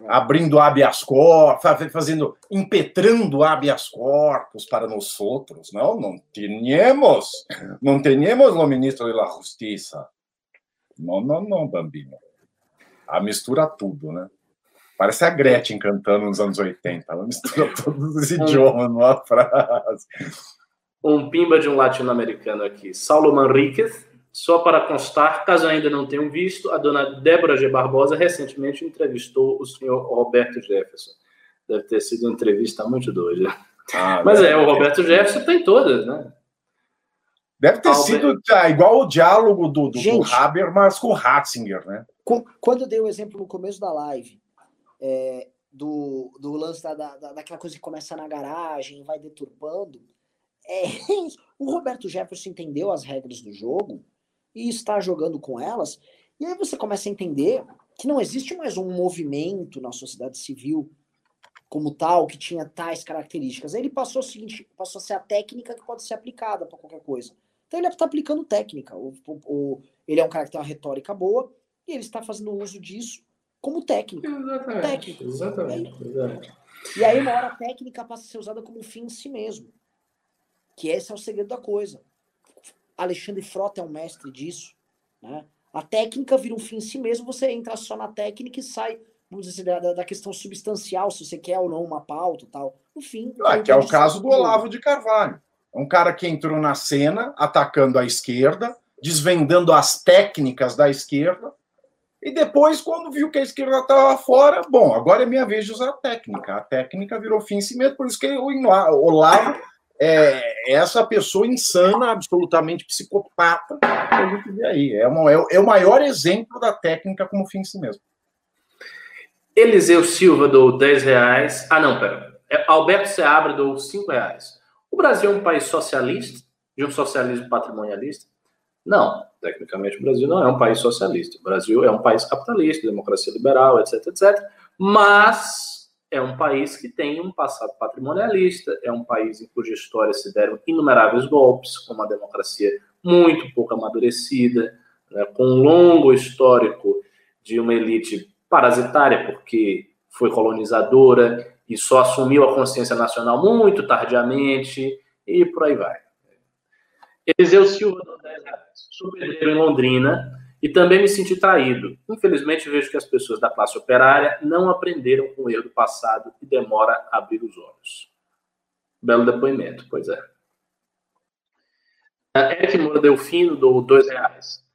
É. Abrindo habeas corpus, fazendo, impetrando habeas corpus para nós outros. Não, não temos. Não temos o ministro da Justiça. Não, não, não, Bambino. A mistura tudo, né? Parece a Gretchen cantando nos anos 80. Ela mistura todos os idiomas numa frase. Um pimba de um latino-americano aqui. Saulo Manriquez. Só para constar, caso ainda não tenham visto, a dona Débora G. Barbosa recentemente entrevistou o senhor Roberto Jefferson. Deve ter sido uma entrevista muito doida. Ah, Mas é, o Roberto Jefferson tem todas, né? Deve ter Albert... sido tá, igual o diálogo do, do, Gente, do Habermas com o Ratzinger, né? Quando eu dei o exemplo no começo da live, é, do, do lance da, da, daquela coisa que começa na garagem, vai deturpando, é, o Roberto Jefferson entendeu as regras do jogo e está jogando com elas, e aí você começa a entender que não existe mais um movimento na sociedade civil como tal, que tinha tais características. Aí ele passou o seguinte, passou a ser a técnica que pode ser aplicada para qualquer coisa. Então ele está aplicando técnica. O, o, o, ele é um cara que tem uma retórica boa e ele está fazendo uso disso como técnica. Exatamente. Técnica. Exatamente. E aí, uma hora a técnica passa a ser usada como fim em si mesmo. Que esse é o segredo da coisa. Alexandre Frota é um mestre disso. Né? A técnica vira um fim em si mesmo, você entra só na técnica e sai, vamos dizer, assim, da, da questão substancial, se você quer ou não uma pauta tal. No fim. Ah, que é o caso do Olavo de Carvalho. Um cara que entrou na cena atacando a esquerda, desvendando as técnicas da esquerda, e depois, quando viu que a esquerda estava fora, bom, agora é minha vez de usar a técnica. A técnica virou fim em si mesmo, por isso que o Olavo é essa pessoa insana, absolutamente psicopata, que a gente vê aí. É, uma, é, é o maior exemplo da técnica como fim em si mesmo. Eliseu Silva dou 10 reais. Ah, não, pera. É, Alberto Seabra dou 5 reais. O Brasil é um país socialista, de um socialismo patrimonialista? Não, tecnicamente o Brasil não é um país socialista. O Brasil é um país capitalista, democracia liberal, etc, etc. Mas é um país que tem um passado patrimonialista, é um país em cuja história se deram inumeráveis golpes, com uma democracia muito pouco amadurecida, né, com um longo histórico de uma elite parasitária, porque foi colonizadora e só assumiu a consciência nacional muito tardiamente, e por aí vai. Eliseu Silva, sou pedreiro em Londrina e também me senti traído. Infelizmente, vejo que as pessoas da classe operária não aprenderam com o erro do passado e demora a abrir os olhos. Belo depoimento, pois é. Eric Moura Delfino, dou dois reais.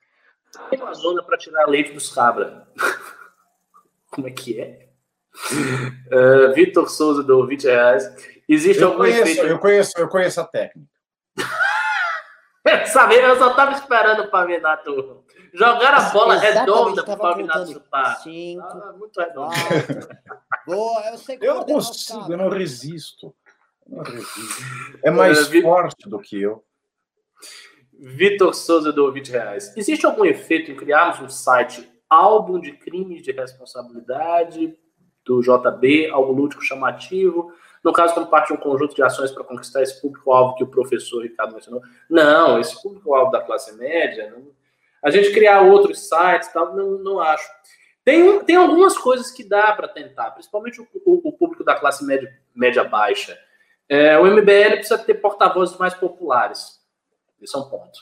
Tem uma zona para tirar leite dos cabra. Como é que é? Uh, Vitor Souza, dou 20 reais. Existe eu algum conheço, efeito... Eu conheço, eu conheço a técnica. Sabe, eu só tava esperando na turma. Jogaram a bola redonda para o contando. chutar. Cinco. Ah, muito redondo. Boa, eu sei Eu não consigo, eu não resisto. Eu não resisto. É mais vi- forte do que eu. Vitor Souza do 20 reais. Existe algum efeito em criarmos um site álbum de crimes de responsabilidade do JB, algo lúdico chamativo? No caso, como parte de um conjunto de ações para conquistar esse público-alvo que o professor Ricardo mencionou. Não, esse público-alvo da classe média, não- a gente criar outros sites, tal, não, não acho. Tem, tem algumas coisas que dá para tentar, principalmente o, o- o público da classe média, média baixa. É, o MBL precisa ter porta-vozes mais populares. Isso é um ponto.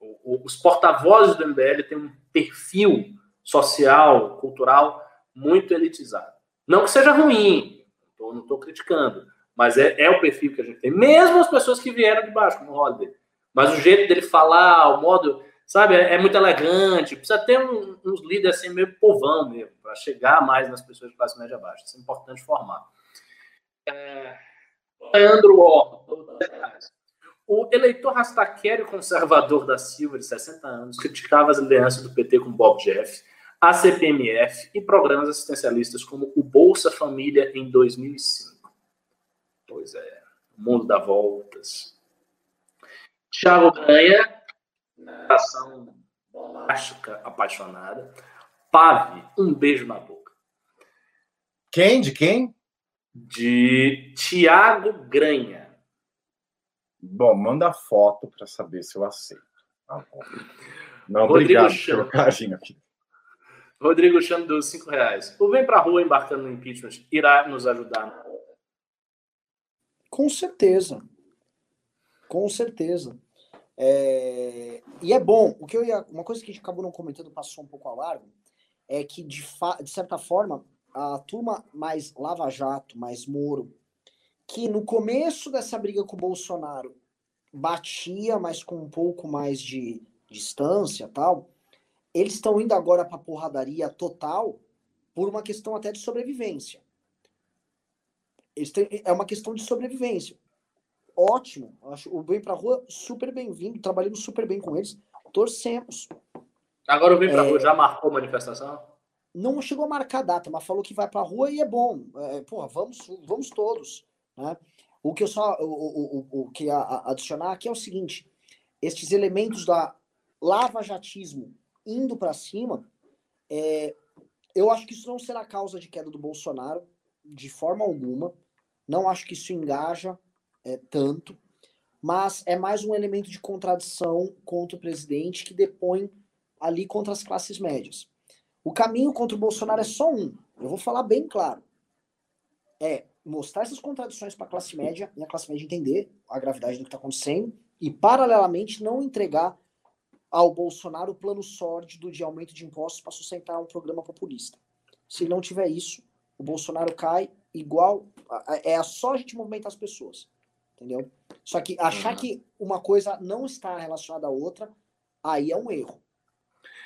O- os porta-vozes do MBL têm um perfil social, cultural muito elitizado. Não que seja ruim, não estou criticando, mas é, é o perfil que a gente tem. Mesmo as pessoas que vieram de baixo, como o Holiday. Mas o jeito dele falar, o modo, sabe, é, é muito elegante. Precisa ter um- uns líderes assim, meio povão mesmo, para chegar mais nas pessoas de classe média baixa. Isso é importante formar. É... Leandro Orton, o eleitor rastaquero e conservador da Silva, de 60 anos, criticava as lideranças do PT com Bob Jeff, a CPMF e programas assistencialistas como o Bolsa Família em 2005. Pois é, o mundo dá voltas. Tiago ganha, ação bombástica, apaixonada. Pave, um beijo na boca. Quem? De quem? De Tiago Granha. Bom, manda foto para saber se eu aceito. Tá bom. Não, Rodrigo obrigado pelo carinho aqui. Rodrigo Chame deu 5 reais. O Vem Pra Rua embarcando no impeachment irá nos ajudar. Com certeza. Com certeza. É, E é bom. O que eu ia... Uma coisa que a gente acabou não comentando, passou um pouco ao largo, é que, de, fa... de certa forma, a turma mais Lava Jato, mais Moro, que no começo dessa briga com o Bolsonaro batia, mas com um pouco mais de distância tal, eles estão indo agora para porradaria total por uma questão até de sobrevivência. Têm- é uma questão de sobrevivência. Ótimo. Acho o Bem pra Rua super bem-vindo. Trabalhamos super bem com eles. Torcemos. Agora o Vem Pra É. Rua já marcou manifestação? Não chegou a marcar data, mas falou que vai pra rua e é bom. É, porra, vamos, vamos todos. Né? O que eu só o, o, o, que a- adicionar aqui é o seguinte: estes elementos da lava-jatismo indo para cima, é, eu acho que isso não será causa de queda do Bolsonaro, de forma alguma. Não acho que isso engaja é, tanto, mas é mais um elemento de contradição contra o presidente que depõe ali contra as classes médias. O caminho contra o Bolsonaro é só um. Eu vou falar bem claro. É mostrar essas contradições para a classe média e a classe média entender a gravidade do que está acontecendo e, paralelamente, não entregar ao Bolsonaro o plano sórdido de aumento de impostos para sustentar um programa populista. Se não tiver isso, o Bolsonaro cai igual. É só a gente movimentar as pessoas. Entendeu? Só que achar uhum. que uma coisa não está relacionada à outra, aí é um erro.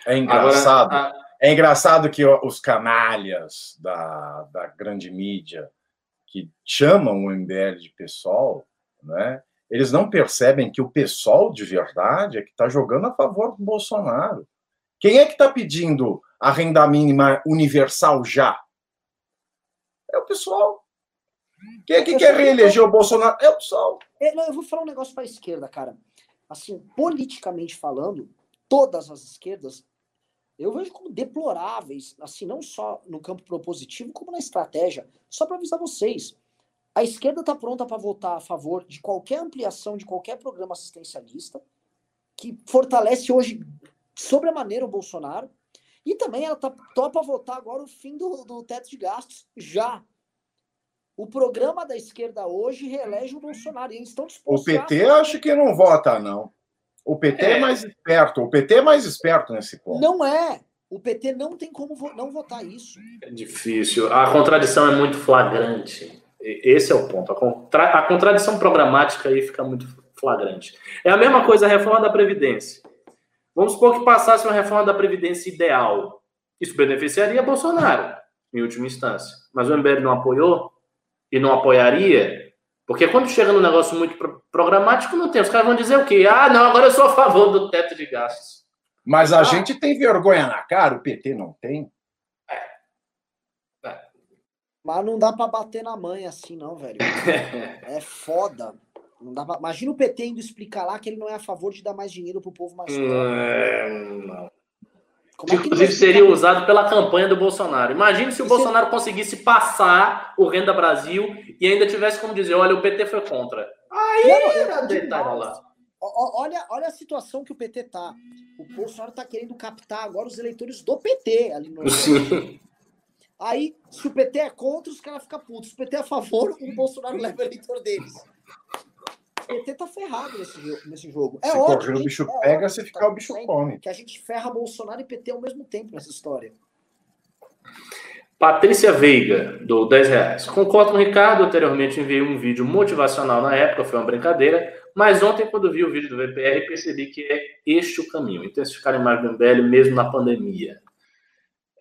É engraçado. Agora, a... É engraçado que os canalhas da, da grande mídia que chamam o MBL de pessoal, né? Eles não percebem que o pessoal de verdade é que está jogando a favor do Bolsonaro. Quem é que está pedindo a renda mínima universal já? É o pessoal. Quem é que quer reeleger o Bolsonaro? É o pessoal. É, eu vou falar um negócio para a esquerda, cara. Assim, politicamente falando, todas as esquerdas eu vejo como deploráveis, assim, não só no campo propositivo, como na estratégia. Só para avisar vocês, a esquerda está pronta para votar a favor de qualquer ampliação de qualquer programa assistencialista que fortalece hoje sobre a maneira o Bolsonaro. E também ela tá, topa votar agora o fim do, do teto de gastos já. O programa da esquerda hoje reelege o Bolsonaro e eles estão dispostos. O PT a... acho que não vota, não. O PT é. é. mais esperto. O PT é mais esperto nesse ponto. Não é. O PT não tem como vo não votar isso. É difícil. A contradição é muito flagrante. Esse é o ponto. A, contra a contradição programática aí fica muito flagrante. É a mesma coisa a reforma da Previdência. Vamos supor que passasse uma reforma da Previdência ideal. Isso beneficiaria Bolsonaro, em última instância. Mas o MBL não apoiou e não apoiaria porque quando chega no negócio muito programático, não tem. Os caras vão dizer o quê? Ah, não, agora eu sou a favor do teto de gastos. Mas a ah. gente tem vergonha na cara, o PT não tem. Mas não dá para bater na mãe assim, não, velho. é foda. Não dá pra... Imagina o PT indo explicar lá que ele não é a favor de dar mais dinheiro pro povo mais pobre. É, não. É Inclusive seria usado pela campanha do Bolsonaro. Imagine se o Isso Bolsonaro é... conseguisse passar o Renda Brasil e ainda tivesse como dizer, olha, o PT foi contra. Aí era lá. Olha, olha a situação que o PT tá. O Bolsonaro tá querendo captar agora os eleitores do PT ali no. Sim. Aí, se o PT é contra, os caras ficam putos. Se o PT é a favor, o Bolsonaro leva o eleitor deles. O PT tá ferrado nesse, nesse jogo. É se ótimo, correr o bicho é pega, se ficar o bicho come. Que a gente ferra Bolsonaro e PT ao mesmo tempo nessa história. Patrícia Veiga, do 10 reais. Concordo com o Ricardo, anteriormente enviei um vídeo motivacional na época, foi uma brincadeira, mas ontem, quando vi o vídeo do VPR, percebi que é este o caminho, intensificar a imagem do MBL mesmo na pandemia.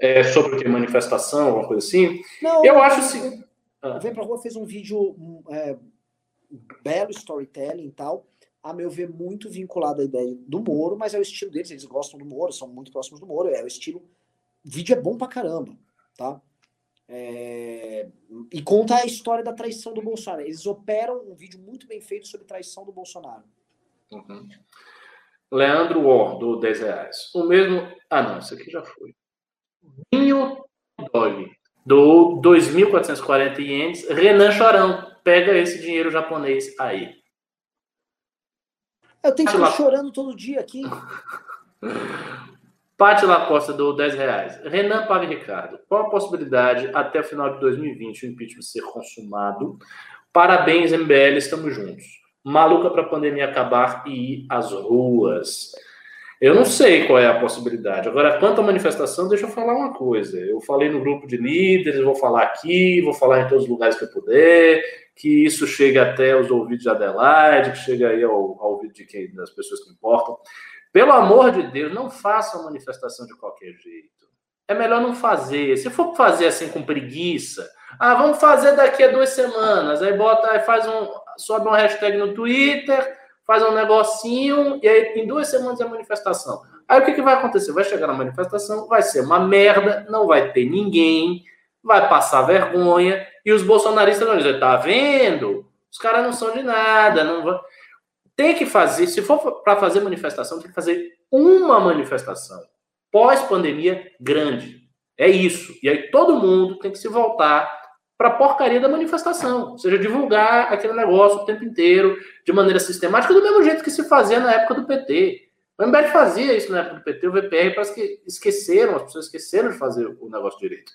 É sobre o que? Manifestação, alguma coisa assim? Não, eu acho assim. Ah. Vem pra rua fez um vídeo é, belo storytelling e tal, a meu ver, muito vinculado à ideia do Moro, mas é o estilo deles, eles gostam do Moro, são muito próximos do Moro, é o estilo. O vídeo é bom pra caramba, tá? É... E conta a história da traição do Bolsonaro. Eles operam um vídeo muito bem feito sobre traição do Bolsonaro. Uhum. Leandro Or, do 10 reais. O mesmo. Ah, não, isso aqui já foi. Vinho Dog, do 2.440 ienes. Renan Chorão, pega esse dinheiro japonês aí. Eu tenho que ficar chorando todo dia aqui. Pati Lacosta do 10 reais. Renan Pave Ricardo. Qual a possibilidade até o final de 2020 o impeachment ser consumado? Parabéns, MBL, estamos juntos. Maluca para a pandemia acabar e ir às ruas. Eu não sei qual é a possibilidade. Agora, quanto à manifestação, deixa eu falar uma coisa. Eu falei no grupo de líderes, vou falar aqui, vou falar em todos os lugares que eu puder que isso chegue até os ouvidos de Adelaide, que chegue aí ao, ao ouvido de quem, das pessoas que importam. Pelo amor de Deus, não faça uma manifestação de qualquer jeito. É melhor não fazer. Se for fazer assim com preguiça, ah, vamos fazer daqui a duas semanas. Aí bota, aí faz um, sobe uma hashtag no Twitter, faz um negocinho e aí em duas semanas é manifestação. Aí o que, que vai acontecer? Vai chegar na manifestação, vai ser uma merda, não vai ter ninguém, vai passar vergonha e os bolsonaristas vão dizer, tá vendo? Os caras não são de nada, não vão... Tem que fazer, se for para fazer manifestação, tem que fazer uma manifestação pós-pandemia grande. É isso. E aí todo mundo tem que se voltar para a porcaria da manifestação, ou seja, divulgar aquele negócio o tempo inteiro, de maneira sistemática, do mesmo jeito que se fazia na época do PT. O MBL fazia isso na época do PT, o VPR parece que esqueceram, as pessoas esqueceram de fazer o negócio direito.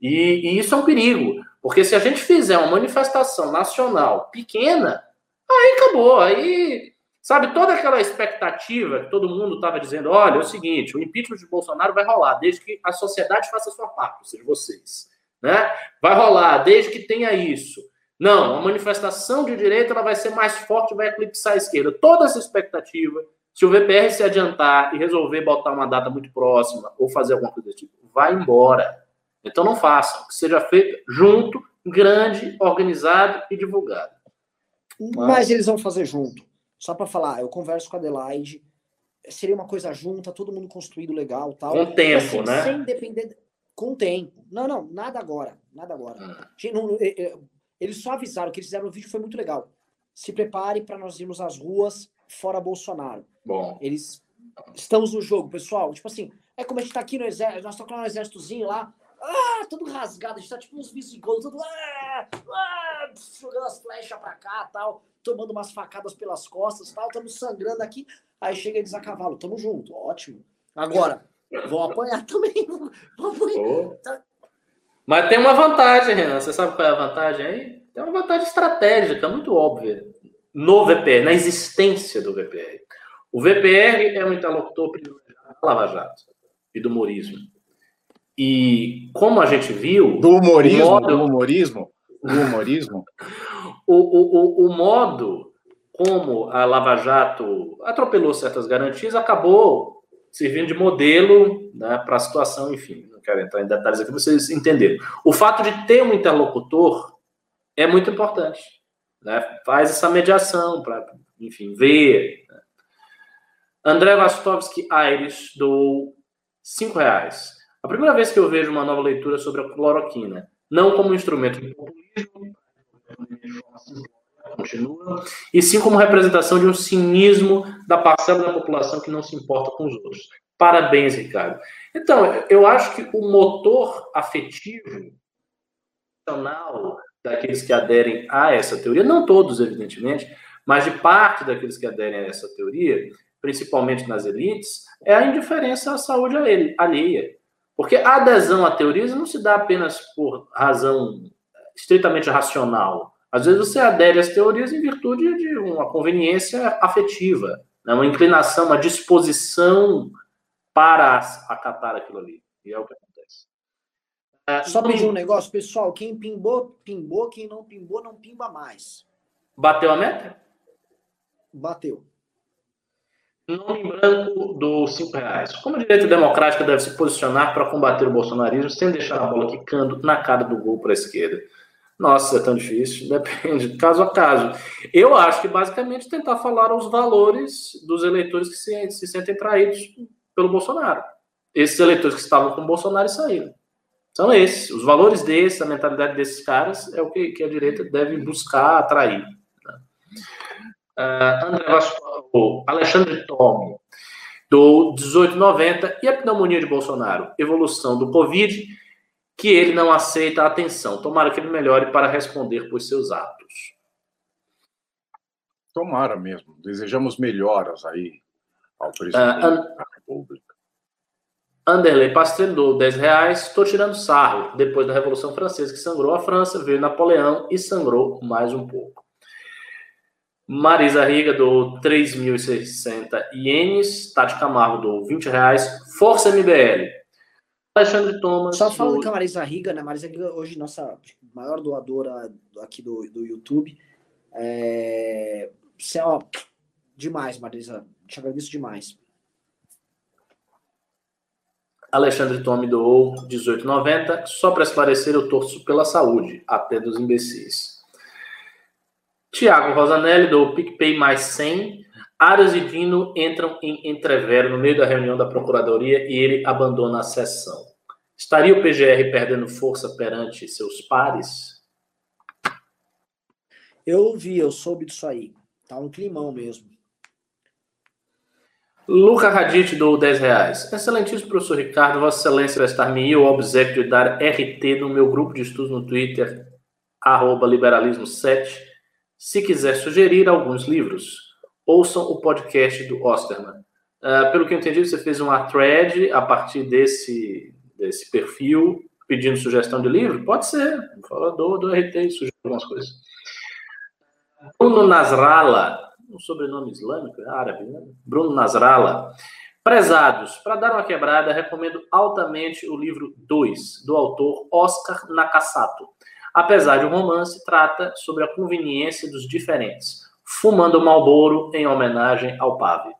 E, e isso é um perigo, porque se a gente fizer uma manifestação nacional pequena, aí acabou, aí Sabe, toda aquela expectativa que todo mundo estava dizendo: olha, é o seguinte, o impeachment de Bolsonaro vai rolar, desde que a sociedade faça a sua parte, ou seja, vocês. Né? Vai rolar, desde que tenha isso. Não, a manifestação de direita ela vai ser mais forte, vai eclipsar a esquerda. Toda essa expectativa, se o VPR se adiantar e resolver botar uma data muito próxima ou fazer alguma coisa desse tipo, vai embora. Então não façam, que seja feito junto, grande, organizado e divulgado. Mas, Mas eles vão fazer junto. Só para falar, eu converso com a Adelaide, seria uma coisa junta, todo mundo construído legal, tal. Com tempo, assim, né? Sem depender com tempo. Não, não, nada agora, nada agora. Ah. Eles só avisaram que eles fizeram o vídeo foi muito legal. Se prepare para nós irmos às ruas fora Bolsonaro. Bom. Eles estamos no jogo, pessoal. Tipo assim, é como a gente tá aqui no exército, nós estamos no exércitozinho lá, ah, tudo rasgado, a gente tá tipo uns visigodos, tudo ah, ah, jogando as flechas pra cá tal tomando umas facadas pelas costas, tal, estamos sangrando aqui. Aí chega eles a cavalo, tamo junto, ótimo. Agora, vão apanhar também. Vão apanhar. Tá. Mas tem uma vantagem, Renan. Você sabe qual é a vantagem aí? Tem uma vantagem estratégica, muito óbvia, no VPR, na existência do VPR. O VPR é um interlocutor privilegiado da Lava Jato e do humorismo. E como a gente viu. Do humorismo? Modo... Do humorismo? Do humorismo? o, o, o, modo como a Lava Jato atropelou certas garantias acabou servindo de modelo né, para a situação, enfim, não quero entrar em detalhes aqui, vocês entenderam. O fato de ter um interlocutor é muito importante. Né? Faz essa mediação para, enfim, ver. Né? André Vastovski Aires do cinco reais. A primeira vez que eu vejo uma nova leitura sobre a cloroquina, não como instrumento de populismo, continua, e sim como representação de um cinismo da parcela da população que não se importa com os outros. Parabéns, Ricardo. Então, eu acho que o motor afetivo daqueles que aderem a essa teoria, não todos, evidentemente, mas de parte daqueles que aderem a essa teoria, principalmente nas elites, é a indiferença à saúde alheia. Porque a adesão a teorias não se dá apenas por razão estritamente racional. Às vezes você adere às teorias em virtude de uma conveniência afetiva, né? uma inclinação, uma disposição para acatar aquilo ali. E é o que acontece. É, Só pedir um negócio, pessoal. Quem pimbou, pimbou. Quem não pimbou, não pimba mais. Bateu a meta? Bateu. Nome branco dos cinco reais. Como a direita democrática deve se posicionar para combater o bolsonarismo sem deixar a bola quicando na cara do gol para a esquerda? Nossa, é tão difícil. Depende, caso a caso. Eu acho que basicamente tentar falar os valores dos eleitores que se, se sentem traídos pelo Bolsonaro. Esses eleitores que estavam com o Bolsonaro saíram. São esses. Os valores desses, a mentalidade desses caras é o que, que a direita deve buscar atrair. Uh, André Vasco, Alexandre Tomi, do 1890 e a pneumonia de Bolsonaro, evolução do Covid que ele não aceita a atenção. Tomara que ele melhore para responder por seus atos. Tomara mesmo. Desejamos melhoras aí ao presidente uh, da República. Anderley Pastrello, 10 reais. Estou tirando sarro. Depois da Revolução Francesa, que sangrou a França, veio Napoleão e sangrou mais um pouco. Marisa Riga do 3.060 ienes. Tati Camargo do 20 reais. Força MBL. Alexandre Thomas. Só falando do... com a Marisa Riga, né? Marisa Riga, hoje, nossa maior doadora aqui do, do YouTube. É... Você, ó, demais, Marisa. Te agradeço demais. Alexandre Tome doou 18,90. Só para esclarecer, eu torço pela saúde, até dos imbecis. Tiago Rosanelli doou PicPay mais 100. Aras e Dino entram em entrevero no meio da reunião da Procuradoria e ele abandona a sessão. Estaria o PGR perdendo força perante seus pares? Eu vi, eu soube disso aí. Tá um climão mesmo. Luca Radit do 10 reais. Excelentíssimo professor Ricardo, Vossa Excelência vai estar me o obsequio de dar RT no meu grupo de estudos no Twitter, arroba liberalismo7, se quiser sugerir alguns livros ouçam o podcast do Osterman. Uh, pelo que eu entendi, você fez uma thread a partir desse, desse perfil pedindo sugestão de livro? Pode ser. Fala do, do RT sugere algumas coisas. Bruno Nasrallah, um sobrenome islâmico, árabe, né? Bruno Nasrallah. Prezados, para dar uma quebrada, recomendo altamente o livro 2, do autor Oscar Nakasato. Apesar de um romance, trata sobre a conveniência dos diferentes, fumando Malboro em homenagem ao Pave.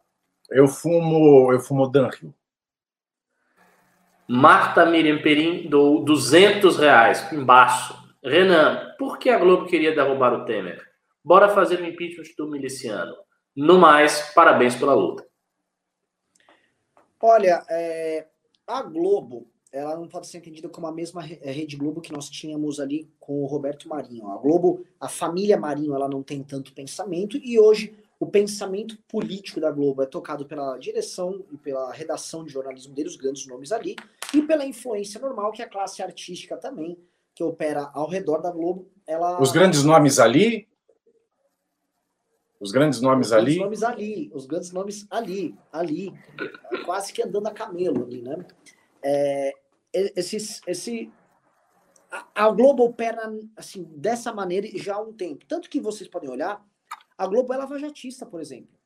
Eu fumo, eu fumo Danrio. Marta Miriam Perim dou 200 reais, embaixo. Renan, por que a Globo queria derrubar o Temer? Bora fazer o impeachment do miliciano. No mais, parabéns pela luta. Olha, é, a Globo, ela não pode ser entendida como a mesma é, Rede Globo que nós tínhamos ali com o Roberto Marinho. A Globo, a família Marinho, ela não tem tanto pensamento e hoje o pensamento político da Globo é tocado pela direção e pela redação de jornalismo dele, os grandes nomes ali, e pela influência normal que a classe artística também, que opera ao redor da Globo, ela... Os grandes nomes ali os grandes nomes os ali? Os grandes nomes ali, os grandes nomes ali, ali, quase que andando a camelo ali, né? É, esses, esse, a, a Globo opera assim, dessa maneira já há um tempo. Tanto que vocês podem olhar, a Globo é lavajatista, por exemplo.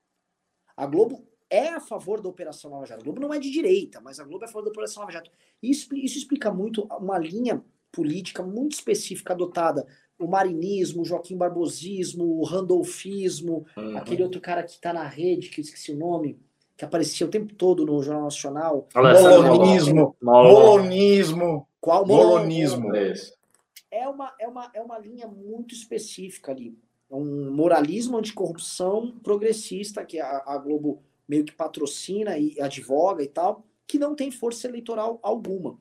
A Globo é a favor da Operação Lava Jato. A Globo não é de direita, mas a Globo é a favor da Operação Lava Jato. Isso, isso explica muito uma linha política muito específica adotada o marinismo, o Joaquim Barbosismo, o randolfismo, uhum. aquele outro cara que está na rede, que eu esqueci o nome, que aparecia o tempo todo no Jornal Nacional. Molonismo. Molonismo. Qual molonismo? É uma, é, uma, é uma linha muito específica ali. É um moralismo anticorrupção progressista que a, a Globo meio que patrocina e advoga e tal, que não tem força eleitoral alguma.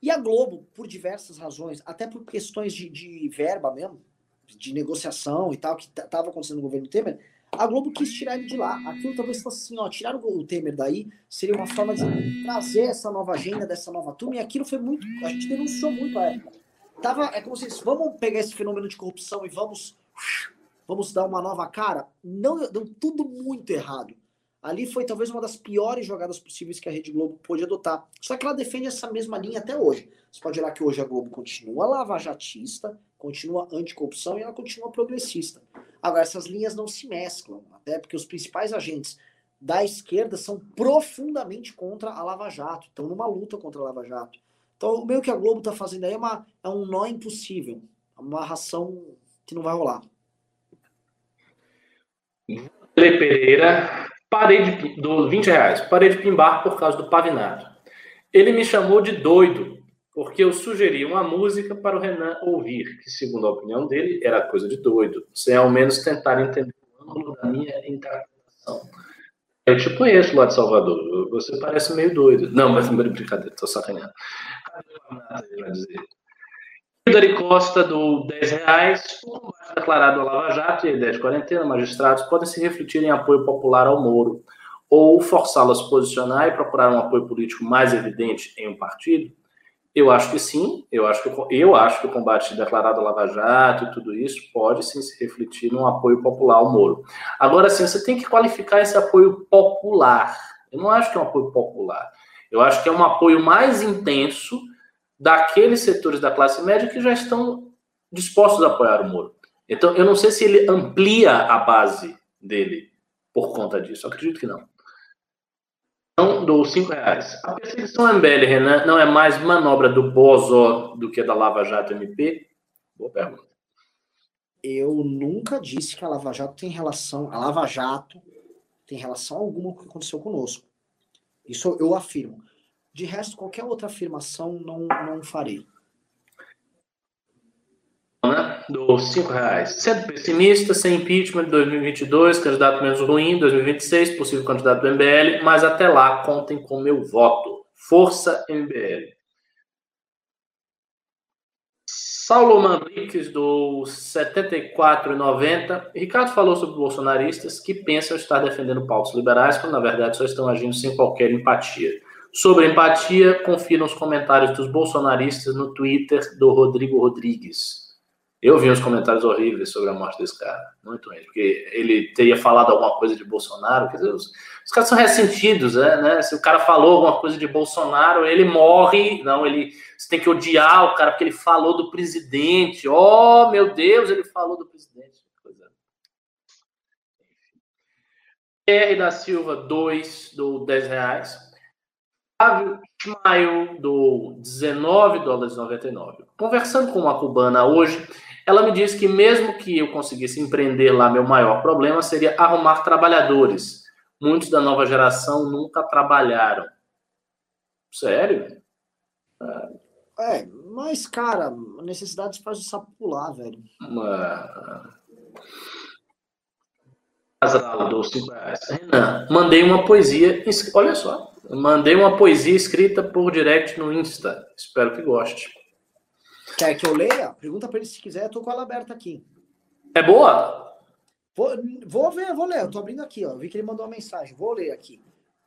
E a Globo, por diversas razões, até por questões de, de verba mesmo, de negociação e tal, que estava acontecendo no governo Temer, a Globo quis tirar ele de lá. Aquilo talvez fosse assim, ó, tirar o Temer daí seria uma forma de trazer essa nova agenda dessa nova turma, e aquilo foi muito, a gente denunciou muito a época. Tava, é como se disse, vamos pegar esse fenômeno de corrupção e vamos vamos dar uma nova cara. Não, deu tudo muito errado. Ali foi talvez uma das piores jogadas possíveis que a Rede Globo pôde adotar. Só que ela defende essa mesma linha até hoje. Você pode olhar que hoje a Globo continua lavajatista, continua anticorrupção e ela continua progressista. Agora, essas linhas não se mesclam, até porque os principais agentes da esquerda são profundamente contra a Lava Jato, estão numa luta contra a Lava Jato. Então, meio que a Globo está fazendo aí é, uma, é um nó impossível, uma ração que não vai rolar. Pereira Parei de, do 20 reais. Parei de pimbar por causa do pavinato. Ele me chamou de doido, porque eu sugeri uma música para o Renan ouvir, que, segundo a opinião dele, era coisa de doido, sem ao menos tentar entender o ângulo da minha interpretação. Eu te conheço lá de Salvador, você parece meio doido. Não, mas é brincadeira, tô sacaneando. Dari Costa do 10 reais. O declarado ao Lava Jato e a ideia de quarentena, magistrados podem se refletir em apoio popular ao Moro ou forçá-lo a se posicionar e procurar um apoio político mais evidente em um partido? Eu acho que sim. Eu acho que, eu acho que o combate declarado ao Lava Jato e tudo isso pode sim se refletir num apoio popular ao Moro. Agora, sim, você tem que qualificar esse apoio popular. Eu não acho que é um apoio popular. Eu acho que é um apoio mais intenso daqueles setores da classe média que já estão dispostos a apoiar o Moro. Então, eu não sei se ele amplia a base dele por conta disso. Eu acredito que não. Então, dou cinco reais. A perseguição MBL, Renan, não é mais manobra do Bozo do que da Lava Jato MP? Boa pergunta. Eu nunca disse que a Lava Jato tem relação. A Lava Jato tem relação alguma com o que aconteceu conosco. Isso eu afirmo. De resto, qualquer outra afirmação não, não farei. Né? Do cinco reais. Sendo pessimista, sem impeachment de 2022, candidato menos ruim, 2026, possível candidato do MBL, mas até lá contem com meu voto. Força MBL. Saulo Manriques, do 74,90. Ricardo falou sobre bolsonaristas que pensam estar defendendo pautas liberais, quando na verdade só estão agindo sem qualquer empatia. Sobre empatia, confira os comentários dos bolsonaristas no Twitter do Rodrigo Rodrigues. Eu vi uns comentários horríveis sobre a morte desse cara. Muito ruim. Porque ele teria falado alguma coisa de Bolsonaro. Quer dizer, os, os caras são ressentidos, né, né? Se o cara falou alguma coisa de Bolsonaro, ele morre. Não, ele. Você tem que odiar o cara porque ele falou do presidente. Oh, meu Deus, ele falou do presidente. R da Silva, 2 do 10 reais. Flávio Schmail do 19 dólares 99. Conversando com uma cubana hoje, ela me disse que mesmo que eu conseguisse empreender lá, meu maior problema seria arrumar trabalhadores. Muitos da nova geração nunca trabalharam. Sério? É, mas, cara, a necessidade faz o sapo pular, velho. Casal do Renan, mandei uma poesia. Olha só, mandei uma poesia escrita por direct no Insta. Espero que goste. Quer que eu leia? Pergunta para ele se quiser, eu tô com ela aberta aqui. É boa? Vou, vou ver, vou ler. Eu tô abrindo aqui, ó. vi que ele mandou uma mensagem. Vou ler aqui.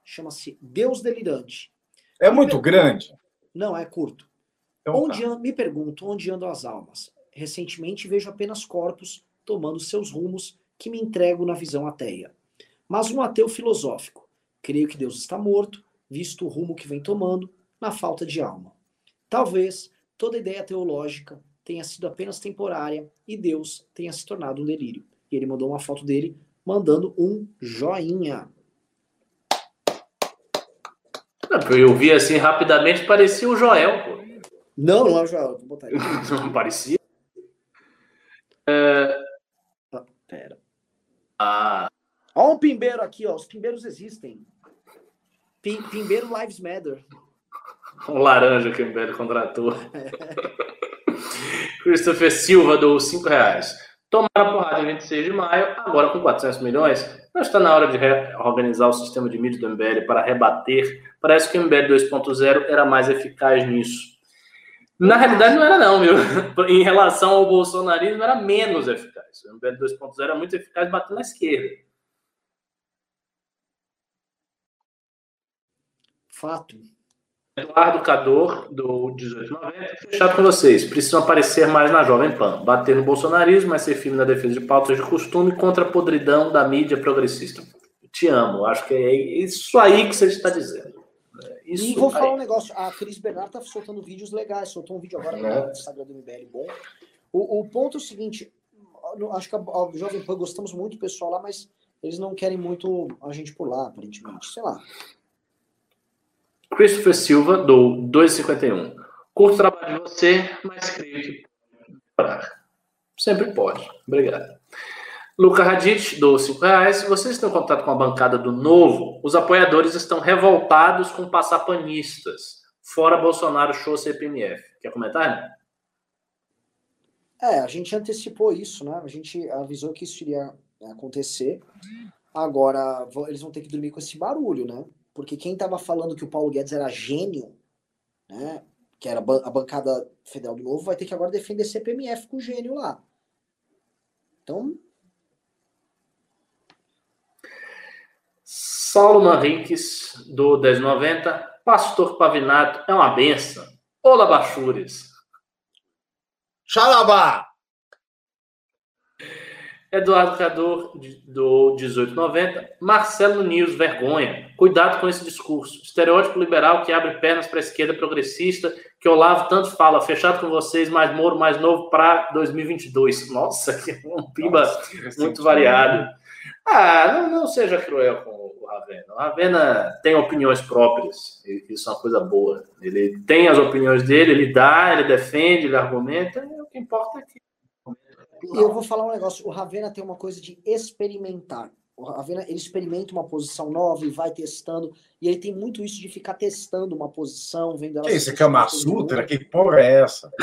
Chama-se Deus Delirante. É muito grande? Não, é curto. Então, onde tá. Me pergunto onde andam as almas. Recentemente vejo apenas corpos tomando seus rumos que me entrego na visão ateia. Mas um ateu filosófico. Creio que Deus está morto, visto o rumo que vem tomando, na falta de alma. Talvez toda ideia teológica tenha sido apenas temporária e Deus tenha se tornado um delírio. E ele mandou uma foto dele mandando um joinha. Eu vi assim rapidamente, parecia o Joel. Pô. Não, não é o Joel. Vou botar não parecia. É... Ah, pera. Ah. Olha um pimbeiro aqui, ó. Os pimbeiros existem. Pim, pimbeiro Lives Matter. Um laranja que o Mbele contratou. Christopher Silva do 5 reais. Tomaram a porrada em 26 de maio, agora com 400 milhões. Não está na hora de reorganizar o sistema de mídia do MBL para rebater. Parece que o MBL 2.0 era mais eficaz nisso. Na realidade, não era, não, viu? Em relação ao bolsonarismo, era menos eficaz. O MBL 2.0 era muito eficaz batendo na esquerda. Fato. Eduardo Cador, do 1890, fechado com vocês. Precisam aparecer mais na Jovem Pan. Bater no bolsonarismo, mas ser firme na defesa de pautas de costume contra a podridão da mídia progressista. Te amo. Acho que é isso aí que você está dizendo. Isso e vou aí. falar um negócio. A Cris Bernardo tá soltando vídeos legais. Soltou um vídeo agora é. no Instagram do MBL bom. O, o, ponto é o seguinte. Acho que a, a Jovem Pan gostamos muito do pessoal lá, mas eles não querem muito a gente por lá, aparentemente. Sei lá. Christopher Silva, do 2,51. Curto trabalho de você, mas creio que pode Sempre pode. Obrigado. Luca Radit, do 5 reais. Vocês estão em contato com a bancada do Novo? Os apoiadores estão revoltados com passapanistas. Fora Bolsonaro, show CPMF. Quer comentar? É, a gente antecipou isso, né? A gente avisou que isso iria acontecer. Agora, eles vão ter que dormir com esse barulho, né? Porque quem estava falando que o Paulo Guedes era gênio, né, que era a bancada federal do Novo, vai ter que agora defender CPMF com o gênio lá. Então. Saulo Manriques, do 1090. Pastor Pavinato é uma benção. Olá, Bachures. Xalabá! Eduardo Cador, do 1890. Marcelo News, vergonha. Cuidado com esse discurso. Estereótipo liberal que abre pernas para a esquerda progressista, que Olavo tanto fala. Fechado com vocês, mais Moro, mais novo para 2022. Nossa, que um pimba muito variado. Ah, não, não, seja cruel com o Ravena. O Ravena tem opiniões próprias. Isso é uma coisa boa. Ele tem as opiniões dele, ele dá, ele defende, ele argumenta. O que importa é que e eu vou falar um negócio. O Ravena tem uma coisa de experimentar. O Ravena, ele experimenta uma posição nova e vai testando. E ele tem muito isso de ficar testando uma posição, vendo ela... Que isso, Kama Sutra? Que porra é essa?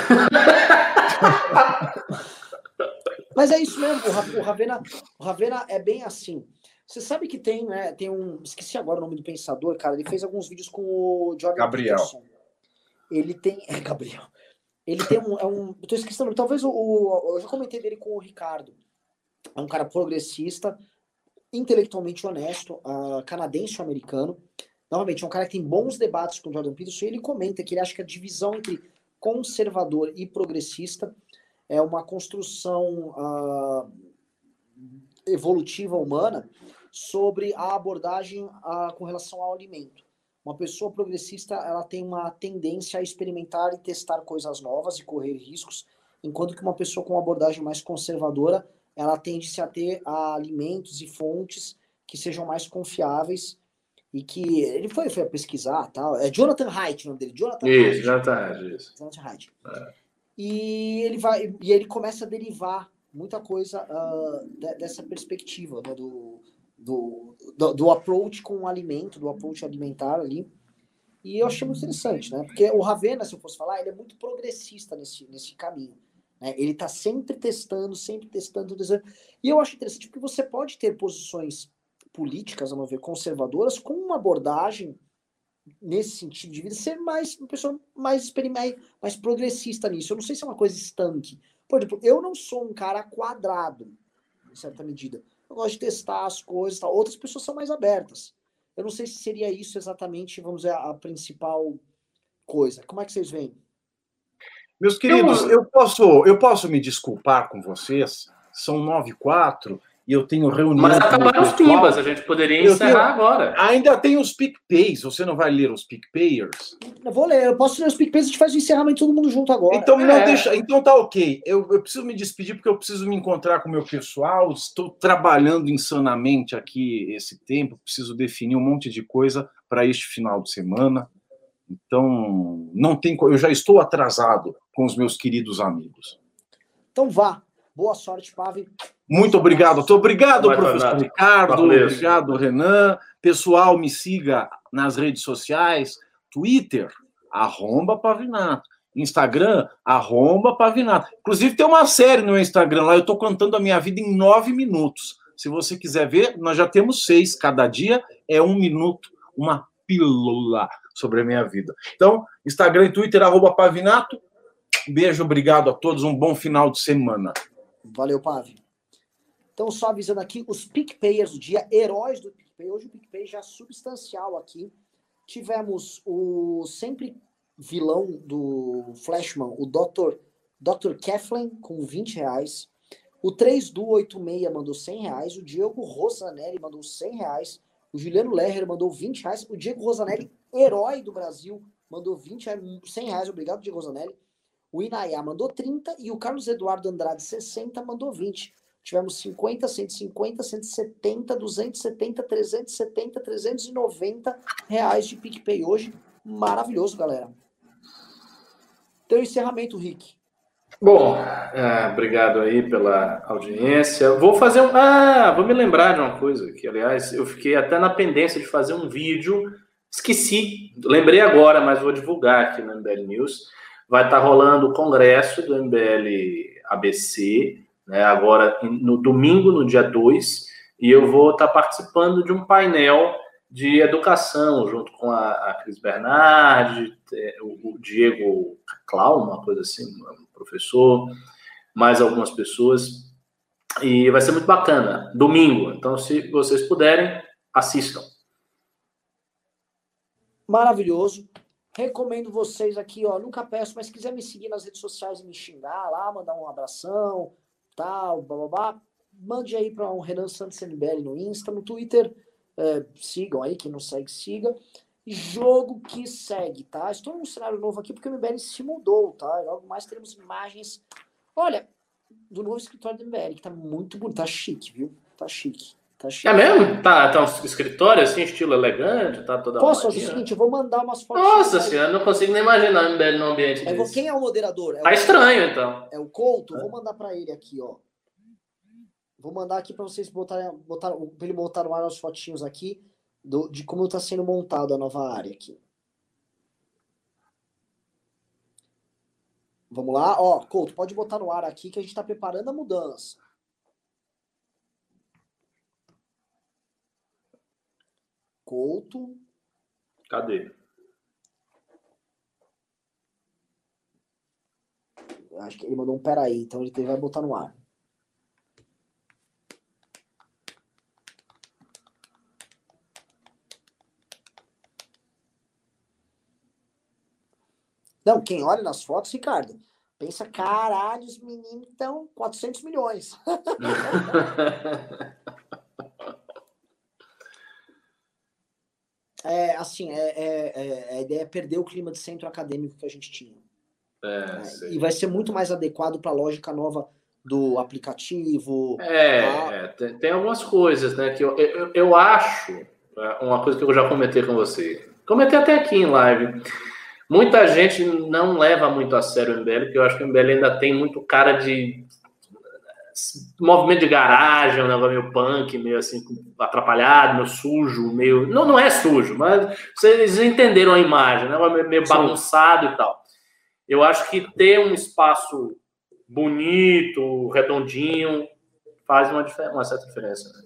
Mas é isso mesmo. O Ravena, o Ravena é bem assim. Você sabe que tem, né? Tem um. Esqueci agora o nome do pensador, cara. Ele fez alguns vídeos com o Jordan Gabriel. Peterson. Ele tem. É, Gabriel. Ele tem um. É um eu tô esquecendo, talvez o, o, Eu já comentei dele com o Ricardo. É um cara progressista, intelectualmente honesto, uh, canadense-americano. Novamente, é um cara que tem bons debates com o Jordan Peterson e ele comenta que ele acha que a divisão entre conservador e progressista é uma construção uh, evolutiva humana sobre a abordagem uh, com relação ao alimento. Uma pessoa progressista ela tem uma tendência a experimentar e testar coisas novas e correr riscos, enquanto que uma pessoa com uma abordagem mais conservadora ela tende-se a ter a alimentos e fontes que sejam mais confiáveis e que ele foi, foi pesquisar tal. É Jonathan Haidt o nome dele. Jonathan isso, Haidt. Jonathan. Isso. Jonathan Haidt. É. E ele vai e ele começa a derivar muita coisa uh, dessa perspectiva né, do, do, do, do, approach com o alimento, do approach alimentar ali. E eu achei muito interessante, né? Porque o Ravena, se eu fosse falar, ele é muito progressista nesse, nesse caminho. Né? Ele está sempre testando, sempre testando, testando. E eu acho interessante porque você pode ter posições políticas, a meu ver, conservadoras, com uma abordagem nesse sentido de vida, ser mais uma pessoa mais mais, mais progressista nisso. Eu não sei se é uma coisa estanque. Por exemplo, eu não sou um cara quadrado, em certa medida. Eu gosto de testar as coisas, tal. outras pessoas são mais abertas. Eu não sei se seria isso exatamente, vamos dizer, a principal coisa. Como é que vocês veem? Meus queridos, eu posso, eu posso me desculpar com vocês. São nove e quatro e eu tenho reunião. Mas acabaram os pimbas, a gente poderia eu encerrar tenho, agora. Ainda tem os PicPays, você não vai ler os PicPayers? Eu vou ler, eu posso ler os PicPays, a gente faz o encerramento todo mundo junto agora. Então, é. não deixa, então tá ok. Eu, eu preciso me despedir porque eu preciso me encontrar com o meu pessoal. Estou trabalhando insanamente aqui esse tempo, preciso definir um monte de coisa para este final de semana. Então, não tem, eu já estou atrasado com os meus queridos amigos. Então vá. Boa sorte, Pave. Muito obrigado. Muito obrigado, professor Ricardo. Obrigado, Renan. Pessoal, me siga nas redes sociais. Twitter, arromba Pavinato. Instagram, arromba Pavinato. Inclusive, tem uma série no Instagram lá, eu estou contando a minha vida em nove minutos. Se você quiser ver, nós já temos seis. Cada dia é um minuto, uma pílula sobre a minha vida. Então, Instagram e Twitter, arroba Pavinato. Beijo, obrigado a todos, um bom final de semana. Valeu, Pave. Então, só avisando aqui, os PicPayers do dia, heróis do PicPay. Hoje o PicPay já substancial aqui. Tivemos o sempre vilão do Flashman, o Dr. Dr. Keflin, com 20 reais. O 3 do 86 mandou 100 reais. O Diego Rosanelli mandou 100 reais. O Juliano Lerrer mandou 20 reais. O Diego Rosanelli, herói do Brasil, mandou 20 reais, 100 reais. Obrigado, Diego Rosanelli. O Inayá mandou 30 e o Carlos Eduardo Andrade 60 mandou 20. Tivemos 50, 150, 170, 270, 370, 390 reais de PicPay hoje. Maravilhoso, galera. Então, encerramento, Rick. Bom, é, obrigado aí pela audiência. Vou fazer um. Ah, vou me lembrar de uma coisa que, aliás, eu fiquei até na pendência de fazer um vídeo. Esqueci, lembrei agora, mas vou divulgar aqui no MBL News vai estar rolando o congresso do MBL ABC, né, agora no domingo, no dia 2, e eu vou estar participando de um painel de educação, junto com a, a Cris Bernardi, é, o, Diego Clau, uma coisa assim, um professor, mais algumas pessoas, e vai ser muito bacana, domingo. Então, se vocês puderem, assistam. Maravilhoso. Recomendo vocês aqui, ó. Nunca peço, mas se quiser me seguir nas redes sociais e me xingar lá, mandar um abração, tal, blá. mande aí para um Renan Santos MBL no Insta, no Twitter. É, sigam aí, quem não segue, siga. Jogo que segue, tá? Estou num cenário novo aqui porque o MBL se mudou, tá? Logo mais teremos imagens. Olha, do novo escritório do MBL, que tá muito bonito, tá chique, viu? Tá chique. Tá é mesmo? Tá, tá um escritório assim, estilo elegante, tá toda Posso fazer o seguinte, eu vou mandar umas fotos. Nossa senhora, não consigo nem imaginar um no ambiente é, Quem é o moderador? É tá o... estranho, então. É o Couto? É. Vou mandar para ele aqui, ó. Vou mandar aqui para vocês botarem, botar, pra ele botar no ar as fotinhos aqui do, de como está sendo montado a nova área aqui. Vamos lá, ó, Couto, pode botar no ar aqui que a gente está preparando a mudança. Couto. Cadê? Acho que ele mandou um peraí, então ele vai botar no ar. Não, quem olha nas fotos, Ricardo, Pensa, caralho, os meninos estão 400 milhões. é, assim, é, é, é, a ideia é perder o clima de centro acadêmico que a gente tinha. É, É, e vai ser muito mais adequado para a lógica nova do aplicativo. É, tá? é, tem, tem algumas coisas, né? Que eu, eu, eu acho, uma coisa que eu já comentei com você, comentei até aqui em live. Muita gente não leva muito a sério o MBL, porque eu acho que o MBL ainda tem muito cara de movimento de garagem, um negócio meio punk, meio assim, atrapalhado, meio sujo, meio. Não, não é sujo, mas vocês entenderam a imagem, né? Meio, meio Sim. bagunçado e tal. Eu acho que ter um espaço bonito, redondinho, faz uma, uma certa diferença. né?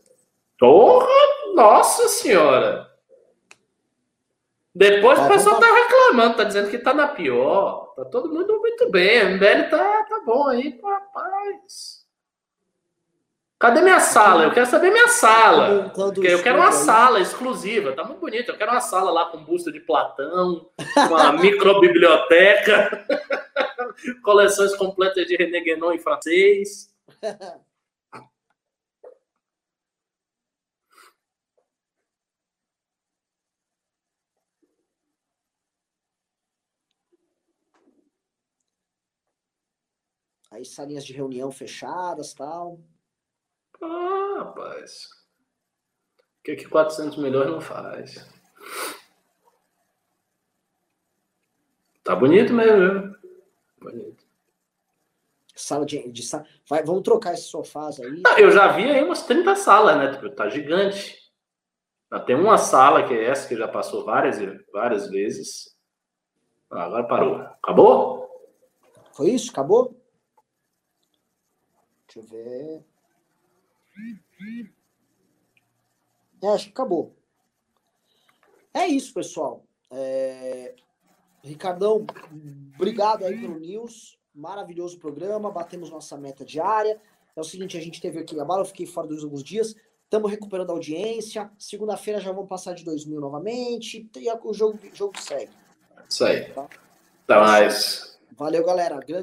Porra! Nossa senhora! Depois o pessoal tá reclamando, tá dizendo que tá na pior. Tá todo mundo muito bem. O MBL tá, tá bom aí, rapaz. Cadê minha sala? Eu quero saber minha sala. Montando Porque eu o quero uma sala exclusiva, tá muito bonito. Eu quero uma sala lá com busto de Platão, uma microbiblioteca, coleções completas de René Guénon em francês. Aí salinhas de reunião fechadas tal. Ah, rapaz. O que, que 400 milhões não faz? Tá bonito mesmo, viu? Bonito. Sala de. de sa- Vai, vamos trocar esses sofás aí. Ah, Eu já vi aí umas 30 salas, né? Tipo, Tá gigante. Tem uma sala que é essa que já passou várias, várias vezes. Ah, agora parou. Acabou? Foi isso? Acabou? Deixa eu ver. É, acho que acabou. É isso, pessoal. É, Ricardão, obrigado aí pelo news. Maravilhoso programa. Batemos nossa meta diária. É o seguinte, a gente teve aqui a bala, eu fiquei fora dos alguns dias. Estamos recuperando a audiência. Segunda-feira já vamos passar de 2 mil novamente. E o jogo, jogo segue. Isso aí. Tá. Até mais. Valeu, galera. Grande